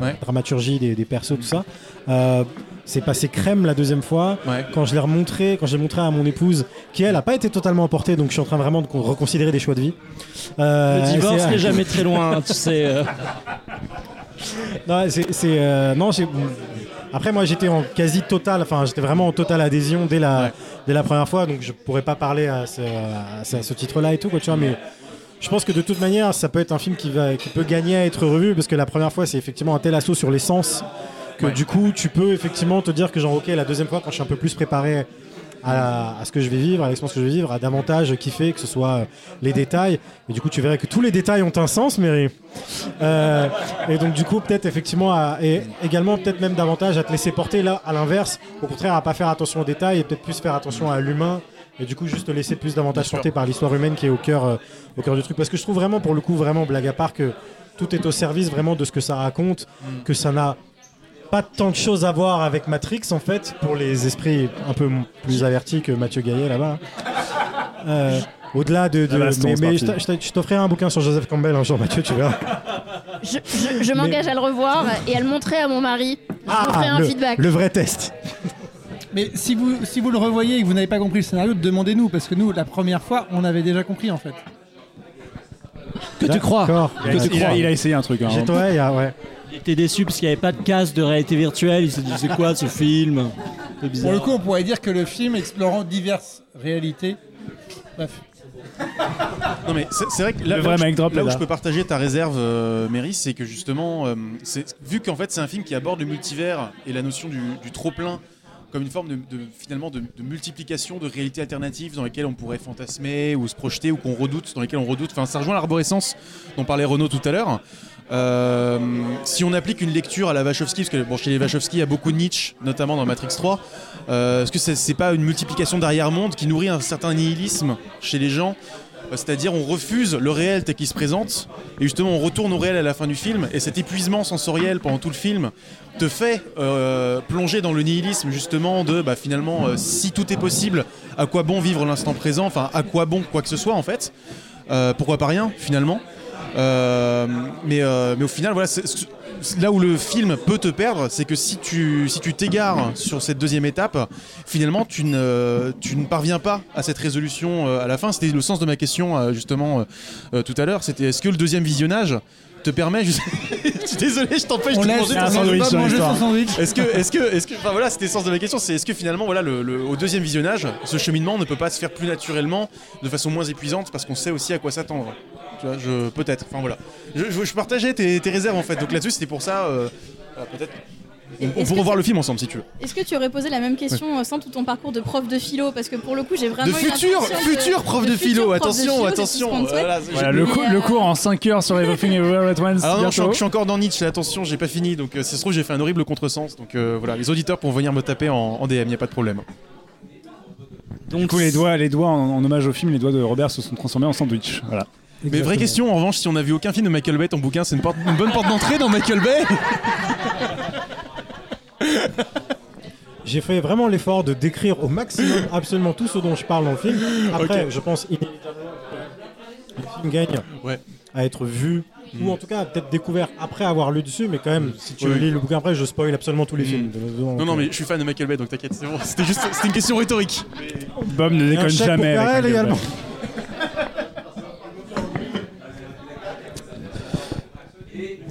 la Ouais. dramaturgie des, des persos, tout ça. Euh, c'est passé crème la deuxième fois. Ouais. Quand je l'ai remontré, quand j'ai montré à mon épouse, qui elle a pas été totalement emportée, donc je suis en train vraiment de con- reconsidérer des choix de vie. Euh, Le divorce n'est jamais très loin, tu sais. euh. *laughs* non, c'est, c'est, euh, non, j'ai- Après, moi, j'étais en quasi total, enfin, j'étais vraiment en totale adhésion dès la, dès la première fois, donc je pourrais pas parler à ce, à ce- à ce titre-là et tout, quoi, tu vois, mais je pense que de toute manière, ça peut être un film qui, va, qui peut gagner à être revu, parce que la première fois, c'est effectivement un tel assaut sur l'essence que Ouais. du coup, tu peux effectivement te dire que genre, ok, la deuxième fois, quand je suis un peu plus préparé à, à ce que je vais vivre, à l'expérience que je vais vivre, à davantage kiffer, que ce soit euh, les détails. Et du coup, tu verrais que tous les détails ont un sens, Mary. Euh, et donc, du coup, peut-être effectivement, à- et également peut-être même davantage à te laisser porter là, à l'inverse, au contraire, à pas faire attention aux détails et peut-être plus faire attention à l'humain. Et du coup, juste te laisser plus davantage porter par l'histoire humaine qui est au cœur, euh, au cœur du truc. Parce que je trouve vraiment, pour le coup, vraiment blague à part, que tout est au service vraiment de ce que ça raconte, que ça n'a pas tant de choses à voir avec Matrix en fait, pour les esprits un peu plus avertis que Mathieu Gaillet là-bas. Euh, Au-delà de. de- La baston, mais mais je t'offrirai un bouquin sur Joseph Campbell un jour, Mathieu, tu verras. Je, je- je m'engage à le revoir et à le montrer à mon mari. Je ferai un le, feedback. le vrai test. Mais si vous, si vous le revoyez et que vous n'avez pas compris le scénario, demandez-nous, parce que nous, la première fois, on avait déjà compris en fait. Que tu crois. Il a, il a- il a essayé un truc. hein. J'ai toi, il y a- ouais. Il était déçu parce qu'il n'y avait pas de casque de réalité virtuelle. Il s'est dit c'est quoi ce film? C'est bizarre. Pour le coup, on pourrait dire que le film explorant diverses réalités. Bref. Non mais c'est c'est vrai que là, Le là vrai où drop, là où là. je peux partager ta réserve, euh, Mary, c'est que justement, euh, c'est- vu qu'en fait c'est un film qui aborde le multivers et la notion du, du trop plein comme une forme de, finalement de, multiplication de réalités alternatives dans lesquelles on pourrait fantasmer ou se projeter ou qu'on redoute, dans lesquelles on redoute. Enfin, ça rejoint l'arborescence dont parlait Renaud tout à l'heure. Euh, si on applique une lecture à la Wachowski, parce que chez les Wachowski, il y a beaucoup de niches, notamment dans Matrix 3, euh, est-ce que c'est pas une multiplication d'arrière-monde qui nourrit un certain nihilisme chez les gens C'est-à-dire on refuse le réel tel qu'il se présente et justement on retourne au réel à la fin du film et cet épuisement sensoriel pendant tout le film te fait euh, plonger dans le nihilisme justement de bah, finalement euh, si tout est possible à quoi bon vivre l'instant présent enfin à quoi bon quoi que ce soit en fait. Euh, pourquoi pas rien finalement. Euh, mais, euh, mais au final voilà là où le film peut te perdre c'est que si tu si tu t'égares sur cette deuxième étape finalement tu ne, tu ne parviens pas à cette résolution euh, à la fin. C'était le sens de ma question euh, justement euh, tout à l'heure. C'était est-ce que le deuxième visionnage te permet *laughs* je suis désolé je t'empêche de manger ton sandwich manger est-ce que est-ce que est-ce que enfin voilà c'était le sens de ma question c'est est-ce que finalement voilà le, le- au deuxième visionnage ce cheminement ne peut pas se faire plus naturellement de façon moins épuisante parce qu'on sait aussi à quoi s'attendre. Tu vois je peut-être enfin voilà. Je, je- je partageais tes, tes réserves en fait. Donc là-dessus c'était pour ça euh, voilà, peut-être on, on pourra voir le film ensemble si tu veux Est-ce que tu aurais posé la même question euh, sans tout ton parcours de prof de philo Parce que pour le coup, j'ai vraiment. de futur futur prof de philo attention attention le, Mais, cou- euh, le cours en 5 heures sur Everything Everywhere at Once. Alors non, je suis, bientôt. je suis encore dans Nietzsche, attention, j'ai pas fini, donc euh, si ça se trouve j'ai fait un horrible contresens, donc euh, voilà, les auditeurs pourront venir me taper en, en DM, y a pas de problème. Du coup, les doigts, les doigts en, en hommage au film, les doigts de Robert se sont transformés en sandwich. Voilà. Mais vraie question, en revanche, si on a vu aucun film de Michael Bay, ton bouquin, c'est une bonne porte d'entrée dans Michael Bay? *laughs* J'ai fait vraiment l'effort de décrire au maximum absolument tout ce dont je parle dans le film. Après, je pense inévitablement que le film gagne Ouais. à être vu, ou en tout cas peut-être découvert après avoir lu dessus, mais quand même, si tu Oui. lis le bouquin après, je spoil absolument tous les Mm. films. Donc, Non, non, euh, mais je suis fan de Michael Bay, donc t'inquiète, c'est bon, c'était juste c'était une question rhétorique. Bob ne déconne jamais. pour avec également.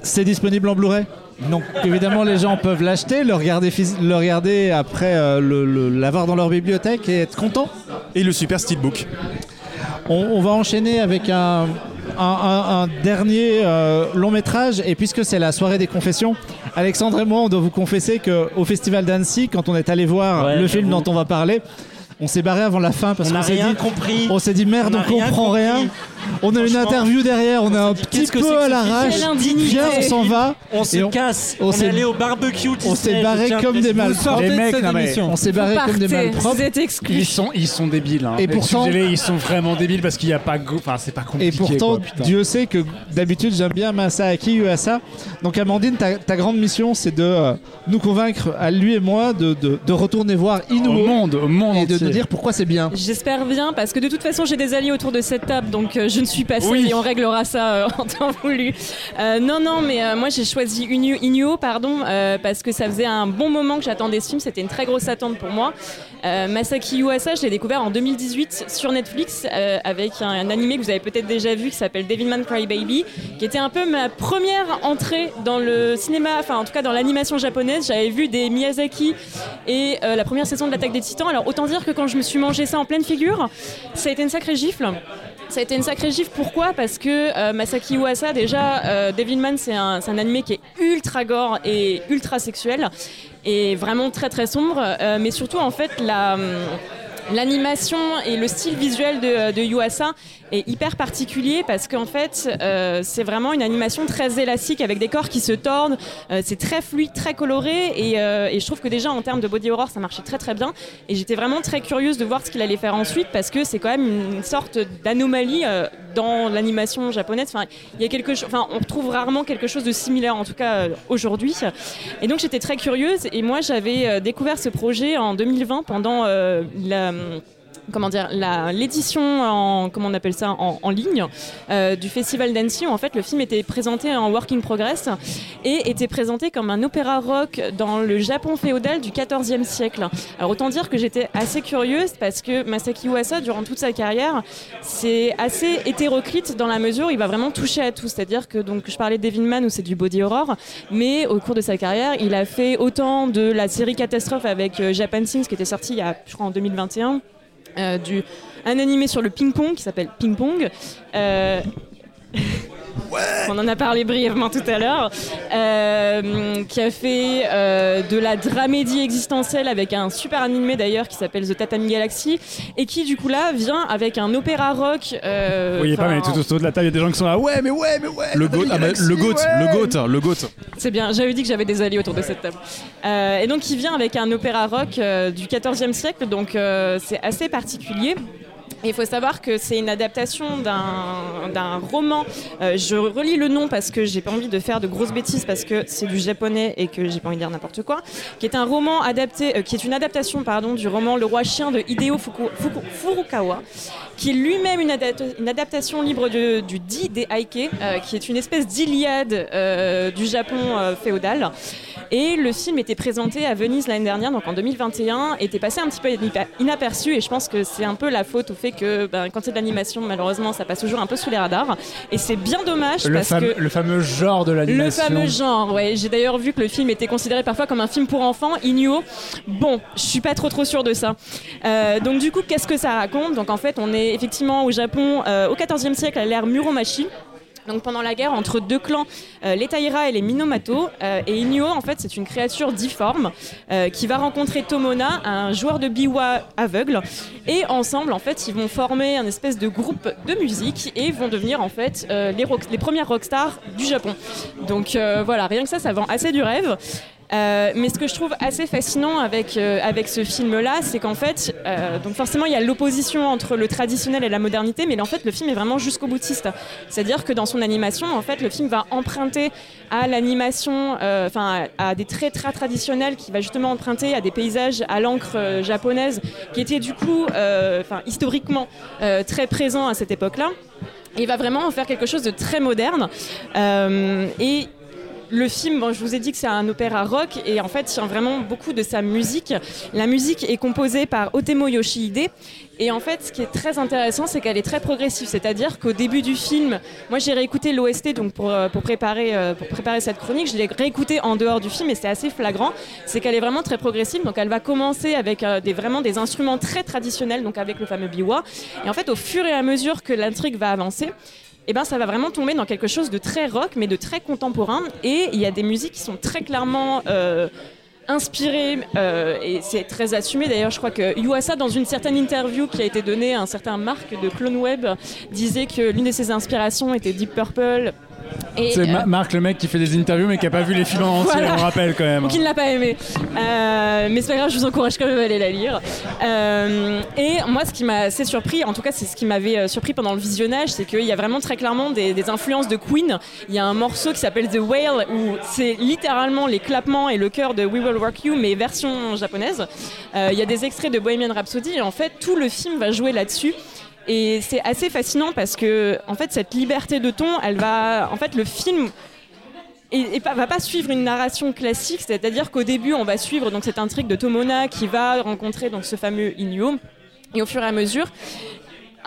C'est disponible en Blu-ray? Donc évidemment les gens peuvent l'acheter, le regarder, le regarder après euh, le- le- l'avoir dans leur bibliothèque et être content. Et le super steelbook. On, on va enchaîner avec un, un- un- un dernier euh, long métrage et puisque c'est la soirée des confessions, Alexandre et moi on doit vous confesser qu'au festival d'Annecy, quand on est allé voir Ouais, le film dont on va parler, on s'est barré avant la fin parce On qu'on s'est rien dit, compris. on s'est dit merde, On on, comprend compris. rien. On a une interview derrière, on est un petit peu à l'arrache. Viens, on s'en va. On se Et on- casse. on On, s'est- est allé au barbecue. on s'est barré comme des malpropres. Les mecs, non, mais-. On s'est barré comme des malpropres. vous êtes exclus. Ils sont, ils sont débiles. Hein. Et pourtant- ils sont vraiment débiles parce qu'il n'y a pas. Enfin, c'est pas Et compliqué. pourtant, quoi, putain. Dieu sait que d'habitude j'aime bien Masaaki Uasa. Donc Amandine, ta, ta grande mission c'est de euh, nous convaincre, à lui et moi, de, de- de retourner voir Au Inuo monde, au monde et de entier. Nous dire pourquoi c'est bien. J'espère bien parce que de toute façon j'ai des alliés autour de cette table donc euh, je ne suis pas seule Oui. et on réglera ça euh, *laughs* en temps voulu. Euh, non non mais euh, moi j'ai choisi Inu- Inuo pardon euh, parce que ça faisait un bon moment que j'attendais ce film c'était une très grosse attente pour moi. Euh, Masaki Yuasa je l'ai découvert en 2018 sur Netflix euh, avec un, un animé que vous avez peut-être déjà vu qui s'appelle Devilman Crybaby qui était un peu ma première entrée dans le cinéma enfin en tout cas dans l'animation japonaise j'avais vu des Miyazaki et euh, la première saison de l'attaque des titans alors autant dire que quand je me suis mangé ça en pleine figure ça a été une sacrée gifle Ça a été une sacrée gifle. Pourquoi? Parce que euh, Masaki Uasa, déjà, euh, Devilman, c'est un, un animé qui est ultra gore et ultra sexuel et vraiment très très sombre. Euh, mais surtout, en fait, hum, L'animation et le style visuel de, de est hyper particulier parce qu'en fait, euh, c'est vraiment une animation très élastique avec des corps qui se tordent. Euh, c'est très fluide, très coloré et, euh, et je trouve que déjà en termes de body horror, ça marchait très très bien. Et j'étais vraiment très curieuse de voir ce qu'il allait faire ensuite parce que c'est quand même une sorte d'anomalie dans l'animation japonaise. Enfin, y a quelque enfin, on retrouve rarement quelque chose de similaire, en tout cas aujourd'hui. Et donc j'étais très curieuse et moi j'avais découvert ce projet en 2020 pendant la comment dire l'édition en comment on appelle ça en, ligne euh, du festival d'Annecy où en fait le film était présenté en working progress et était présenté comme un opéra rock dans le Japon féodal du XIVe siècle. Alors autant dire que j'étais assez curieuse parce que Masaki Uasa durant toute sa carrière c'est assez hétéroclite dans la mesure où il va vraiment toucher à tout. C'est-à-dire que donc je parlais d'Evilman où c'est du body horror, mais au cours de sa carrière il a fait autant de la série Catastrophe avec euh, Japan Sings qui était sortie je crois en 2021 euh, du, un animé sur le ping-pong qui s'appelle Ping Pong. *laughs* On en a parlé brièvement tout à l'heure, euh, qui a fait euh, de la dramédie existentielle avec un super animé d'ailleurs qui s'appelle The Tatami Galaxy et qui du coup là vient avec un opéra rock. euh, Vous voyez pas, mais tout autour de la table, il y a des gens qui sont là. Ouais, mais ouais, mais ouais. Le goat, ah bah, le goat, le goat, le goat. C'est bien, j'avais dit que j'avais des alliés autour de cette table. Euh, et donc il vient avec un opéra rock euh, du XIVe siècle, donc euh, c'est assez particulier. Il faut savoir que c'est une adaptation d'un roman. Euh, je relis le nom parce que j'ai pas envie de faire de grosses bêtises parce que c'est du japonais et que j'ai pas envie de dire n'importe quoi. Qui est un roman adapté, euh, qui est une adaptation pardon du roman Le Roi Chien de Hideo Furukawa, qui est lui-même une, adapta- une adaptation libre de- du Di des Heike, euh, qui est une espèce d'Iliade euh, du Japon euh, féodal. Et le film était présenté à Venise l'année dernière, donc en 2021, était passé un petit peu ina- inaperçu. Et je pense que c'est un peu la faute au fait que ben, quand c'est de l'animation, malheureusement, ça passe toujours un peu sous les radars. Et c'est bien dommage Le, parce que le fameux genre de le l'animation. fameux genre, ouais. J'ai d'ailleurs vu que le film était considéré parfois comme un film pour enfants, Inuo. Bon, je suis pas trop trop sûre de ça. Donc du coup, qu'est-ce que ça raconte? Donc en fait, on est effectivement au Japon euh, au XIVe siècle à l'ère Muromachi. Donc pendant la guerre entre deux clans, euh, les Taira et les Minomato, euh, et Inuo en fait c'est une créature difforme qui va rencontrer Tomona, un joueur de biwa aveugle, et ensemble en fait ils vont former un espèce de groupe de musique et vont devenir en fait les, rock- les premières rockstars du Japon. Donc voilà, rien que ça, ça vend assez du rêve. Euh, mais ce que je trouve assez fascinant avec, euh, avec ce film-là, c'est qu'en fait, euh, donc forcément, il y a l'opposition entre le traditionnel et la modernité, mais en fait, le film est vraiment jusqu'au boutiste. C'est-à-dire que dans son animation, en fait, le film va emprunter à l'animation, enfin, à, des traits très traditionnels, qui va justement emprunter à des paysages à l'encre japonaise, qui étaient du coup, enfin, historiquement très présents à cette époque-là. Il va vraiment en faire quelque chose de très moderne. Et le film, bon, je vous ai dit que c'est un opéra rock et en fait, tient vraiment beaucoup de sa musique. La musique est composée par Otemo Yoshihide et en fait, ce qui est très intéressant, c'est qu'elle est très progressive. C'est-à-dire qu'au début du film, moi j'ai réécouté l'OST donc pour, euh, euh, pour préparer cette chronique, je l'ai réécouté en dehors du film et c'est assez flagrant. C'est qu'elle est vraiment très progressive. Donc elle va commencer avec euh, des, vraiment des instruments très traditionnels, donc avec le fameux biwa. Et en fait, au fur et à mesure que l'intrigue va avancer, eh ben, ça va vraiment tomber dans quelque chose de très rock, mais de très contemporain. Et il y a des musiques qui sont très clairement euh, inspirées, euh, et c'est très assumé. D'ailleurs, je crois que Yuasa, dans une certaine interview qui a été donnée à un certain Marc de Clone Web, disait que l'une de ses inspirations était Deep Purple. C'est euh, Ma- Marc, le mec qui fait des interviews mais qui a pas vu les films en entier, *laughs* Voilà. on rappelle quand même. ou qui ne l'a pas aimé. Euh, mais c'est pas grave, je vous encourage quand même à aller la lire. Euh, et moi, ce qui m'a assez surpris, en tout cas, c'est ce qui m'avait euh, surpris pendant le visionnage, c'est qu'il y a vraiment très clairement des, des influences de Queen. Il y a un morceau qui s'appelle The Whale où c'est littéralement les clappements et le chœur de We Will Rock You, mais version japonaise. Il y a des extraits de Bohemian Rhapsody et en fait, tout le film va jouer là-dessus. Et c'est assez fascinant parce que, en fait, cette liberté de ton, elle va. En fait, le film et, et pas- va pas suivre une narration classique, c'est-à-dire qu'au début, on va suivre donc cette intrigue de Tomona qui va rencontrer donc ce fameux Inuo, et au fur et à mesure,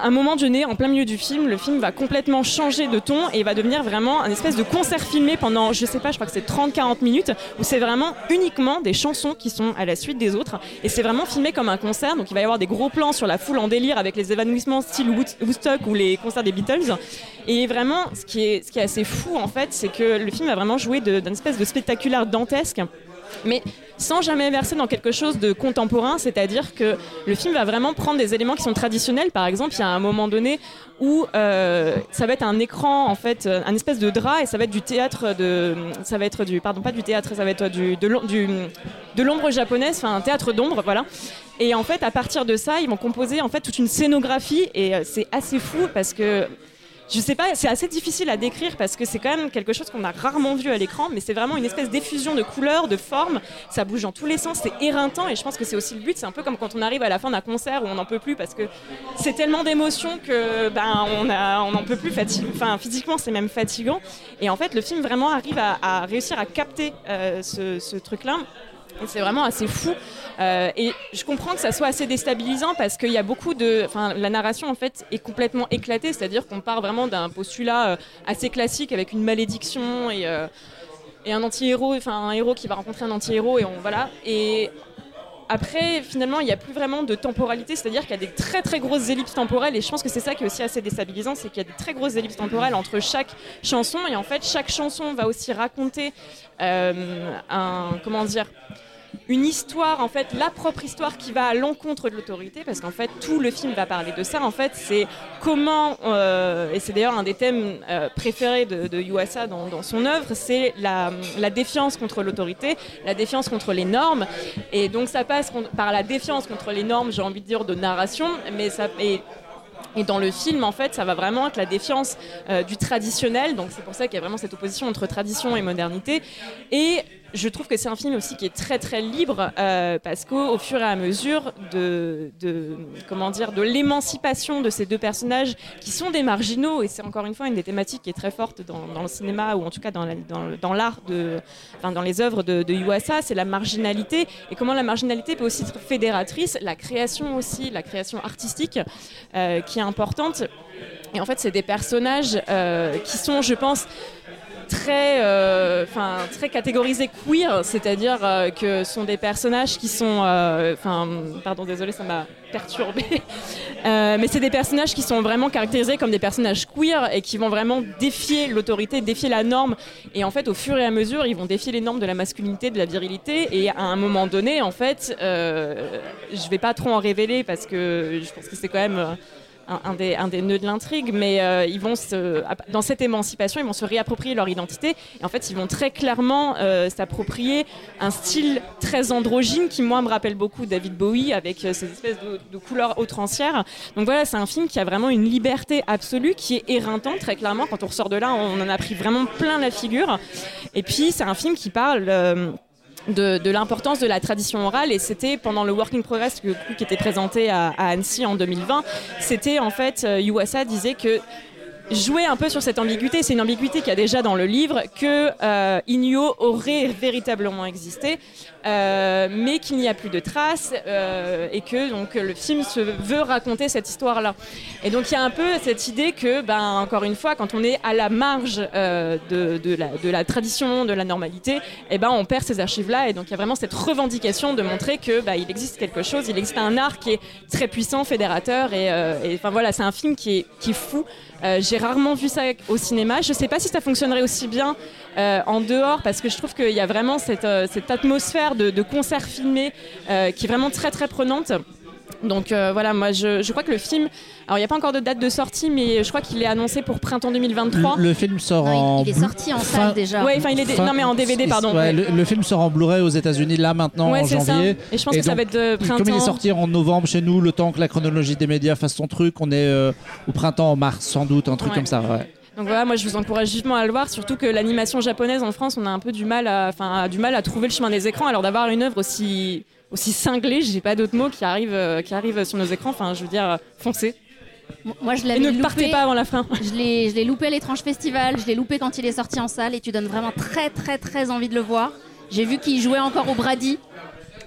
un moment donné, en plein milieu du film, le film va complètement changer de ton et va devenir vraiment un espèce de concert filmé pendant, je sais pas, je crois que c'est 30-40 minutes, où c'est vraiment uniquement des chansons qui sont à la suite des autres. Et c'est vraiment filmé comme un concert, donc il va y avoir des gros plans sur la foule en délire avec les évanouissements style Wood- Woodstock ou les concerts des Beatles. Et vraiment, ce qui est, assez fou en fait, c'est que le film va vraiment jouer d'un espèce de spectaculaire dantesque mais sans jamais verser dans quelque chose de contemporain, c'est-à-dire que le film va vraiment prendre des éléments qui sont traditionnels. Par exemple, il y a un moment donné où euh, ça va être un écran, en fait, euh, un espèce de drap, et ça va être du théâtre de, ça va être du, pardon, pas du théâtre, ça va être du, de l'ombre japonaise, enfin un théâtre d'ombre, voilà. Et en fait, à partir de ça, ils vont composer en fait toute une scénographie, et euh, c'est assez fou parce que je sais pas, c'est assez difficile à décrire parce que c'est quand même quelque chose qu'on a rarement vu à l'écran, mais c'est vraiment une espèce d'effusion de couleurs, de formes, ça bouge dans tous les sens, c'est éreintant et je pense que c'est aussi le but, c'est un peu comme quand on arrive à la fin d'un concert où on n'en peut plus parce que c'est tellement d'émotions que ben on on n'en peut plus enfin physiquement c'est même fatigant. Et en fait le film vraiment arrive à, réussir à capter euh, ce truc-là c'est vraiment assez fou. Euh, et je comprends que ça soit assez déstabilisant parce qu'il y a beaucoup de. Enfin, la narration en fait est complètement éclatée, c'est-à-dire qu'on part vraiment d'un postulat euh, assez classique avec une malédiction et, euh, et un anti-héros, enfin un héros qui va rencontrer un anti-héros et on voilà. Et après, finalement, il n'y a plus vraiment de temporalité, c'est-à-dire qu'il y a des très très grosses ellipses temporelles, et je pense que c'est ça qui est aussi assez déstabilisant, c'est qu'il y a des très grosses ellipses temporelles entre chaque chanson, et en fait, chaque chanson va aussi raconter un, comment dire, une histoire, en fait, la propre histoire qui va à l'encontre de l'autorité, parce qu'en fait, tout le film va parler de ça. En fait, c'est comment, euh, et c'est d'ailleurs un des thèmes euh, préférés de, de Yuasa dans, son œuvre, c'est la, défiance contre l'autorité, la défiance contre les normes. Et donc, ça passe par la défiance contre les normes, j'ai envie de dire, de narration, mais ça. Et, et dans le film, en fait, ça va vraiment être la défiance euh, du traditionnel. Donc c'est pour ça qu'il y a vraiment cette opposition entre tradition et modernité. Et je trouve que c'est un film aussi qui est très très libre euh, parce qu'au au fur et à mesure de, comment dire de l'émancipation de ces deux personnages qui sont des marginaux et c'est encore une fois une des thématiques qui est très forte dans, le cinéma ou en tout cas dans l'art de dans les œuvres de, de Yuasa c'est la marginalité et comment la marginalité peut aussi être fédératrice la création aussi la création artistique euh, qui est importante. Et en fait c'est des personnages euh, qui sont je pense très, euh, enfin très catégorisés queer, c'est-à-dire euh, que ce sont des personnages qui sont, euh, enfin, pardon, désolé, ça m'a perturbé, *laughs* mais c'est des personnages qui sont vraiment caractérisés comme des personnages queer et qui vont vraiment défier l'autorité, défier la norme. Et en fait, au fur et à mesure, ils vont défier les normes de la masculinité, de la virilité. Et à un moment donné, en fait, je vais pas trop en révéler parce que je pense que c'est quand même un, des, un des nœuds de l'intrigue, mais euh, ils vont se, dans cette émancipation, ils vont se réapproprier leur identité. Et en fait, ils vont très clairement euh, s'approprier un style très androgyne qui, moi, me rappelle beaucoup David Bowie avec euh, ces espèces de, couleurs outrancières. Donc voilà, c'est un film qui a vraiment une liberté absolue, qui est éreintant, très clairement. Quand on ressort de là, on en a pris vraiment plein la figure. Et puis, c'est un film qui parle. De, l'importance de la tradition orale. Et c'était pendant le Working Progress que- qui était présenté à, à Annecy en 2020 c'était en fait euh, Yuasa disait que jouer un peu sur cette ambiguïté c'est une ambiguïté qu'il y a déjà dans le livre que euh, Inyo aurait véritablement existé euh, mais qu'il n'y a plus de traces euh, et que donc le film se veut raconter cette histoire là et donc il y a un peu cette idée que ben encore une fois quand on est à la marge euh, de, la, tradition de la normalité et ben on perd ces archives là et donc il y a vraiment cette revendication de montrer que bah, il existe quelque chose il existe un art qui est très puissant fédérateur. Et enfin voilà c'est un film qui est, fou. J'ai rarement vu ça au cinéma. Je sais pas si ça fonctionnerait aussi bien en dehors parce que je trouve qu'il y a vraiment cette atmosphère de, de concert filmé euh, qui est vraiment très très prenante donc euh, voilà, moi je, je crois que le film, alors il n'y a pas encore de date de sortie, mais je crois qu'il est annoncé pour printemps 2023. Le, le film sort en. il est sorti en fin- salle déjà. Ouais, enfin il est fin- non mais en DVD pardon. Ouais, le, le film sort en Blu-ray aux États-Unis là maintenant Ouais, en ça. janvier. Et je pense que ça va être de Comme il est printemps. sorti en novembre chez nous, le temps que la chronologie des médias fasse son truc, on est euh, au printemps, en mars sans doute, un truc Ouais. comme ça. Ouais. Donc voilà, moi je vous encourage vivement à le voir, surtout que l'animation japonaise en France, on a un peu du mal à, enfin, du mal à trouver le chemin des écrans. Alors d'avoir une œuvre aussi aussi cinglée, j'ai pas d'autres mots qui arrivent euh, qui arrivent sur nos écrans. Enfin, je veux dire, euh, foncez. Moi, je Et l'avais ne loupé. partez pas avant la fin. Je l'ai, je l'ai loupé à l'étrange festival, je l'ai loupé quand il est sorti en salle et tu donnes vraiment très très très envie de le voir. J'ai vu qu'il jouait encore au Brady.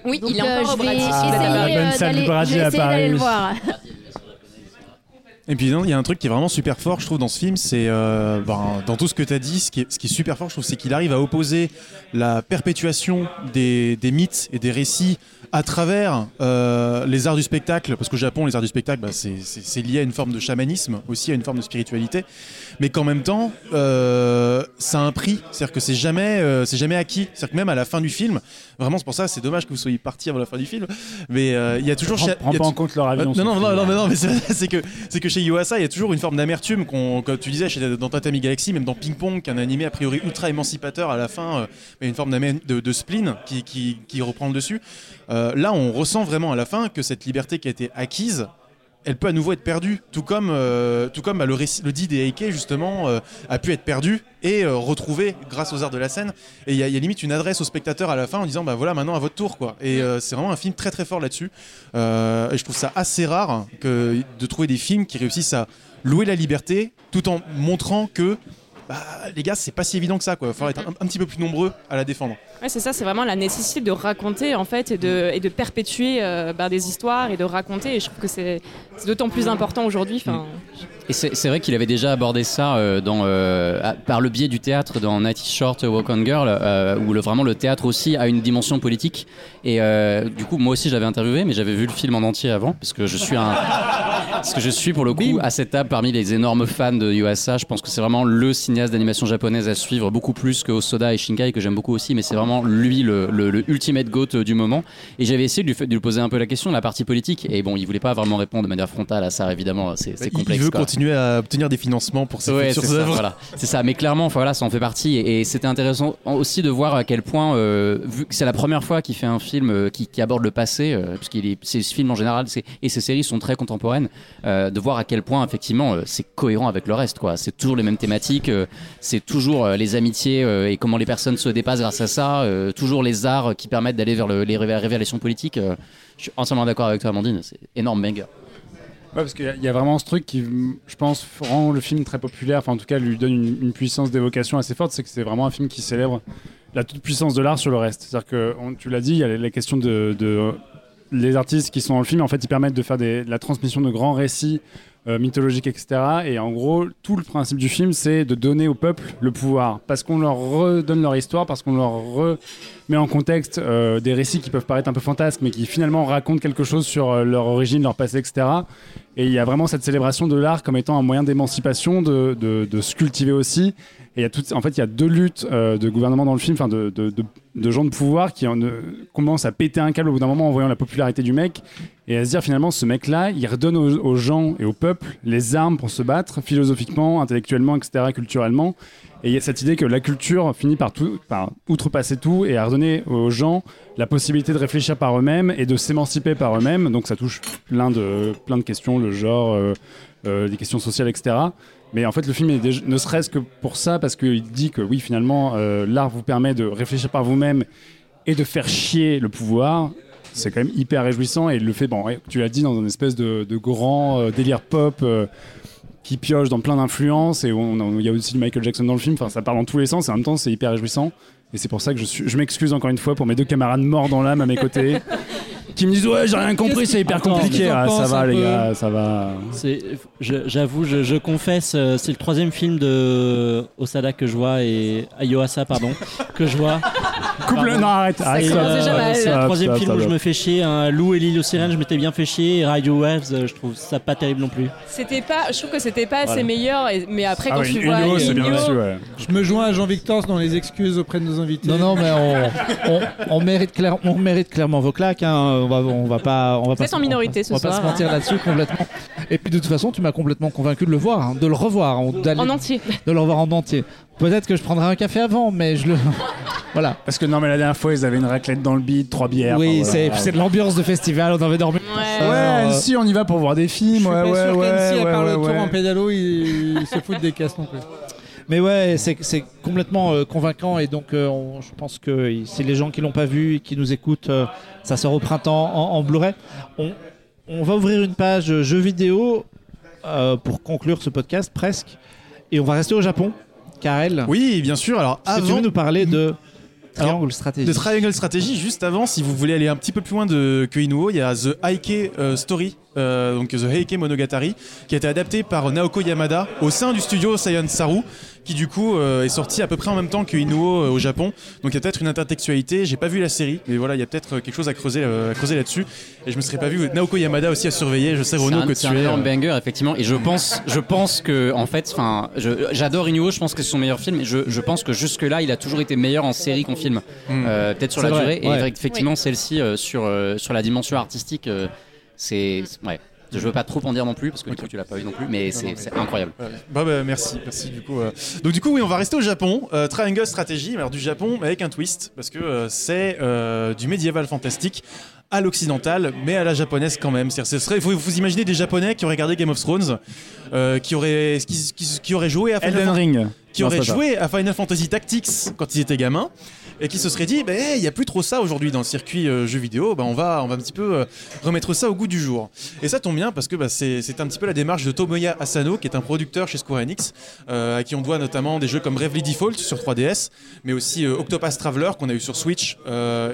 Oui, Donc, il est encore euh, au je vais Brady. essayer, Ah, la euh, bonne salle d'aller, du Brady je vais à essayer d'aller Paris. le voir. Et puis il y a un truc qui est vraiment super fort, je trouve, dans ce film, c'est euh, ben, dans tout ce que tu as dit, ce qui, est, super fort, je trouve, c'est qu'il arrive à opposer la perpétuation des mythes et des récits à travers euh, les arts du spectacle, parce qu'au Japon, les arts du spectacle, bah, c'est- lié à une forme de chamanisme, aussi à une forme de spiritualité, mais qu'en même temps, euh, ça a un prix, c'est-à-dire que c'est jamais, euh, c'est jamais acquis, c'est-à-dire que même à la fin du film, vraiment, c'est pour ça, c'est dommage que vous soyez parti avant la fin du film, mais euh, il y a toujours... Prends- chez- prends y a pas en compte leur avion, non, non, non, non, mais non, mais *laughs* c'est que, c'est que chez Yuasa, il y a toujours une forme d'amertume, comme tu disais, chez, dans Tatami Galaxy, même dans Ping Pong, qui est un animé a priori ultra émancipateur, à la fin, a une forme de, de spleen qui, qui, qui reprend le dessus. Euh, là, on ressent vraiment à la fin que cette liberté qui a été acquise, elle peut à nouveau être perdue, tout comme, euh, tout comme bah, le, le dit des Heike, justement, euh, a pu être perdu et retrouvé grâce aux arts de la scène. Et il y, a- limite une adresse au spectateur à la fin en disant bah voilà, maintenant à votre tour. quoi. Et c'est vraiment un film très très fort là-dessus. Et je trouve ça assez rare de trouver des films qui réussissent à louer la liberté tout en montrant que bah, les gars, c'est pas si évident que ça. Il va être un, petit peu plus nombreux à la défendre. Ouais, c'est ça, c'est vraiment la nécessité de raconter en fait et de, perpétuer euh, bah, des histoires et de raconter. Et je trouve que c'est d'autant plus important aujourd'hui. Et c'est c'est vrai qu'il avait déjà abordé ça euh, dans, euh, à- par le biais du théâtre dans Night is Short, Walk on Girl, euh, où le, vraiment le théâtre aussi a une dimension politique. Et euh, du coup, moi aussi, j'avais interviewé, mais j'avais vu le film en entier avant, parce que je suis un. Parce que je suis pour le coup à cette table parmi les énormes fans de Yuasa. Je pense que c'est vraiment le cinéaste d'animation japonaise à suivre, beaucoup plus que Osoda et Shinkai, que j'aime beaucoup aussi, mais c'est vraiment lui le, le- le ultimate goat euh, du moment. Et j'avais essayé de lui, de lui poser un peu la question de la partie politique. Et bon, il voulait pas vraiment répondre de manière frontale à ça, évidemment, c'est c'est Il- complexe. il veut quoi. Continuer à obtenir des financements pour ses Ouais, futures œuvres. voilà. C'est ça, mais clairement, enfin, voilà, ça en fait partie. Et, et c'était intéressant aussi de voir à quel point, euh, vu que c'est la première fois qu'il fait un film euh, qui, qui aborde le passé, euh, est, ces films en général et ces séries sont très contemporaines, euh, de voir à quel point effectivement c'est cohérent avec le reste. quoi. C'est toujours les mêmes thématiques, c'est toujours les amitiés et comment les personnes se dépassent grâce à ça, toujours les arts qui permettent d'aller vers le- les révé- révélations politiques. je suis entièrement d'accord avec toi, Amandine. C'est énorme banger. Ouais, parce qu'il y a- vraiment ce truc qui, je pense, rend le film très populaire, enfin en tout cas lui donne une, puissance d'évocation assez forte, c'est que c'est vraiment un film qui célèbre la toute puissance de l'art sur le reste. C'est-à-dire que, tu l'as dit, il y a la question de, les artistes qui sont dans le film, en fait, ils permettent de faire la transmission de grands récits euh, mythologiques, etc. Et en gros, tout le principe du film, c'est de donner au peuple le pouvoir, parce qu'on leur redonne leur histoire, parce qu'on leur remet en contexte euh, des récits qui peuvent paraître un peu fantasques, mais qui finalement racontent quelque chose sur euh, leur origine, leur passé, etc. Et il y a vraiment cette célébration de l'art comme étant un moyen d'émancipation, de se cultiver aussi. Et y a en fait, il y a deux luttes euh, de gouvernement dans le film, de, gens de pouvoir qui euh, commencent à péter un câble au bout d'un moment en voyant la popularité du mec et à se dire finalement ce mec-là, il redonne aux, gens et au peuple les armes pour se battre philosophiquement, intellectuellement, etc., culturellement. Et il y a cette idée que la culture finit par outrepasser tout et à redonner aux gens la possibilité de réfléchir par eux-mêmes et de s'émanciper par eux-mêmes. Donc ça touche plein de, plein de questions, le genre, euh, euh, des questions sociales, etc. Mais en fait, le film est déjà- ne serait-ce que pour ça, parce qu'il dit que oui, finalement, euh, l'art vous permet de réfléchir par vous-même et de faire chier le pouvoir. C'est quand même hyper réjouissant et il le fait, bon, tu l'as dit, dans une espèce de, grand euh, délire pop qui pioche dans plein d'influences et il y a aussi Michael Jackson dans le film. Enfin, ça parle dans tous les sens et en même temps, c'est hyper réjouissant. Et c'est pour ça que je m'excuse encore une fois pour mes deux camarades morts dans l'âme à mes côtés. *laughs* qui me disent ouais j'ai rien compris c'est hyper Attends, compliqué ah, ça va les peu gars ça va j'avoue, je, je confesse, euh, c'est le troisième film de Osada que je vois et Ayoasa pardon que je vois. Coupe le- non, arrête, Ça arrête, commence stop, déjà mal. stop, C'est le troisième film où je me fais chier. Hein. Lou et l'île aux sirènes, je m'étais bien fait chier. Et Radio Waves, euh, je trouve ça pas terrible non plus. C'était pas, je trouve que c'était pas Voilà. assez meilleur, et- mais après Ah quand ouais, tu vois Unio, c'est bien Unio, reçu, Je me joins à Jean-Victor dans les excuses auprès de nos invités. Non, non, mais on, on, on mérite, clair- on mérite clairement vos claques. hein. On va, on va pas, on va pas. êtes en se- minorité ce on va pas soir, se mentir hein. là-dessus complètement. Et puis de toute façon, tu m'as complètement convaincu de le voir, hein, de le revoir, hein, d'aller- en entier. de le revoir en entier. Peut-être que je prendrai un café avant, mais je le. *laughs* voilà. parce que non mais la dernière fois ils avaient une raclette dans le bide trois bières Oui, enfin, c'est voilà. c'est de l'ambiance de festival. On avait dormi. Ouais. ouais si on y va pour voir des films Je suis ouais pas ouais sûr ouais qu'Annecy, à ouais, part ouais, le tour ouais. en pédalo, il, il se fout des casses non plus. Mais ouais, c'est c'est complètement euh, convaincant et donc euh, on- je pense que si les gens qui l'ont pas vu et qui nous écoutent, euh, ça sort au printemps en, en Blu-ray. On, on va ouvrir une page jeux vidéo euh, pour conclure ce podcast presque et on va rester au Japon. Karel, Oui, bien sûr. Alors, que tu avant veux nous parler de Triangle Alors, Stratégie de Triangle Strategy, juste avant, si vous voulez aller un petit peu plus loin de, que Inuo, il y a The Heike euh, Story euh, donc The Heike Monogatari, qui a été adapté par Naoko Yamada au sein du studio Science Saru, qui du coup euh, est sorti à peu près en même temps que Inuo euh, au Japon. Donc il y a peut-être une intertextualité. J'ai pas vu la série, mais voilà, il y a peut-être quelque chose à creuser, euh, à creuser là-dessus. Et je me serais pas vu Naoko Yamada aussi à surveiller. Je sais C'est Renaud un, que c'est tu un es. énorme euh, banger effectivement et je pense je pense que en fait j'adore Inuo je pense que c'est son meilleur film et je, je pense que jusque là il a toujours été meilleur en série qu'en film Hmm. Euh, peut-être sur C'est la vrai, durée et ouais. effectivement celle-ci euh, sur euh, sur la dimension artistique euh, c'est ouais je veux pas trop en dire non plus parce que du coup tu l'as pas vu non plus mais c'est incroyable Ouais. Bah, bah, merci, merci du coup. euh. Donc du coup oui, on va rester au Japon. Euh, Triangle Strategy, mais alors du Japon mais avec un twist parce que euh, c'est euh, du médiéval fantastique à l'occidental, mais à la japonaise quand même. C'est-à-dire, ce serait, faut vous imaginez des Japonais qui auraient regardé Game of Thrones, euh, qui auraient, qui, qui- qui auraient joué à Final Elden Ring. qui Non, auraient joué à Final Fantasy Tactics quand ils étaient gamins et qui se seraient dit il y a plus trop ça aujourd'hui dans le circuit euh, jeux vidéo ben on va on va un petit peu euh, remettre ça au goût du jour. Et ça tombe bien parce que bah, c'est un petit peu la démarche de Tomoya Asano qui est un producteur chez Square Enix euh, à qui on doit notamment des jeux comme Bravely Default sur 3DS mais aussi euh, Octopath Traveler qu'on a eu sur Switch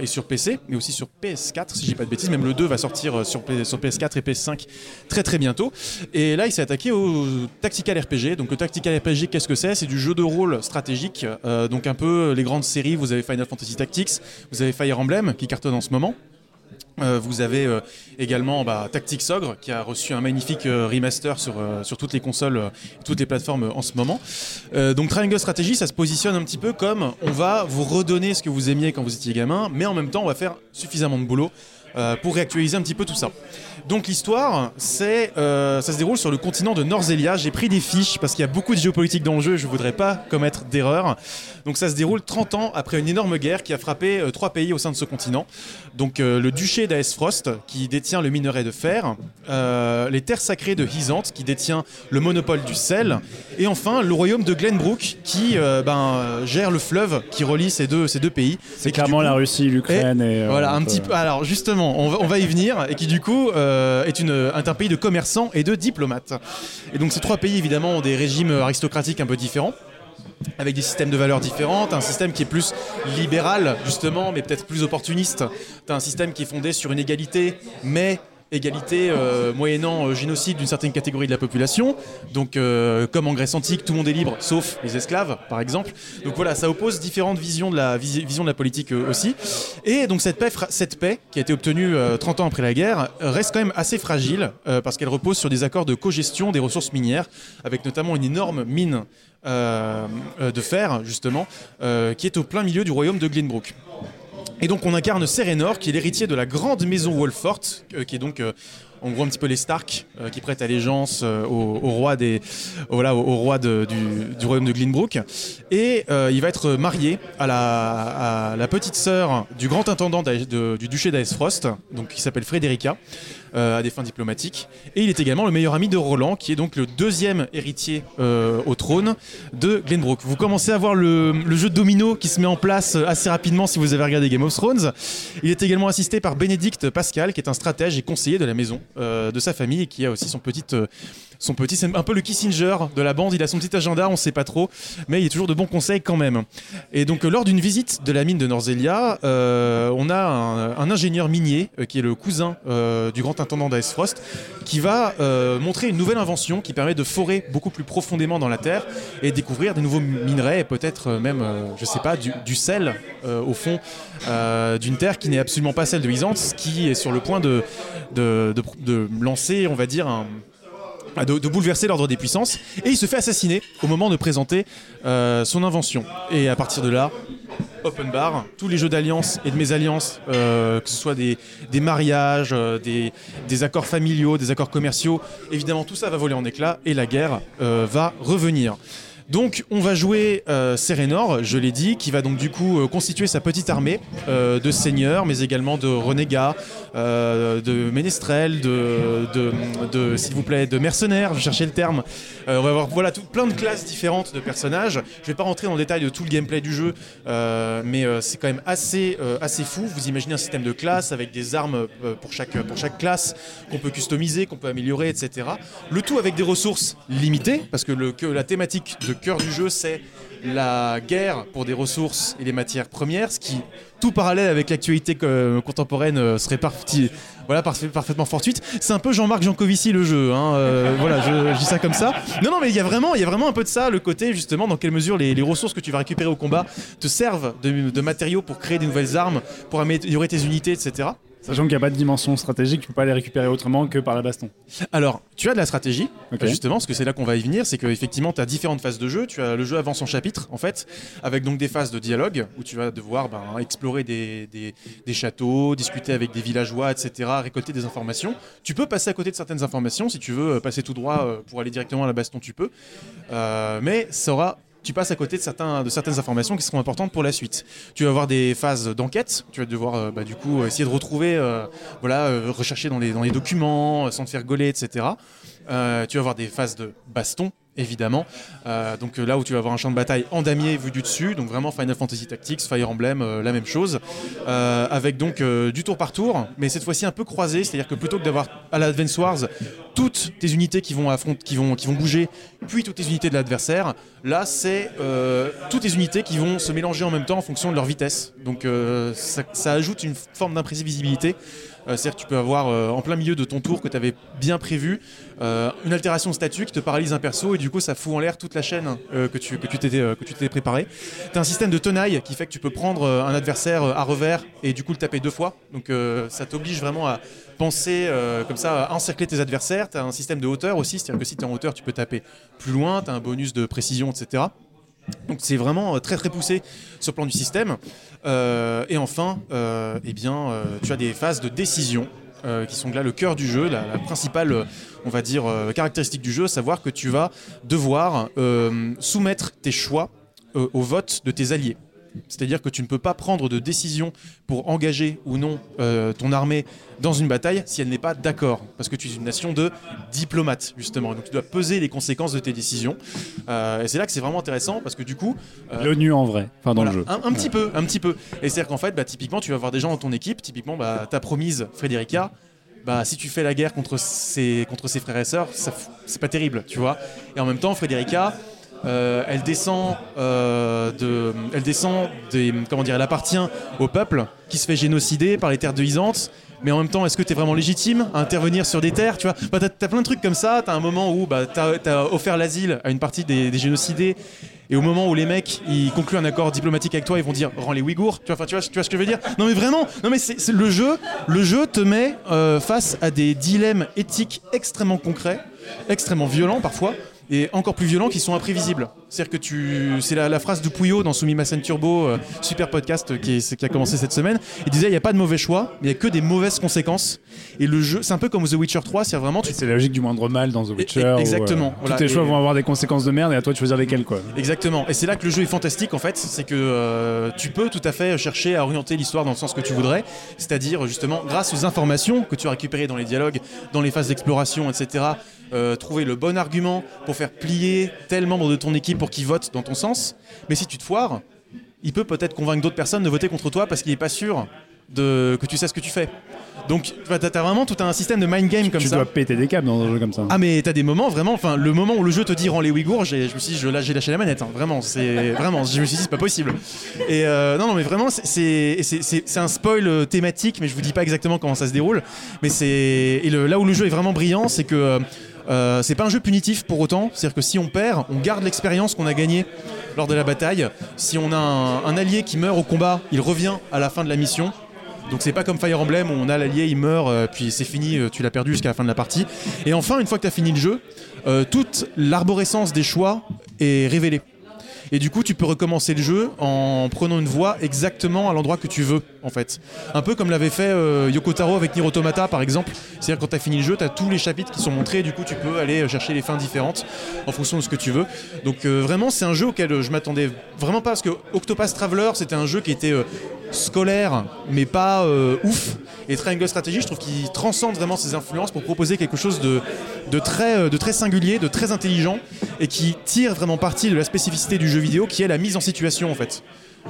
et sur PC mais aussi sur PS4 si j'ai pas de bêtises. Même le 2 va sortir sur, P- sur PS4 et PS5 très très bientôt. Et là il s'est attaqué au tactical RPG donc le tactical RPG qu'est-ce que c'est? C'est du jeu de rôle stratégique donc un peu les grandes séries vous avez Final Fantasy Tactics vous avez Fire Emblem qui cartonne en ce moment euh, vous avez euh, également bah, Tactics Ogre qui a reçu un magnifique euh, remaster sur, sur toutes les consoles toutes les plateformes en ce moment. Donc Triangle Strategy, ça se positionne un petit peu comme on va vous redonner ce que vous aimiez quand vous étiez gamin, mais en même temps on va faire suffisamment de boulot euh, pour réactualiser un petit peu tout ça. Donc l'histoire, c'est, euh, ça se déroule sur le continent de Norzelia. J'ai pris des fiches parce qu'il y a beaucoup de géopolitique dans le jeu. Je voudrais pas commettre d'erreur. Donc ça se déroule 30 ans après une énorme guerre qui a frappé euh, trois pays au sein de ce continent. Donc euh, le duché d'Aesfrost qui détient le minerai de fer, les terres sacrées de Hisante qui détient le monopole du sel, et enfin le royaume de Glenbrook qui ben, gère le fleuve qui relie ces deux, ces deux pays. C'est Et clairement la Russie, l'Ukraine et. euh, voilà, un petit peu. Alors justement, on va, y venir, et qui du coup euh, est, un pays de commerçants et de diplomates. Et donc ces trois pays évidemment ont des régimes aristocratiques un peu différents avec des systèmes de valeurs différentes, un système qui est plus libéral justement, mais peut-être plus opportuniste. Un système qui est fondé sur une égalité, mais égalité euh, moyennant euh, génocide d'une certaine catégorie de la population. Donc euh, comme en Grèce antique, tout le monde est libre, sauf les esclaves, par exemple. Donc voilà, ça oppose différentes visions de la, visi- vision de la politique aussi. Et donc cette paix, cette paix qui a été obtenue euh, 30 ans après la guerre, reste quand même assez fragile, parce qu'elle repose sur des accords de cogestion des ressources minières, avec notamment une énorme mine de fer, justement, qui est au plein milieu du royaume de Glenbrook. Et donc on incarne Serenor, qui est l'héritier de la grande maison Wolfort, euh, qui est donc euh, en gros un petit peu les Stark, euh, qui prêtent allégeance au, roi, des, au, roi du, royaume de Glenbrook. Et il va être marié à la, petite sœur du grand intendant du duché d'Aesfrost, donc qui s'appelle Frédérica. Euh, à des fins diplomatiques. Et il est également le meilleur ami de Roland, qui est donc le deuxième héritier euh, au trône de Glenbrook. Vous commencez à voir le, jeu de domino qui se met en place euh, assez rapidement si vous avez regardé Game of Thrones. Il est également assisté par Bénédicte Pascal, qui est un stratège et conseiller de la maison de sa famille et qui a aussi son petit, son petit, c'est un peu le Kissinger de la bande. Il a son petit agenda, on sait pas trop, mais il est toujours de bons conseils quand même. Et donc lors d'une visite de la mine de Norzelia, on a un, un ingénieur minier qui est le cousin du grand intendant d'Aesfrost, qui va euh, montrer une nouvelle invention qui permet de forer beaucoup plus profondément dans la terre et découvrir des nouveaux minerais et peut-être euh, même, euh, je sais pas, du, sel euh, au fond d'une terre qui n'est absolument pas celle de Byzance, qui est sur le point de, de, de- de lancer, on va dire, un, de, de bouleverser l'ordre des puissances. Et il se fait assassiner au moment de présenter euh, son invention. Et à partir de là, open bar, tous les jeux d'alliance et de mésalliance, euh, que ce soit des, mariages, euh, des, des accords familiaux, des accords commerciaux, évidemment tout ça va voler en éclats et la guerre va revenir. Donc on va jouer euh, Serenor, je l'ai dit, qui va donc du coup euh, constituer sa petite armée euh, de seigneurs, mais également de renégats, euh, de ménestrels, de, s'il vous plaît, de mercenaires, je cherchais le terme. On va avoir voilà plein de classes différentes de personnages. Je vais pas rentrer dans le détail de tout le gameplay du jeu, mais c'est quand même assez, assez fou. Vous imaginez un système de classes avec des armes pour, chaque, pour chaque classe qu'on peut customiser, qu'on peut améliorer, etc. Le tout avec des ressources limitées, parce que, que la thématique de cœur du jeu, c'est la guerre pour des ressources et les matières premières, ce qui, tout parallèle avec l'actualité co- contemporaine, euh, serait parti, voilà, parfait- parfaitement fortuite. C'est un peu Jean-Marc Jancovici le jeu, hein, euh, *laughs* voilà, je, dis ça comme ça. Non, non, mais il y a vraiment, il y a vraiment un peu de ça, le côté justement dans quelle mesure les, ressources que tu vas récupérer au combat te servent de matériaux pour créer des nouvelles armes, pour améliorer tes unités, etc. Sachant qu'il n'y a pas de dimension stratégique, tu peux pas les récupérer autrement que par la baston. Alors, tu as de la stratégie, justement, parce que c'est là qu'on va y venir, c'est qu'effectivement, tu as différentes phases de jeu. Tu as le jeu avant son chapitre, en fait, avec donc des phases de dialogue, où tu vas devoir ben, explorer des, des- des châteaux, discuter avec des villageois, etc., récolter des informations. Tu peux passer à côté de certaines informations, si tu veux euh, passer tout droit euh, pour aller directement à la baston, tu peux. Euh, mais ça aura... Tu passes à côté de, certains, de certaines informations qui seront importantes pour la suite. Tu vas avoir des phases d'enquête. Tu vas devoir euh, bah, du coup essayer de retrouver, euh, voilà, euh, rechercher dans les, dans les documents, euh, sans te faire gauler, etc. Euh, tu vas avoir des phases de baston, évidemment. Euh, donc euh, là où tu vas avoir un champ de bataille en damier vu du dessus, donc vraiment Final Fantasy Tactics, Fire Emblem, euh, la même chose, avec donc du tour par tour, mais cette fois-ci un peu croisé, c'est-à-dire que plutôt que d'avoir à la Advance Wars toutes tes unités qui vont affronter, qui vont, qui vont bouger, puis toutes les unités de l'adversaire, là c'est toutes les unités qui vont se mélanger en même temps en fonction de leur vitesse. Donc ça, ça ajoute une forme d'imprévisibilité. Euh, C'est-à-dire que tu peux avoir euh, en plein milieu de ton tour que tu avais bien prévu euh, une altération de statut qui te paralyse un perso et du coup ça fout en l'air toute la chaîne que tu que tu t'étais préparé. Tu as un système de tenaille qui fait que tu peux prendre un adversaire à revers et du coup le taper deux fois. Donc ça t'oblige vraiment à penser comme ça à encercler tes adversaires. Tu as un système de hauteur aussi, c'est-à-dire que si tu es en hauteur, tu peux taper plus loin, tu as un bonus de précision, etc. Donc c'est vraiment euh, très très poussé sur le plan du système. Euh, et enfin, euh, eh bien, tu as des phases de décision qui sont là le cœur du jeu, la, la principale, on va dire, caractéristique du jeu, savoir que tu vas devoir soumettre tes choix au vote de tes alliés. C'est-à-dire que tu ne peux pas prendre de décision pour engager ou non euh, ton armée dans une bataille si elle n'est pas d'accord. Parce que tu es une nation de diplomates, justement. Donc tu dois peser les conséquences de tes décisions. Euh, et c'est là que c'est vraiment intéressant parce que du coup. euh, L'ONU en vrai, enfin dans voilà, le jeu. Un, un petit peu, un petit peu. Et c'est-à-dire qu'en fait, bah, typiquement, tu vas avoir des gens dans ton équipe, typiquement, bah, ta promise Frédérica, bah, si tu fais la guerre contre ses, contre ses frères et sœurs, c'est pas terrible, tu vois. Et en même temps, Frédérica, euh, elle descend euh, elle descend des, comment dire, elle appartient au peuple qui se fait génocider par les terres de Isante. Mais en même temps, est-ce que tu es vraiment légitime à intervenir sur des terres Tu vois, bah, t'as, t'as plein de trucs comme ça. T'as un moment où bah, t'as, as offert l'asile à une partie des, génocidés. Et au moment où les mecs ils concluent un accord diplomatique avec toi, ils vont dire rends les Ouïghours. Tu vois, tu vois, tu ce que je veux dire? Non mais vraiment, non mais c'est le jeu. Le jeu te met euh, face à des dilemmes éthiques extrêmement concrets, extrêmement violents parfois, et encore plus violents qui sont imprévisibles. C'est-à-dire que tu, c'est la, la phrase de Pouillot dans Sumimasen Turbo, euh, super podcast qui, est- qui a commencé cette semaine. Il disait il n'y a pas de mauvais choix, mais il n'y a que des mauvaises conséquences. Et le jeu, c'est un peu comme The Witcher 3, c'est vraiment tu C'est la logique du moindre mal dans The Witcher. exactement, euh, voilà. Tous tes choix Et- vont avoir des conséquences de merde et à toi de choisir lesquelles quoi. Exactement. Et c'est là que le jeu est fantastique en fait, c'est que euh, tu peux tout à fait chercher à orienter l'histoire dans le sens que tu voudrais, c'est-à-dire justement grâce aux informations que tu as récupérées dans les dialogues, dans les phases d'exploration, etc. trouver le bon argument pour faire plier tel membre de ton équipe pour qu'il vote dans ton sens. Mais si tu te foires, il peut peut-être convaincre d'autres personnes de voter contre toi parce qu'il n'est pas sûr de, que tu sais ce que tu fais. Donc tu as vraiment tout un système de mind game comme tu ça. dois péter des câbles dans un jeu comme ça. Ah mais t'as des moments vraiment, enfin le moment où le jeu te dit rends les Ouïghours, je me suis dit je- là j'ai lâché la manette, hein, vraiment, c'est vraiment, je me suis dit c'est pas possible. Et euh, non non mais vraiment c'est- un spoil euh, thématique, mais je vous dis pas exactement comment ça se déroule, mais c'est là où le jeu est vraiment brillant, c'est que euh, euh, c'est pas un jeu punitif pour autant, c'est-à-dire que si on perd, on garde l'expérience qu'on a gagnée lors de la bataille. Si on a un, allié qui meurt au combat, il revient à la fin de la mission. Donc c'est pas comme Fire Emblem où on a l'allié, il meurt, euh, puis c'est fini, euh, tu l'as perdu jusqu'à la fin de la partie. Et enfin, une fois que tu as fini le jeu, toute l'arborescence des choix est révélée. Et du coup, tu peux recommencer le jeu en prenant une voie exactement à l'endroit que tu veux, en fait. Un peu comme l'avait fait euh, Yoko Taro avec Nier Automata, par exemple. C'est-à-dire quand tu as fini le jeu, tu as tous les chapitres qui sont montrés, et du coup, tu peux aller euh, chercher les fins différentes en fonction de ce que tu veux. Donc euh, vraiment, c'est un jeu auquel euh, je m'attendais vraiment pas, parce que Octopath Traveler, c'était un jeu qui était scolaire, mais pas ouf. Et Triangle Strategy, je trouve qu'il transcende vraiment ses influences pour proposer quelque chose de, très, de très singulier, de très intelligent, et qui tire vraiment parti de la spécificité du jeu vidéo, qui est la mise en situation en fait.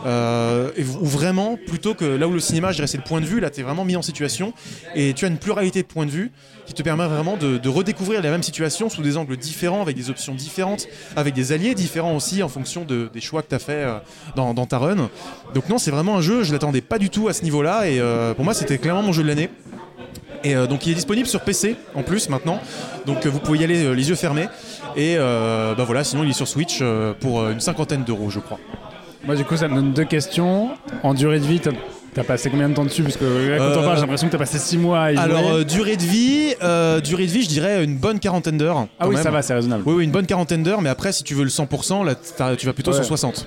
Euh, où vraiment, plutôt que là où le cinéma, je dirais, c'est le point de vue, là, tu es vraiment mis en situation et tu as une pluralité de points de vue qui te permet vraiment de, redécouvrir la même situation sous des angles différents, avec des options différentes, avec des alliés différents aussi en fonction de- des choix que tu as fait euh, dans, ta run. Donc, non, c'est vraiment un jeu, je l'attendais pas du tout à ce niveau-là et euh, pour moi, c'était clairement mon jeu de l'année. Et euh, donc il est disponible sur PC en plus maintenant, donc vous pouvez y aller les yeux fermés. Et bah voilà, sinon il est sur Switch pour une cinquantaine d'euros, je crois. Moi, du coup, ça me donne deux questions. En durée de vie, t'as passé combien de temps dessus? Parce que là, quand Euh, on parle, j'ai l'impression que t'as passé 6 mois à y Alors jouer. euh, durée de vie, euh, durée de vie, je dirais une bonne quarantaine d'heures. Ah quand oui, même. ça va, c'est raisonnable. Oui, oui, une bonne quarantaine d'heures, mais après si tu veux le 100%, là t'as- tu vas plutôt Ouais. sur 60.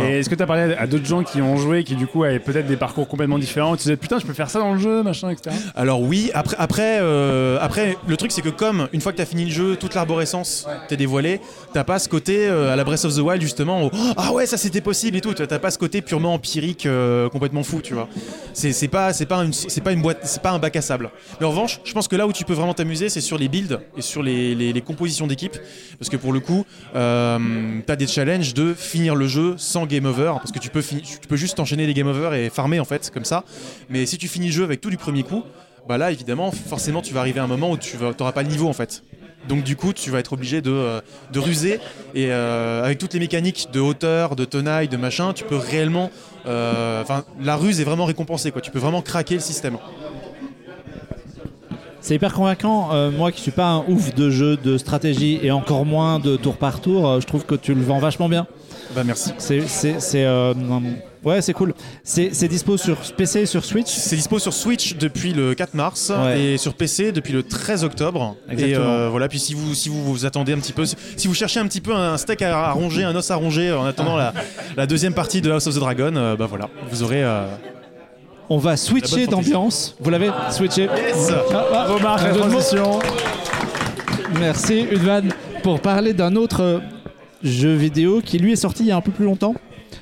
Et est-ce que t'as parlé à d'autres gens qui ont joué, qui du coup avaient peut-être des parcours complètement différents Tu disais putain, je peux faire ça dans le jeu, machin, etc. Alors oui, après, après, euh, après le truc c'est que comme une fois que t'as fini le jeu, toute l'arborescence t'est dévoilée, t'as pas ce côté euh, à la Breath of the Wild justement, où, Oh, ah ouais ça c'était possible et tout, t'as pas ce côté purement empirique euh, complètement fou, tu vois. C'est pas, c'est pas, une, c'est pas une boîte, c'est pas un bac à sable. Mais en revanche, je pense que là où tu peux vraiment t'amuser, c'est sur les builds et sur les, les- les compositions d'équipe, parce que pour le coup, t'as des challenges de finir le jeu sans game over, parce que tu peux, tu peux juste enchaîner les game over et farmer en fait comme ça. Mais si tu finis le jeu avec tout du premier coup, bah là évidemment forcément tu vas arriver à un moment où tu n'auras pas le niveau en fait. Donc du coup tu vas être obligé de, euh, ruser et euh, avec toutes les mécaniques de hauteur, de tenaille, de machin, tu peux réellement... euh, Enfin la ruse est vraiment récompensée quoi, tu peux vraiment craquer le système. C'est hyper convaincant. Moi qui suis pas un ouf de jeu de stratégie et encore moins de tour par tour, je trouve que tu le vends vachement bien. Bah merci. C'est, c'est, c'est, euh, ouais, c'est cool. C'est, c'est dispo sur PC et sur Switch. C'est dispo sur Switch depuis le 4 mars Ouais. et sur PC depuis le 13 octobre. Exactement. Et euh, voilà, puis si vous, si vous vous attendez un petit peu, si- vous cherchez un petit peu un steak à, à ronger, un os à ronger en attendant la, *laughs* la deuxième partie de House of the Dragon, euh, bah voilà, vous aurez. euh, On va switcher d'ambiance. Vous l'avez switché Yes. Ah, ah, la de mots. transition. Merci Udvan pour parler d'un autre jeu vidéo qui lui est sorti il y a un peu plus longtemps.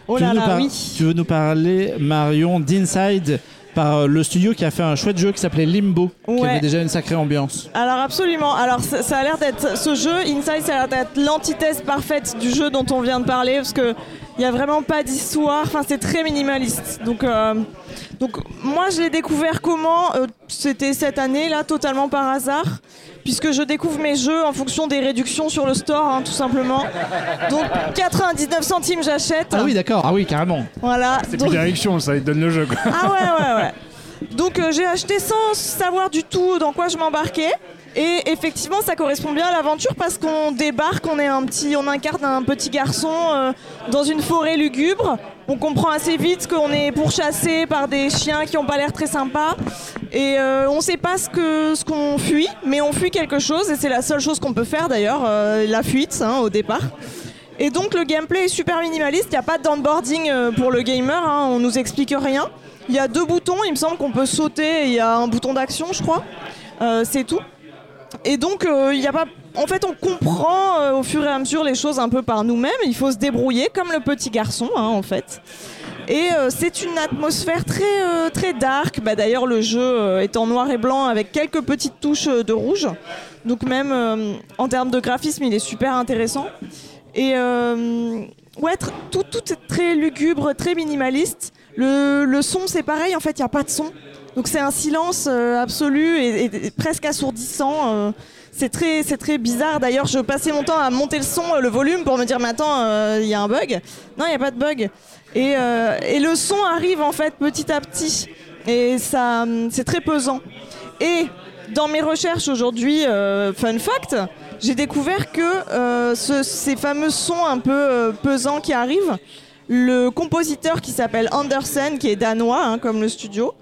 Oh Tu veux là nous là, par- oui. Tu veux nous parler Marion d'Inside par euh, le studio qui a fait un chouette jeu qui s'appelait Limbo, qui Ouais. avait déjà une sacrée ambiance. Alors absolument. Alors ça, ça a l'air d'être ce jeu Inside, ça a l'air d'être l'antithèse parfaite du jeu dont on vient de parler parce que il y a vraiment pas d'histoire. Enfin c'est très minimaliste. Donc euh, donc moi je l'ai découvert comment Euh, C'était cette année là totalement par hasard. Puisque je découvre mes jeux en fonction des réductions sur le store, hein, tout simplement. Donc 99 centimes j'achète. Ah oui, d'accord. Ah oui, carrément. Voilà. C'est Donc- plus direction, ça, il te donne le jeu quoi. ah ouais, ouais, ouais. Donc euh, j'ai acheté sans savoir du tout dans quoi je m'embarquais. Et effectivement, ça correspond bien à l'aventure parce qu'on débarque, on est un petit, on incarne un petit garçon euh, dans une forêt lugubre. On comprend assez vite qu'on est pourchassé par des chiens qui n'ont pas l'air très sympas. Et euh, on sait pas ce que ce qu'on fuit, mais on fuit quelque chose et c'est la seule chose qu'on peut faire d'ailleurs, euh, la fuite hein, au départ. Et donc le gameplay est super minimaliste, il n'y a pas de downboarding pour le gamer, hein, on nous explique rien. Il y a deux boutons, il me semble qu'on peut sauter, il y a un bouton d'action je crois, c'est tout. Et donc euh, il y a pas... En fait on comprend euh, au fur et à mesure les choses un peu par nous-mêmes, il faut se débrouiller comme le petit garçon hein, en fait. Et euh, c'est une atmosphère très, euh, très dark. Bah, D'ailleurs, le jeu euh, est en noir et blanc avec quelques petites touches euh, de rouge. Donc même euh, en termes de graphisme, il est super intéressant. Et euh, ouais, tout, tout est très lugubre, très minimaliste. Le, le son, c'est pareil, en fait, il n'y a pas de son. Donc c'est un silence euh, absolu et, presque assourdissant. euh. c'est très, très bizarre. D'ailleurs, je passais mon temps à monter le son, euh, le volume, pour me dire, mais attends, il y a un bug. Non, il n'y a pas de bug. Et, le son arrive en fait petit à petit. Et c'est très pesant. Et dans mes recherches aujourd'hui, fun fact, j'ai découvert que ce- ces fameux sons un peu pesants qui arrivent, le compositeur qui s'appelle Andersen, qui est danois, hein, comme le studio,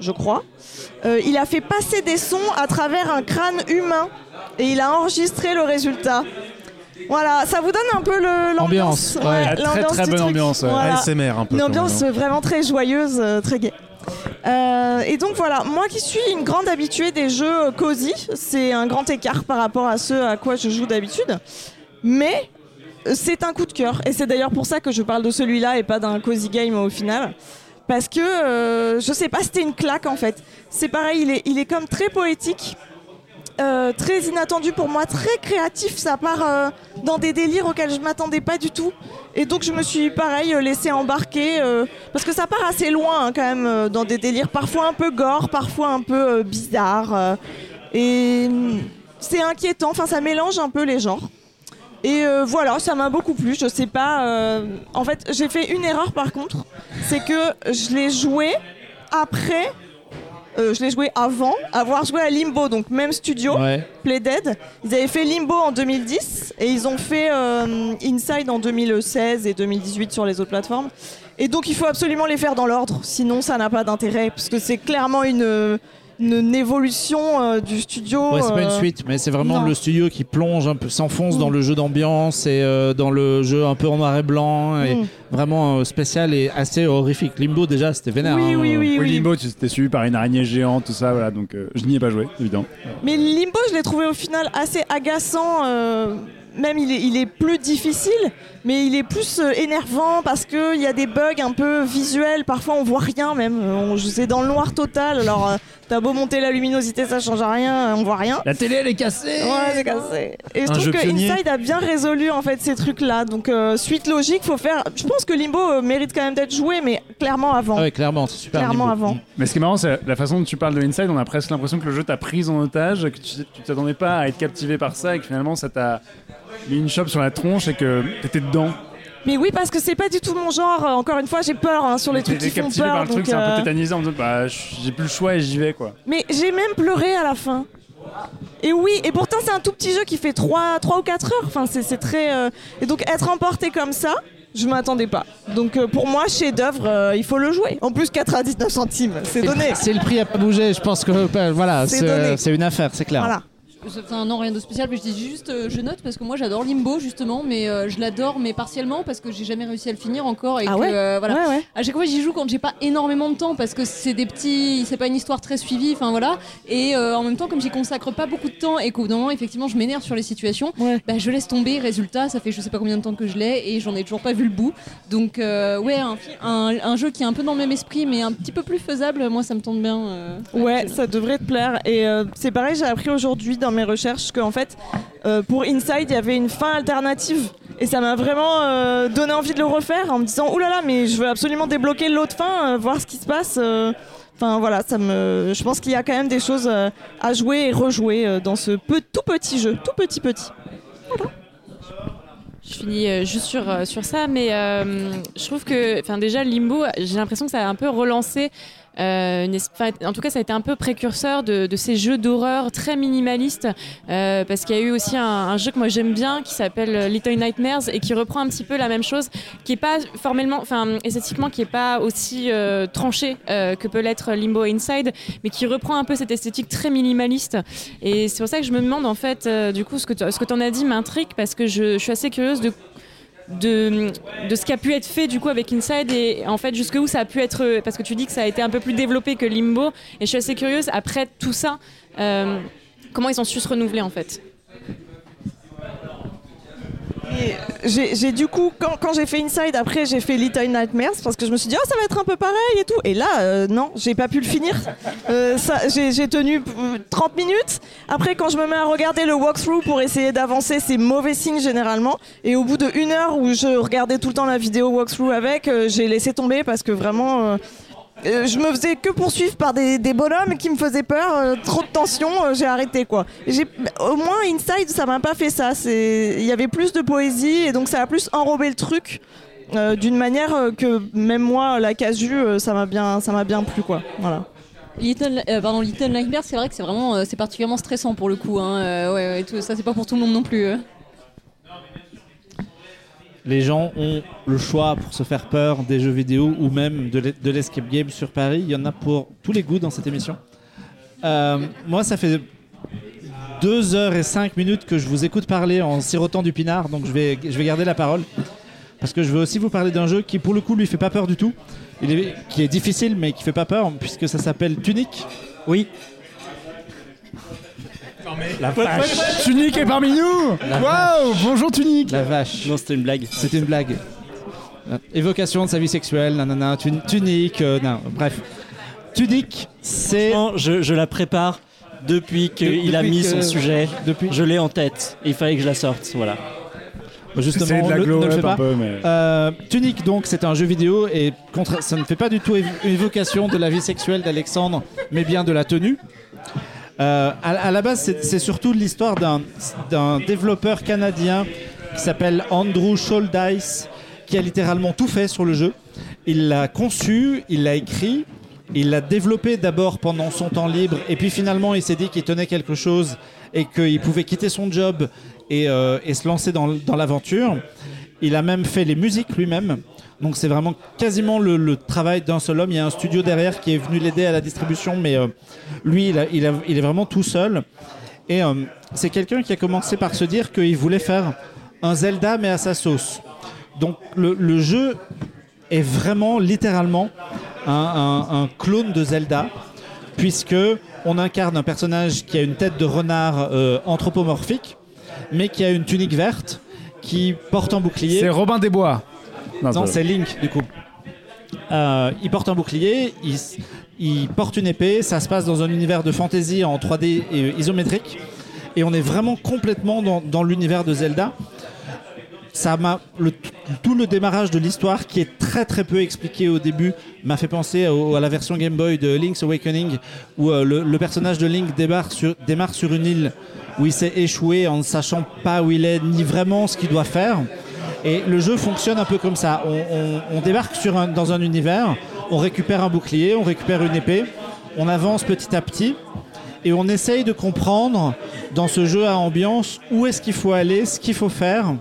je crois, euh, il a fait passer des sons à travers un crâne humain et il a enregistré le résultat. Voilà, ça vous donne un peu le- l'ambiance. Ouais. Très, très bonne truc. ambiance, ouais. Voilà. ASMR un peu. Une ambiance vraiment très joyeuse, euh, très gaie. Euh, et donc voilà, moi qui suis une grande habituée des jeux cosy, c'est un grand écart par rapport à ceux à quoi je joue d'habitude. Mais c'est un coup de cœur. Et c'est d'ailleurs pour ça que je parle de celui-là et pas d'un cozy game au final. Parce que euh, je sais pas, c'était une claque en fait. C'est pareil, il est, comme très poétique. euh, très inattendu pour moi, très créatif. Ça part euh, dans des délires auxquels je m'attendais pas du tout. Et donc je me suis pareil euh, laissé embarquer parce que ça part assez loin hein, quand même dans des délires parfois un peu gore, parfois un peu bizarre. et hum, c'est inquiétant. Enfin, ça mélange un peu les genres. Et euh, voilà, ça m'a beaucoup plu. Je sais pas. euh, En fait, j'ai fait une erreur par contre, c'est que je l'ai joué après. euh, je l'ai joué avant avoir joué à Limbo, donc même studio, Ouais. Playdead. Ils avaient fait Limbo en 2010 et ils ont fait euh, Inside en 2016 et 2018 sur les autres plateformes. Et donc il faut absolument les faire dans l'ordre, sinon ça n'a pas d'intérêt, parce que c'est clairement une, une évolution euh, du studio. Ouais, c'est pas une euh, suite, mais c'est vraiment non. le studio qui plonge un peu, s'enfonce dans le jeu d'ambiance et euh, dans le jeu un peu en noir et blanc, et Mm. vraiment euh, spécial et assez horrifique. Limbo déjà, c'était vénère. Oui, hein. oui, oui, oui. Limbo, tu t'es suivi par une araignée géante, tout ça, voilà. Donc euh, je n'y ai pas joué, évidemment. Mais Limbo, je l'ai trouvé au final assez agaçant. euh, même il est, il est plus difficile, mais il est plus euh, énervant parce qu'il y a des bugs un peu visuels. Parfois, on voit rien même. On, c'est dans le noir total. Alors, euh, t'as beau monter la luminosité, ça change rien. On voit rien. La télé, elle est cassée Ouais, c'est cassé. Et je Un trouve jeu que pionnier. Inside a bien résolu en fait ces trucs-là. Donc, euh, suite logique, faut faire. Je pense que Limbo euh, mérite quand même d'être joué, mais clairement avant. Ah ouais, clairement, c'est super. Clairement avant. Mais ce qui est marrant, c'est la façon dont tu parles de Inside. On a presque l'impression que le jeu t'a prise en otage, que tu tu t'attendais pas à être captivé par ça et que finalement ça t'a mis une chope sur la tronche et que t'étais dedans. Mais oui, parce que c'est pas du tout mon genre. Euh, Encore une fois, j'ai peur hein, sur les trucs qui font captivé peur. par le truc, donc, c'est un euh, peu tétanisant en disant bah j'ai plus le choix et j'y vais quoi. Mais j'ai même pleuré à la fin. Et oui, et pourtant c'est un tout petit jeu qui fait 3, 3 ou 4 heures. Enfin, c'est très. euh, Et donc être emporté comme ça, je m'attendais pas. Donc euh, pour moi, chef-d'œuvre, euh, il faut le jouer. En plus, 99 centimes, c'est donné. C'est le prix à pas bouger. Je pense que euh, voilà, C'est c'est donné. c'est une affaire, c'est clair. Voilà. Enfin, non, rien de spécial, mais je dis juste, euh, je note parce que moi j'adore Limbo justement, mais euh, je l'adore, mais partiellement parce que j'ai jamais réussi à le finir encore et Ah que ouais euh, voilà. Ouais, ouais. À chaque fois j'y joue quand j'ai pas énormément de temps parce que c'est des petits, c'est pas une histoire très suivie, enfin voilà. Et euh, en même temps, comme j'y consacre pas beaucoup de temps et qu'au bout d'un moment effectivement je m'énerve sur les situations, bah, je laisse tomber. Résultat, ça fait je sais pas combien de temps que je l'ai et j'en ai toujours pas vu le bout. Donc ouais, un, fi- un, un jeu qui est un peu dans le même esprit, mais un petit peu plus faisable. Moi, ça me tente bien. Ouais, ça devrait te plaire. Et c'est pareil, j'ai appris aujourd'hui dans mes recherches qu'en fait, euh, pour Inside, il y avait une fin alternative. Et ça m'a vraiment euh, donné envie de le refaire en me disant là, mais je veux absolument débloquer l'autre fin, euh, voir ce qui se passe. Enfin voilà, ça me. Je pense qu'il y a quand même des choses à jouer et rejouer dans ce peu, tout petit jeu, tout petit petit. Je finis juste sur, sur ça, mais je trouve que, enfin déjà Limbo, j'ai l'impression que ça a un peu relancé. Euh, en tout cas, ça a été un peu précurseur de, ces jeux d'horreur très minimalistes, euh, parce qu'il y a eu aussi un, jeu que moi j'aime bien qui s'appelle euh, Little Nightmares et qui reprend un petit peu la même chose, qui est pas formellement, enfin esthétiquement, qui est pas aussi tranché que peut l'être Limbo Inside, mais qui reprend un peu cette esthétique très minimaliste. Et c'est pour ça que je me demande en fait, du coup, ce que tu en as dit m'intrigue parce que je suis assez curieuse de de, de ce qui a pu être fait du coup avec Inside et en fait jusqu'où ça a pu être parce que tu dis que ça a été un peu plus développé que Limbo. Et je suis assez curieuse après tout ça euh, comment ils ont su se renouveler en fait? J'ai du coup, quand, j'ai fait Inside, après j'ai fait Little Nightmares parce que je me suis dit, oh, ça va être un peu pareil et tout. Et là, euh, non, j'ai pas pu le finir. Euh, j'ai tenu euh, 30 minutes. Après, quand je me mets à regarder le walkthrough pour essayer d'avancer, c'est mauvais signe généralement. Et au bout de une heure où je regardais tout le temps la vidéo walkthrough avec, euh, j'ai laissé tomber parce que vraiment. Euh, je me faisais que poursuivre par des, des bonhommes qui me faisaient peur, euh, trop de tension, euh, j'ai arrêté quoi. J'ai- au moins Inside ça m'a pas fait ça, c'est il y avait plus de poésie et donc ça a plus enrobé le truc d'une manière que même moi la casu ça m'a bien ça m'a bien plu quoi. Voilà. Little, pardon, Little Nightmares, c'est vrai que c'est vraiment, c'est particulièrement stressant pour le coup. Hein. ouais, tout, ça c'est pas pour tout le monde non plus. Les gens ont le choix pour se faire peur des jeux vidéo ou même de l'e- de l'escape game sur Paris. Il y en a pour tous les goûts dans cette émission. Euh, moi, ça fait 2 heures et 5 minutes que je vous écoute parler en sirotant du pinard, donc je vais, garder la parole. Parce que je veux aussi vous parler d'un jeu qui, pour le coup, lui fait pas peur du tout. Qui est difficile, mais qui fait pas peur, puisque ça s'appelle Tunic. Oui. La vache. Tunic est parmi nous Waouh Bonjour Tunic La vache. Non, c'était une blague. C'était une blague. Euh, Évocation de sa vie sexuelle, nanana, tun- tunique, euh, non, bref. Tunique, c'est. Non, je, je la prépare Depuis qu'il a depuis mis que- son sujet, depuis- je l'ai en tête. Il fallait que je la sorte, voilà. Justement, C'est de la le- glow ne le up fais pas. un peu, mais- Euh, Tunic, donc, c'est un jeu vidéo et contre, ça ne fait pas du tout év- évocation de la vie sexuelle d'Alexandre, mais bien de la tenue. Euh, à, la base, c'est surtout l'histoire d'un développeur canadien qui s'appelle Andrew Scholdice, qui a littéralement tout fait sur le jeu. Il l'a conçu, il l'a écrit, il l'a développé d'abord pendant son temps libre, et puis finalement, il s'est dit qu'il tenait quelque chose et qu'il pouvait quitter son job et, euh, se lancer dans l'aventure. Il a même fait les musiques lui-même. Donc c'est vraiment quasiment le, travail d'un seul homme. Il y a un studio derrière qui est venu l'aider à la distribution, mais euh, lui, il, est vraiment tout seul. Et euh, c'est quelqu'un qui a commencé par se dire qu'il voulait faire un Zelda, mais à sa sauce. Donc le, jeu est vraiment, littéralement, un clone de Zelda, puisque on incarne un personnage qui a une tête de renard euh, anthropomorphique, mais qui a une tunique verte, qui porte un bouclier. C'est Robin des Bois. Non, Non, c'est Link du coup. Euh, il porte un bouclier, il, porte une épée, ça se passe dans un univers de fantasy en 3D et isométrique. Et on est vraiment complètement dans, dans l'univers de Zelda. Ça m'a tout le démarrage de l'histoire qui est très très peu expliqué au début m'a fait penser à la version Game Boy de Link's Awakening où euh, le, le personnage de Link sur, démarre sur une île où il s'est échoué en ne sachant pas où il est ni vraiment ce qu'il doit faire. Et le jeu fonctionne un peu comme ça. On, débarque dans un univers, on récupère un bouclier, on récupère une épée, on avance petit à petit et on essaye de comprendre dans ce jeu à ambiance où est-ce qu'il faut aller, ce qu'il faut faire.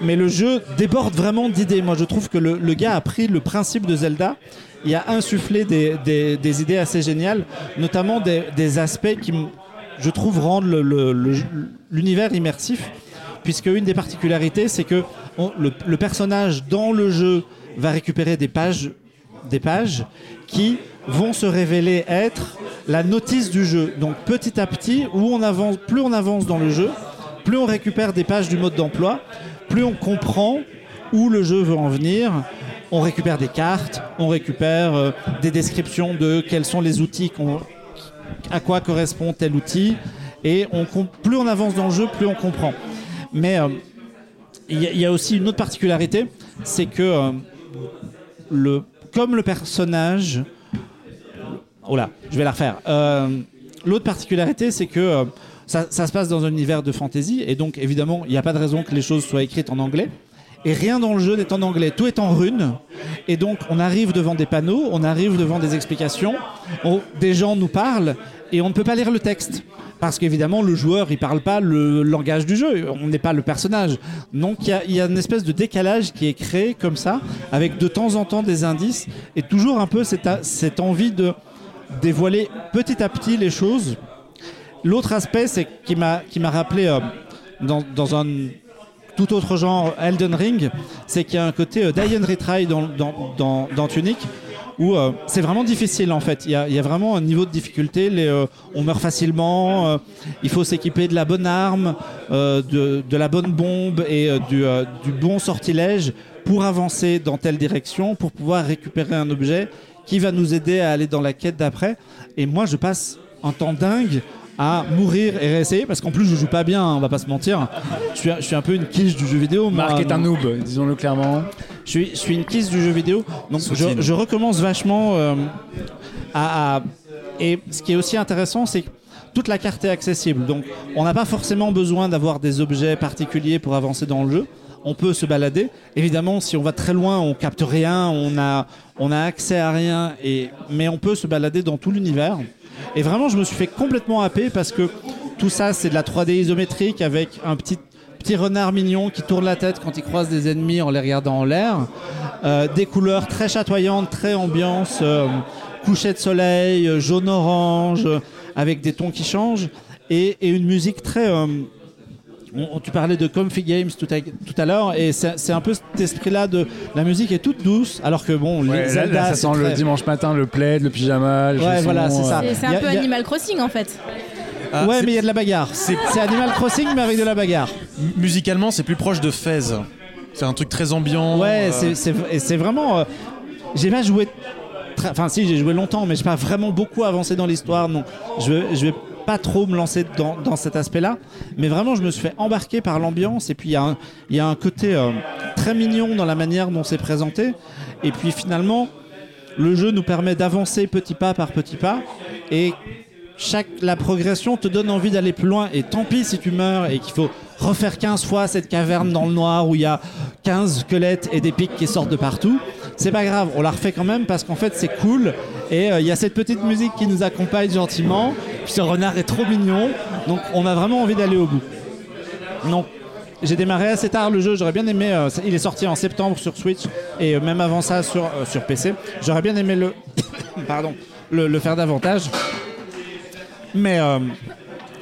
Mais le jeu déborde vraiment d'idées. Moi, je trouve que le, gars a pris le principe de Zelda et a insufflé des, idées assez géniales, notamment des, aspects qui, je trouve, rendent l'univers immersif. Puisque une des particularités, c'est que le, personnage dans le jeu va récupérer des pages, qui vont se révéler être la notice du jeu. Donc petit à petit, plus on avance dans le jeu, plus on récupère des pages du mode d'emploi, plus on comprend où le jeu veut en venir. On récupère des cartes, on récupère euh, des descriptions de quels sont les outils, à quoi correspond tel outil. Et plus on avance dans le jeu, plus on comprend. Mais euh, il y, a- aussi une autre particularité, c'est que euh, le, comme le personnage Oh là, je vais la refaire. Euh, L'autre particularité, c'est que ça, ça se passe dans un univers de fantasy, et donc évidemment, il n'y a pas de raison que les choses soient écrites en anglais. Et rien dans le jeu n'est en anglais, tout est en runes. Et donc, on arrive devant des panneaux, on arrive devant des explications, on- des gens nous parlent, et on ne peut pas lire le texte. Parce qu'évidemment, le joueur, il parle pas le langage du jeu, on n'est pas le personnage. Donc, il y a- une espèce de décalage qui est créé comme ça, avec de temps en temps des indices, et toujours un peu cette, envie de dévoiler petit à petit les choses. L'autre aspect, c'est qui m'a rappelé euh, dans, un tout autre genre Elden Ring, c'est qu'il y a un côté euh, Retry dans, dans, dans Tunic euh, c'est vraiment difficile en fait. Il y, a, vraiment un niveau de difficulté. Euh, on meurt facilement. euh, il faut s'équiper de la bonne arme, de, la bonne bombe et du, du bon sortilège pour avancer dans telle direction, pour pouvoir récupérer un objet qui va nous aider à aller dans la quête d'après. Et moi, je passe un temps dingue à mourir et réessayer parce qu'en plus je joue pas bien, hein, on va pas se mentir. Je suis, je suis un peu une quiche du jeu vidéo. moi. Marc est un noob, disons-le clairement. Je suis, je suis une quiche du jeu vidéo, donc je, je recommence vachement euh, à, à- Et ce qui est aussi intéressant, c'est que toute la carte est accessible. Donc on n'a pas forcément besoin d'avoir des objets particuliers pour avancer dans le jeu. On peut se balader. Évidemment, si on va très loin, on capte rien, on a, on a accès à rien, et, mais on peut se balader dans tout l'univers. Et vraiment, je me suis fait complètement happer parce que tout ça, c'est de la 3D isométrique avec un petit, petit renard mignon qui tourne la tête quand il croise des ennemis en les regardant en l'air. Euh, des couleurs très chatoyantes, très ambiance, euh, coucher de soleil, euh, jaune-orange, euh, avec des tons qui changent. Et, une musique très. On- tu parlais de Comfy Games tout à, tout à l'heure, et c'est c'est un peu cet esprit-là de la musique est toute douce, alors que bon, les Ouais, là, Zelda, là, ça sent le dimanche matin, le plaid, le pyjama, le Ouais, chausson, voilà, c'est ça. euh, C'est un a- peu a- Animal Crossing en fait. Ah, ouais, mais il y a de la bagarre. C'est Animal Crossing, mais avec de la bagarre. M- Musicalement, c'est plus proche de Fez. C'est un truc très ambiant. Ouais, euh, c'est- c'est et c'est vraiment. euh, j'ai pas joué. Enfin, si, j'ai joué longtemps, mais j'ai pas vraiment beaucoup avancé dans l'histoire. Non, je je vais pas trop me lancer dans, cet aspect-là, mais vraiment je me suis fait embarquer par l'ambiance et puis il y, a un- il y a un côté euh, très mignon dans la manière dont c'est présenté et puis finalement le jeu nous permet d'avancer petit pas par petit pas et chaque la progression te donne envie d'aller plus loin et tant pis si tu meurs et qu'il faut refaire 15 fois cette caverne dans le noir où il y a 15 squelettes et des pics qui sortent de partout c'est pas grave on la refait quand même parce qu'en fait c'est cool et euh, il y a cette petite musique qui nous accompagne gentiment puis ce renard est trop mignon donc on a vraiment envie d'aller au bout non j'ai démarré assez tard le jeu, j'aurais bien aimé. euh, il est sorti en septembre sur Switch et euh, même avant ça sur, sur PC. J'aurais bien aimé le, *coughs* pardon, le faire davantage. Mais euh,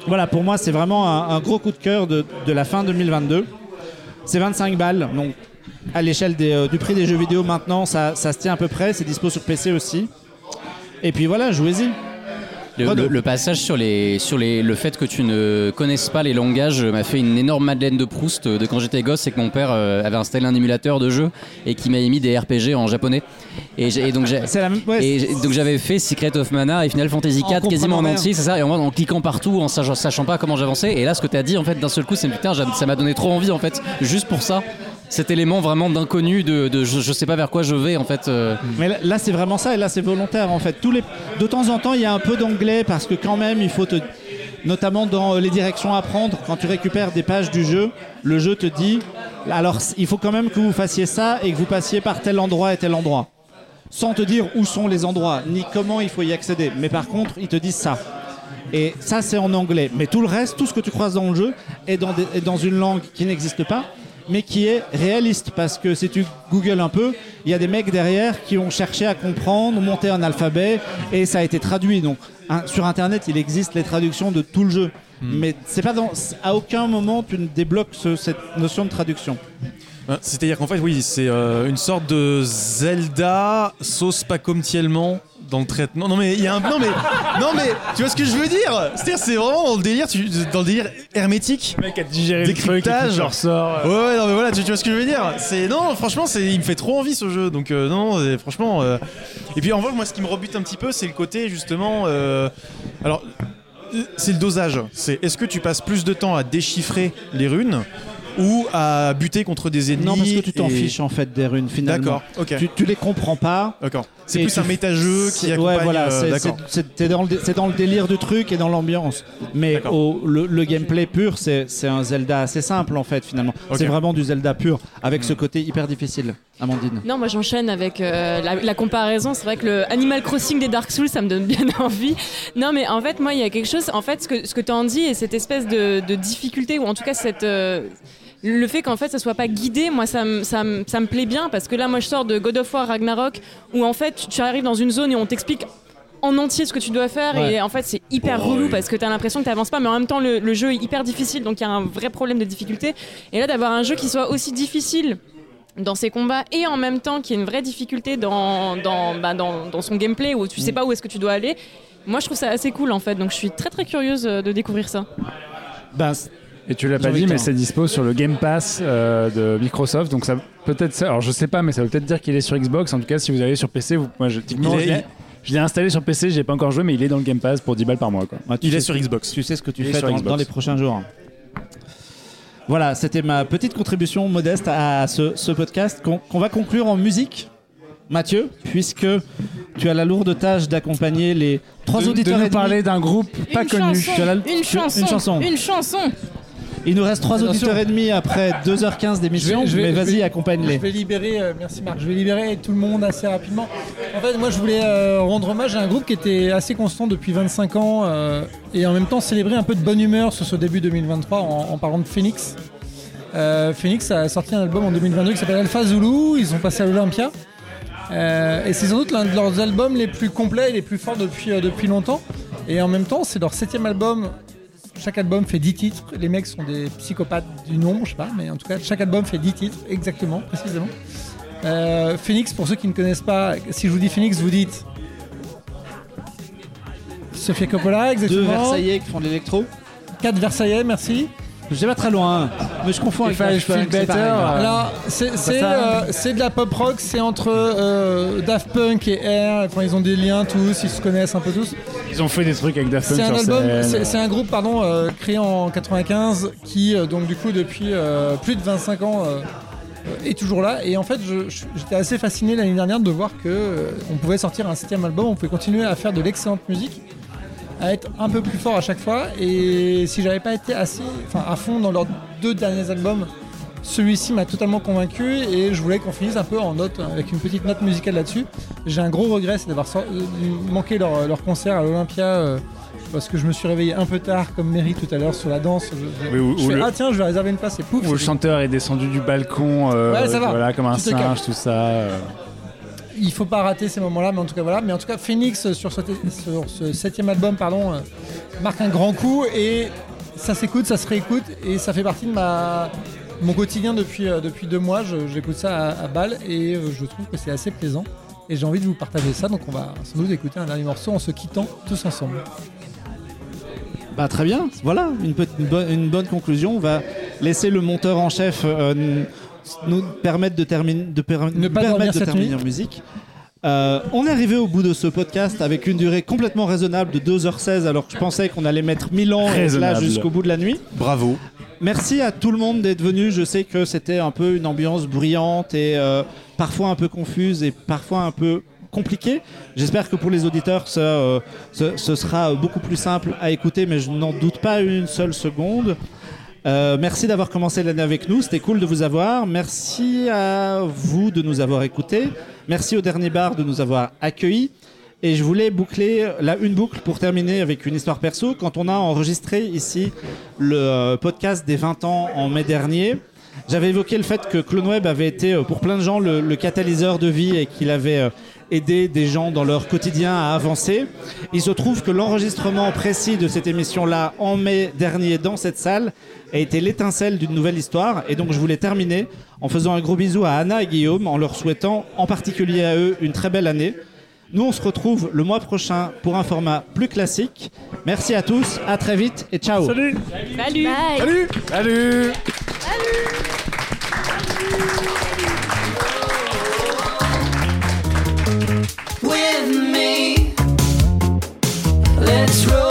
voilà, pour moi, c'est vraiment un, gros coup de cœur de, la fin 2022. C'est 25 balles, donc à l'échelle euh, du prix des jeux vidéo maintenant, ça, ça se tient à peu près. C'est dispo sur PC aussi. Et puis voilà, jouez-y. Le, Renaud. le- le passage sur, les, sur les, le fait que tu ne connaisses pas les langages m'a fait une énorme Madeleine de Proust de quand j'étais gosse et que mon père euh, avait installé un émulateur de jeu et qui m'a mis des RPG en japonais. Et, et donc j'avais fait Secret of Mana et Final Fantasy En 4 quasiment en entier, c'est ça, et en, en cliquant partout, en sachant, sachant pas comment j'avançais. Et là, ce que tu as dit, en fait, d'un seul coup, c'est putain, ça m'a donné trop envie, en fait, juste pour ça. Cet élément vraiment d'inconnu, de, je, je sais pas vers quoi je vais, en fait. euh, Mais là, c'est vraiment ça, et là c'est volontaire en fait. De temps en temps, il y a un peu d'anglais parce que quand même, il faut te... Notamment dans euh, les directions à prendre, quand tu récupères des pages du jeu, le jeu te dit, alors il faut quand même que vous fassiez ça et que vous passiez par tel endroit et tel endroit. Sans te dire où sont les endroits, ni comment il faut y accéder. Mais par contre, ils te disent ça. Et ça, c'est en anglais. Mais tout le reste, tout ce que tu croises dans le jeu, est dans une langue qui n'existe pas, mais qui est réaliste. Parce que si tu googles un peu, il y a des mecs derrière qui ont cherché à comprendre, monter un alphabet, et ça a été traduit. Donc, hein, sur Internet, il existe les traductions de tout le jeu. Mais c'est pas dans, à aucun moment tu ne débloques ce- cette notion de traduction. Euh, C'est-à-dire qu'en fait, oui, c'est euh, une sorte de Zelda sauce pas comme tiellement dans le traitement. Non mais il y a un non mais non mais tu vois ce que je veux dire? C'est-à-dire c'est vraiment dans le délire tu- dans le délire hermétique. Le mec a digéré le truc, et puis décryptage. tu ressors. Ouais ouais non mais voilà tu, tu vois ce que je veux dire? C'est non franchement c'est il me fait trop envie ce jeu donc euh, non franchement euh, et puis en fait moi ce qui me rebute un petit peu c'est le côté justement euh, alors euh, c'est le dosage. C'est est-ce que tu passes plus de temps à déchiffrer les runes ou à buter contre des ennemis Non, parce que tu t'en et- fiches en fait des runes finalement. D'accord, ok. Tu, tu les comprends pas. D'accord. C'est plus tu- un méta-jeu qui c'est- accompagne, Ouais, voilà, euh, c'est- dans, le dans délire du truc et dans l'ambiance. Mais au- le, le gameplay pur, c'est un Zelda assez simple en fait finalement. C'est vraiment du Zelda pur avec ce côté hyper difficile. Amandine. Non, moi j'enchaîne avec euh, la, la comparaison. C'est vrai que le Animal Crossing des Dark Souls, ça me donne *laughs* bien envie. Non, mais en fait, moi, il y a quelque chose. En fait, ce que, ce que tu en dis et cette espèce de, de difficulté, ou en tout cas, cette. euh, le fait qu'en fait ça soit pas guidé, moi ça me ça ça plaît bien parce que là moi je sors de God of War Ragnarok où en fait tu- arrives dans une zone et on t'explique en entier ce que tu dois faire Ouais. et en fait c'est hyper Oh, relou oui. parce que t'as l'impression que t'avances pas mais en même temps le, le jeu est hyper difficile donc il y a un vrai problème de difficulté et là d'avoir un jeu qui soit aussi difficile dans ses combats et en même temps qu'il y ait une vraie difficulté dans, dans, bah, dans, dans son gameplay où tu sais pas où est-ce que tu dois aller moi je trouve ça assez cool en fait donc je suis très très curieuse euh, de découvrir ça Ben, Et tu l'as pas dit, de mais c'est dispo sur le Game Pass euh, de Microsoft. Donc ça peut-être ça. Alors je sais pas, mais ça veut peut-être dire qu'il est sur Xbox. En tout cas, si vous allez sur PC, vous, moi je, typiquement, Il est- je l'ai- je l'ai installé sur PC. J'ai pas encore joué, mais il est dans le Game Pass pour 10 balles par mois. Quoi. Ouais, tu sais- Tu sais ce que tu Il est fais sur dans, Xbox. dans les prochains jours. Voilà, c'était ma petite contribution modeste à ce, ce podcast qu'on qu'on va conclure en musique. Mathieu, puisque tu as la lourde tâche d'accompagner les trois De- de auditeurs nous et demi. parler d'un groupe pas Une connu. chanson, Tu as la- une tu- chanson, une chanson. Il nous reste trois Attention. auditeurs et demi après *laughs* 2h15 d'émission, Je vais- mais je vais- vas-y, Je accompagne-les. vais libérer, euh, merci Marc, je vais libérer tout le monde assez rapidement. En fait, moi je voulais euh, rendre hommage à un groupe qui était assez constant depuis 25 ans euh, et en même temps célébrer un peu de bonne humeur sur ce début 2023 en, en parlant de Phoenix. Phoenix a sorti un album en 2022 qui s'appelle Alpha Zulu, ils sont passés à l'Olympia. Et c'est sans doute l'un de leurs albums les plus complets et les plus forts depuis, depuis longtemps. Et en même temps, c'est leur septième album. Chaque album fait 10 titres. Les mecs sont des psychopathes du nombre, je sais pas, mais en tout cas, chaque album fait 10 titres, exactement, précisément. Euh, Phoenix, pour ceux qui ne connaissent pas, si je vous dis Phoenix, vous dites. Sophia Coppola, exactement. Deux Versaillais qui font de l'électro. Quatre Versaillais, merci. Je pas très loin, mais je confonds avec Daft Punk, Better. pareil. Alors, c'est c'est, euh, c'est de la pop rock, c'est entre euh, Daft Punk et Air. Enfin, ils ont des liens tous, ils se connaissent un peu tous. Ils ont fait des trucs avec Daft Punk C'est un sur album, scène. c'est un groupe pardon euh, créé en 95 qui euh, donc du coup depuis euh, plus de 25 ans est toujours là et en fait j'étais assez fasciné l'année dernière de voir que euh, on pouvait sortir un septième album, on pouvait continuer à faire de l'excellente musique, à être un peu plus fort à chaque fois et si j'avais pas été assez, enfin à fond dans leurs deux derniers albums. Celui-ci m'a totalement convaincu et je voulais qu'on finisse un peu en note, avec une petite note musicale là-dessus. J'ai un gros regret, c'est d'avoir euh, manqué leur, leur concert à l'Olympia euh, parce que je me suis réveillé un peu tard, comme Mary tout à l'heure sur la danse. Je, je- Oui, ou- je ou fais, le- ah tiens, je vais réserver une place et pouf. Où le chanteur est descendu du balcon, euh, Ouais, ça va. voilà, comme un Tu singe, tout ça. euh. Il faut pas rater ces moments-là, mais en tout cas voilà. Mais en tout cas, Phoenix sur ce, sur ce septième album, pardon, euh, marque un grand coup et ça s'écoute, ça se réécoute et ça fait partie de ma mon quotidien depuis euh, depuis deux mois. J'écoute ça à, à balle et euh, je trouve que c'est assez plaisant. Et j'ai envie de vous partager ça, donc on va sans doute écouter un dernier morceau en se quittant tous ensemble. Bah, très bien, voilà, une, bonne- conclusion. On va laisser le monteur en chef euh, nous permettre de, terminer de, per- nous pas permettre dormir de cette terminer nuit. en musique. Euh, on est arrivé au bout de ce podcast avec une durée complètement raisonnable de 2h16 alors que je pensais qu'on allait mettre 1000 ans et là jusqu'au bout de la nuit. Bravo. Merci à tout le monde d'être venu. Je sais que c'était un peu une ambiance bruyante et euh, parfois un peu confuse et parfois un peu compliquée. J'espère que pour les auditeurs, ça, euh, ce, ce sera beaucoup plus simple à écouter, mais je n'en doute pas une seule seconde. Euh, merci d'avoir commencé l'année avec nous, c'était cool de vous avoir. Merci à vous de nous avoir écoutés. Merci au dernier bar de nous avoir accueillis. Et je voulais boucler là une boucle pour terminer avec une histoire perso. Quand on a enregistré ici le euh, podcast des 20 ans en mai dernier, j'avais évoqué le fait que CloneWeb avait été euh, pour plein de gens le, le catalyseur de vie et qu'il avait aidé des gens dans leur quotidien à avancer. Il se trouve que l'enregistrement précis de cette émission-là en mai dernier dans cette salle a été l'étincelle d'une nouvelle histoire. Et donc je voulais terminer en faisant un gros bisou à Anna et Guillaume en leur souhaitant en particulier à eux une très belle année. Nous, on se retrouve le mois prochain pour un format plus classique. Merci à tous, à très vite et ciao. Salut Bye. Salut Salut with me. Let's roll.